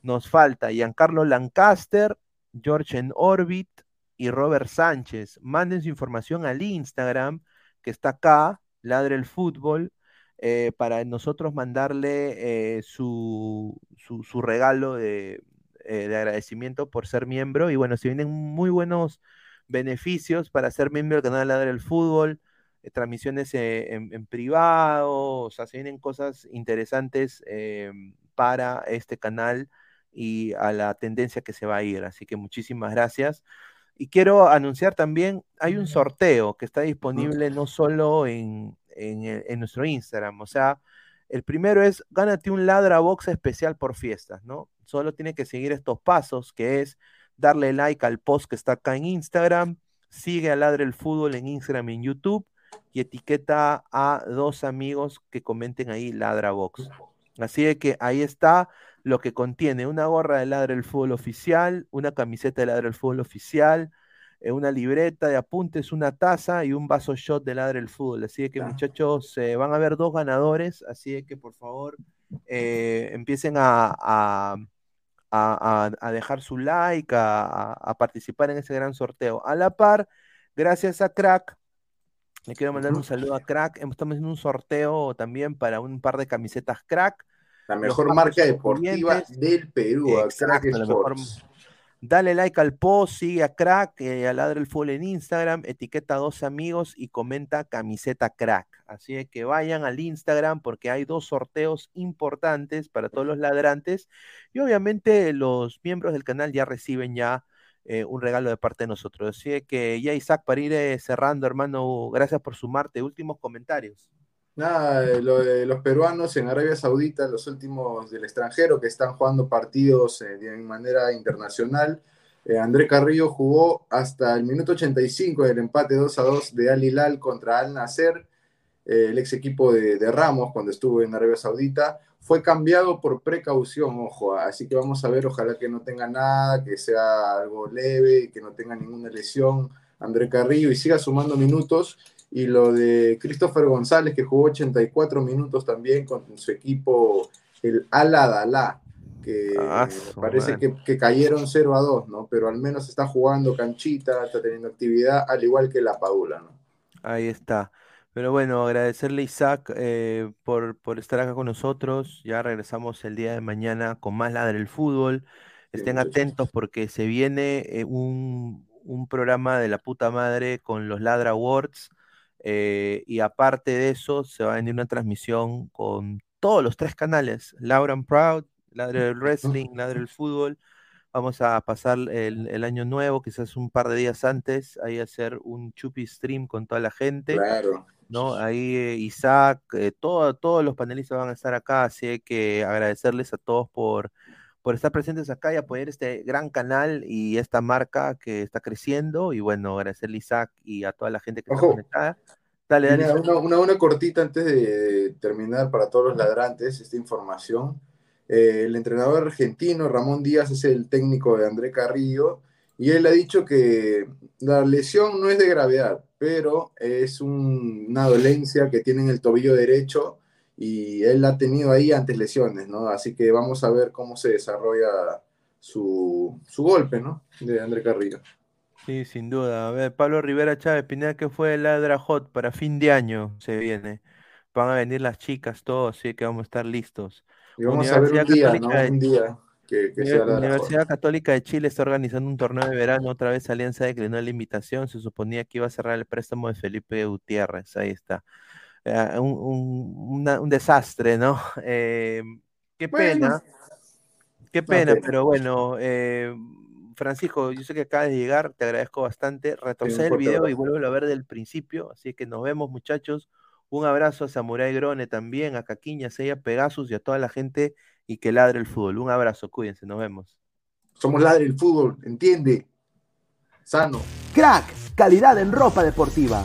Nos falta Giancarlo Lancaster, George en Orbit y Robert Sánchez. Manden su información al Instagram, que está acá, Ladre el Fútbol. eh, para nosotros mandarle eh, su, su, regalo de, eh, de agradecimiento por ser miembro. Y bueno, se vienen muy buenos beneficios para ser miembro del canal Ladra el Fútbol, transmisiones en, privado, o sea, se vienen cosas interesantes eh, para este canal y a la tendencia que se va a ir. Así que muchísimas gracias. Y quiero anunciar también, hay un sorteo que está disponible no solo en, en, nuestro Instagram, o sea, el primero es, gánate un Ladra Box especial por fiestas, ¿no? Solo tiene que seguir estos pasos, que es darle like al post que está acá en Instagram, sigue a Ladra el Fútbol en Instagram y en YouTube, y etiqueta a dos amigos que comenten ahí Ladra Box. Así de que ahí está lo que contiene una gorra de Ladra el Fútbol oficial, una camiseta de Ladra el Fútbol oficial, eh, una libreta de apuntes, una taza y un vaso shot de Ladra el Fútbol. Así que muchachos, eh, van a haber dos ganadores, así que por favor eh, empiecen a, a- a- dejar su like, a participar en ese gran sorteo. A la par, gracias a Crack, le quiero mandar un saludo a Crack. Estamos haciendo un sorteo también para un par de camisetas Crack. La mejor marca deportiva del Perú, Exacto, la mejor- Sports. Dale like al post, sigue a Crack, eh, a Ladra el Fútbol en Instagram, etiqueta a dos amigos y comenta camiseta Crack. Así es que vayan al Instagram porque hay dos sorteos importantes para todos los ladrantes y obviamente los miembros del canal ya reciben ya eh, un regalo de parte de nosotros. Así que ya Isaac, para ir eh, cerrando, hermano, gracias por sumarte. Últimos comentarios. Nada, eh, los peruanos en Arabia Saudita, los últimos del extranjero que están jugando partidos eh, de manera internacional. Eh, André Carrillo jugó hasta el minuto 85 del empate 2 a 2 de Al Hilal contra Al Nasser, el ex equipo de, de Ramos cuando estuvo en Arabia Saudita. Fue cambiado por precaución, ojo, así que vamos a ver, ojalá que no tenga nada, que sea algo leve, que no tenga ninguna lesión André Carrillo y siga sumando minutos. Y lo de Christopher González, que jugó 84 minutos también con su equipo, el Al Adalá, que Ah, parece que, que cayeron 0 a 2, ¿no? Pero al menos está jugando canchita, está teniendo actividad, al igual que la Padula, ¿no? Ahí está. Pero bueno, agradecerle a Isaac eh, por, por estar acá con nosotros. Ya regresamos el día de mañana con más Ladra el Fútbol. Estén atentos porque se viene eh, un, un programa de la puta madre con los Ladra Awards. Eh, y aparte de eso, se va a venir una transmisión con todos los tres canales: Loud and Proud, Ladra el Wrestling, Ladra el Fútbol. Vamos a pasar el, el año nuevo, quizás un par de días antes, ahí hacer un chupi stream con toda la gente. Claro. ¿no? Ahí eh, Isaac, eh, todo- todos los panelistas van a estar acá, así que agradecerles a todos por, por estar presentes acá y apoyar este gran canal y esta marca que está creciendo. Y bueno, agradecerle a Isaac y a toda la gente que está Ojo. conectada. Dale, dale. Mira, una, una, una cortita antes de terminar para todos los ladrantes esta información. Eh, el entrenador argentino Ramón Díaz es el técnico de André Carrillo y él ha dicho que la lesión no es de gravedad, pero es un- una dolencia que tiene en el tobillo derecho y él ha tenido ahí antes lesiones, ¿no? Así que vamos a ver cómo se desarrolla su, su golpe, ¿no? De André Carrillo. Sí, sin duda. A ver, Pablo Rivera Chávez, Pineda, que fue el Ladra Hot para fin de año se viene. Van a venir las chicas, todos, así que vamos a estar listos. Y vamos a ver un día, Católica ¿no? de- Un día que, que sea la Universidad Católica de Chile está organizando un torneo de verano. Otra vez Alianza declinó la invitación. Se suponía que iba a cerrar el préstamo de Felipe Gutiérrez. Ahí está. Eh, un, un- una- un desastre, ¿no? Eh, qué Bueno. pena. Qué pena, pero bueno, eh, Francisco, yo sé que acabas de llegar, te agradezco bastante. Retrocede el fuerte video y vuelvo a ver del principio. Así que nos vemos, muchachos. Un abrazo a Samurai Grone también, a Caquiña, a Pegasus y a toda la gente y que ladre el fútbol. Un abrazo, cuídense, nos vemos. Somos ladre el fútbol, ¿entiende? Sano. Crack, calidad en ropa deportiva.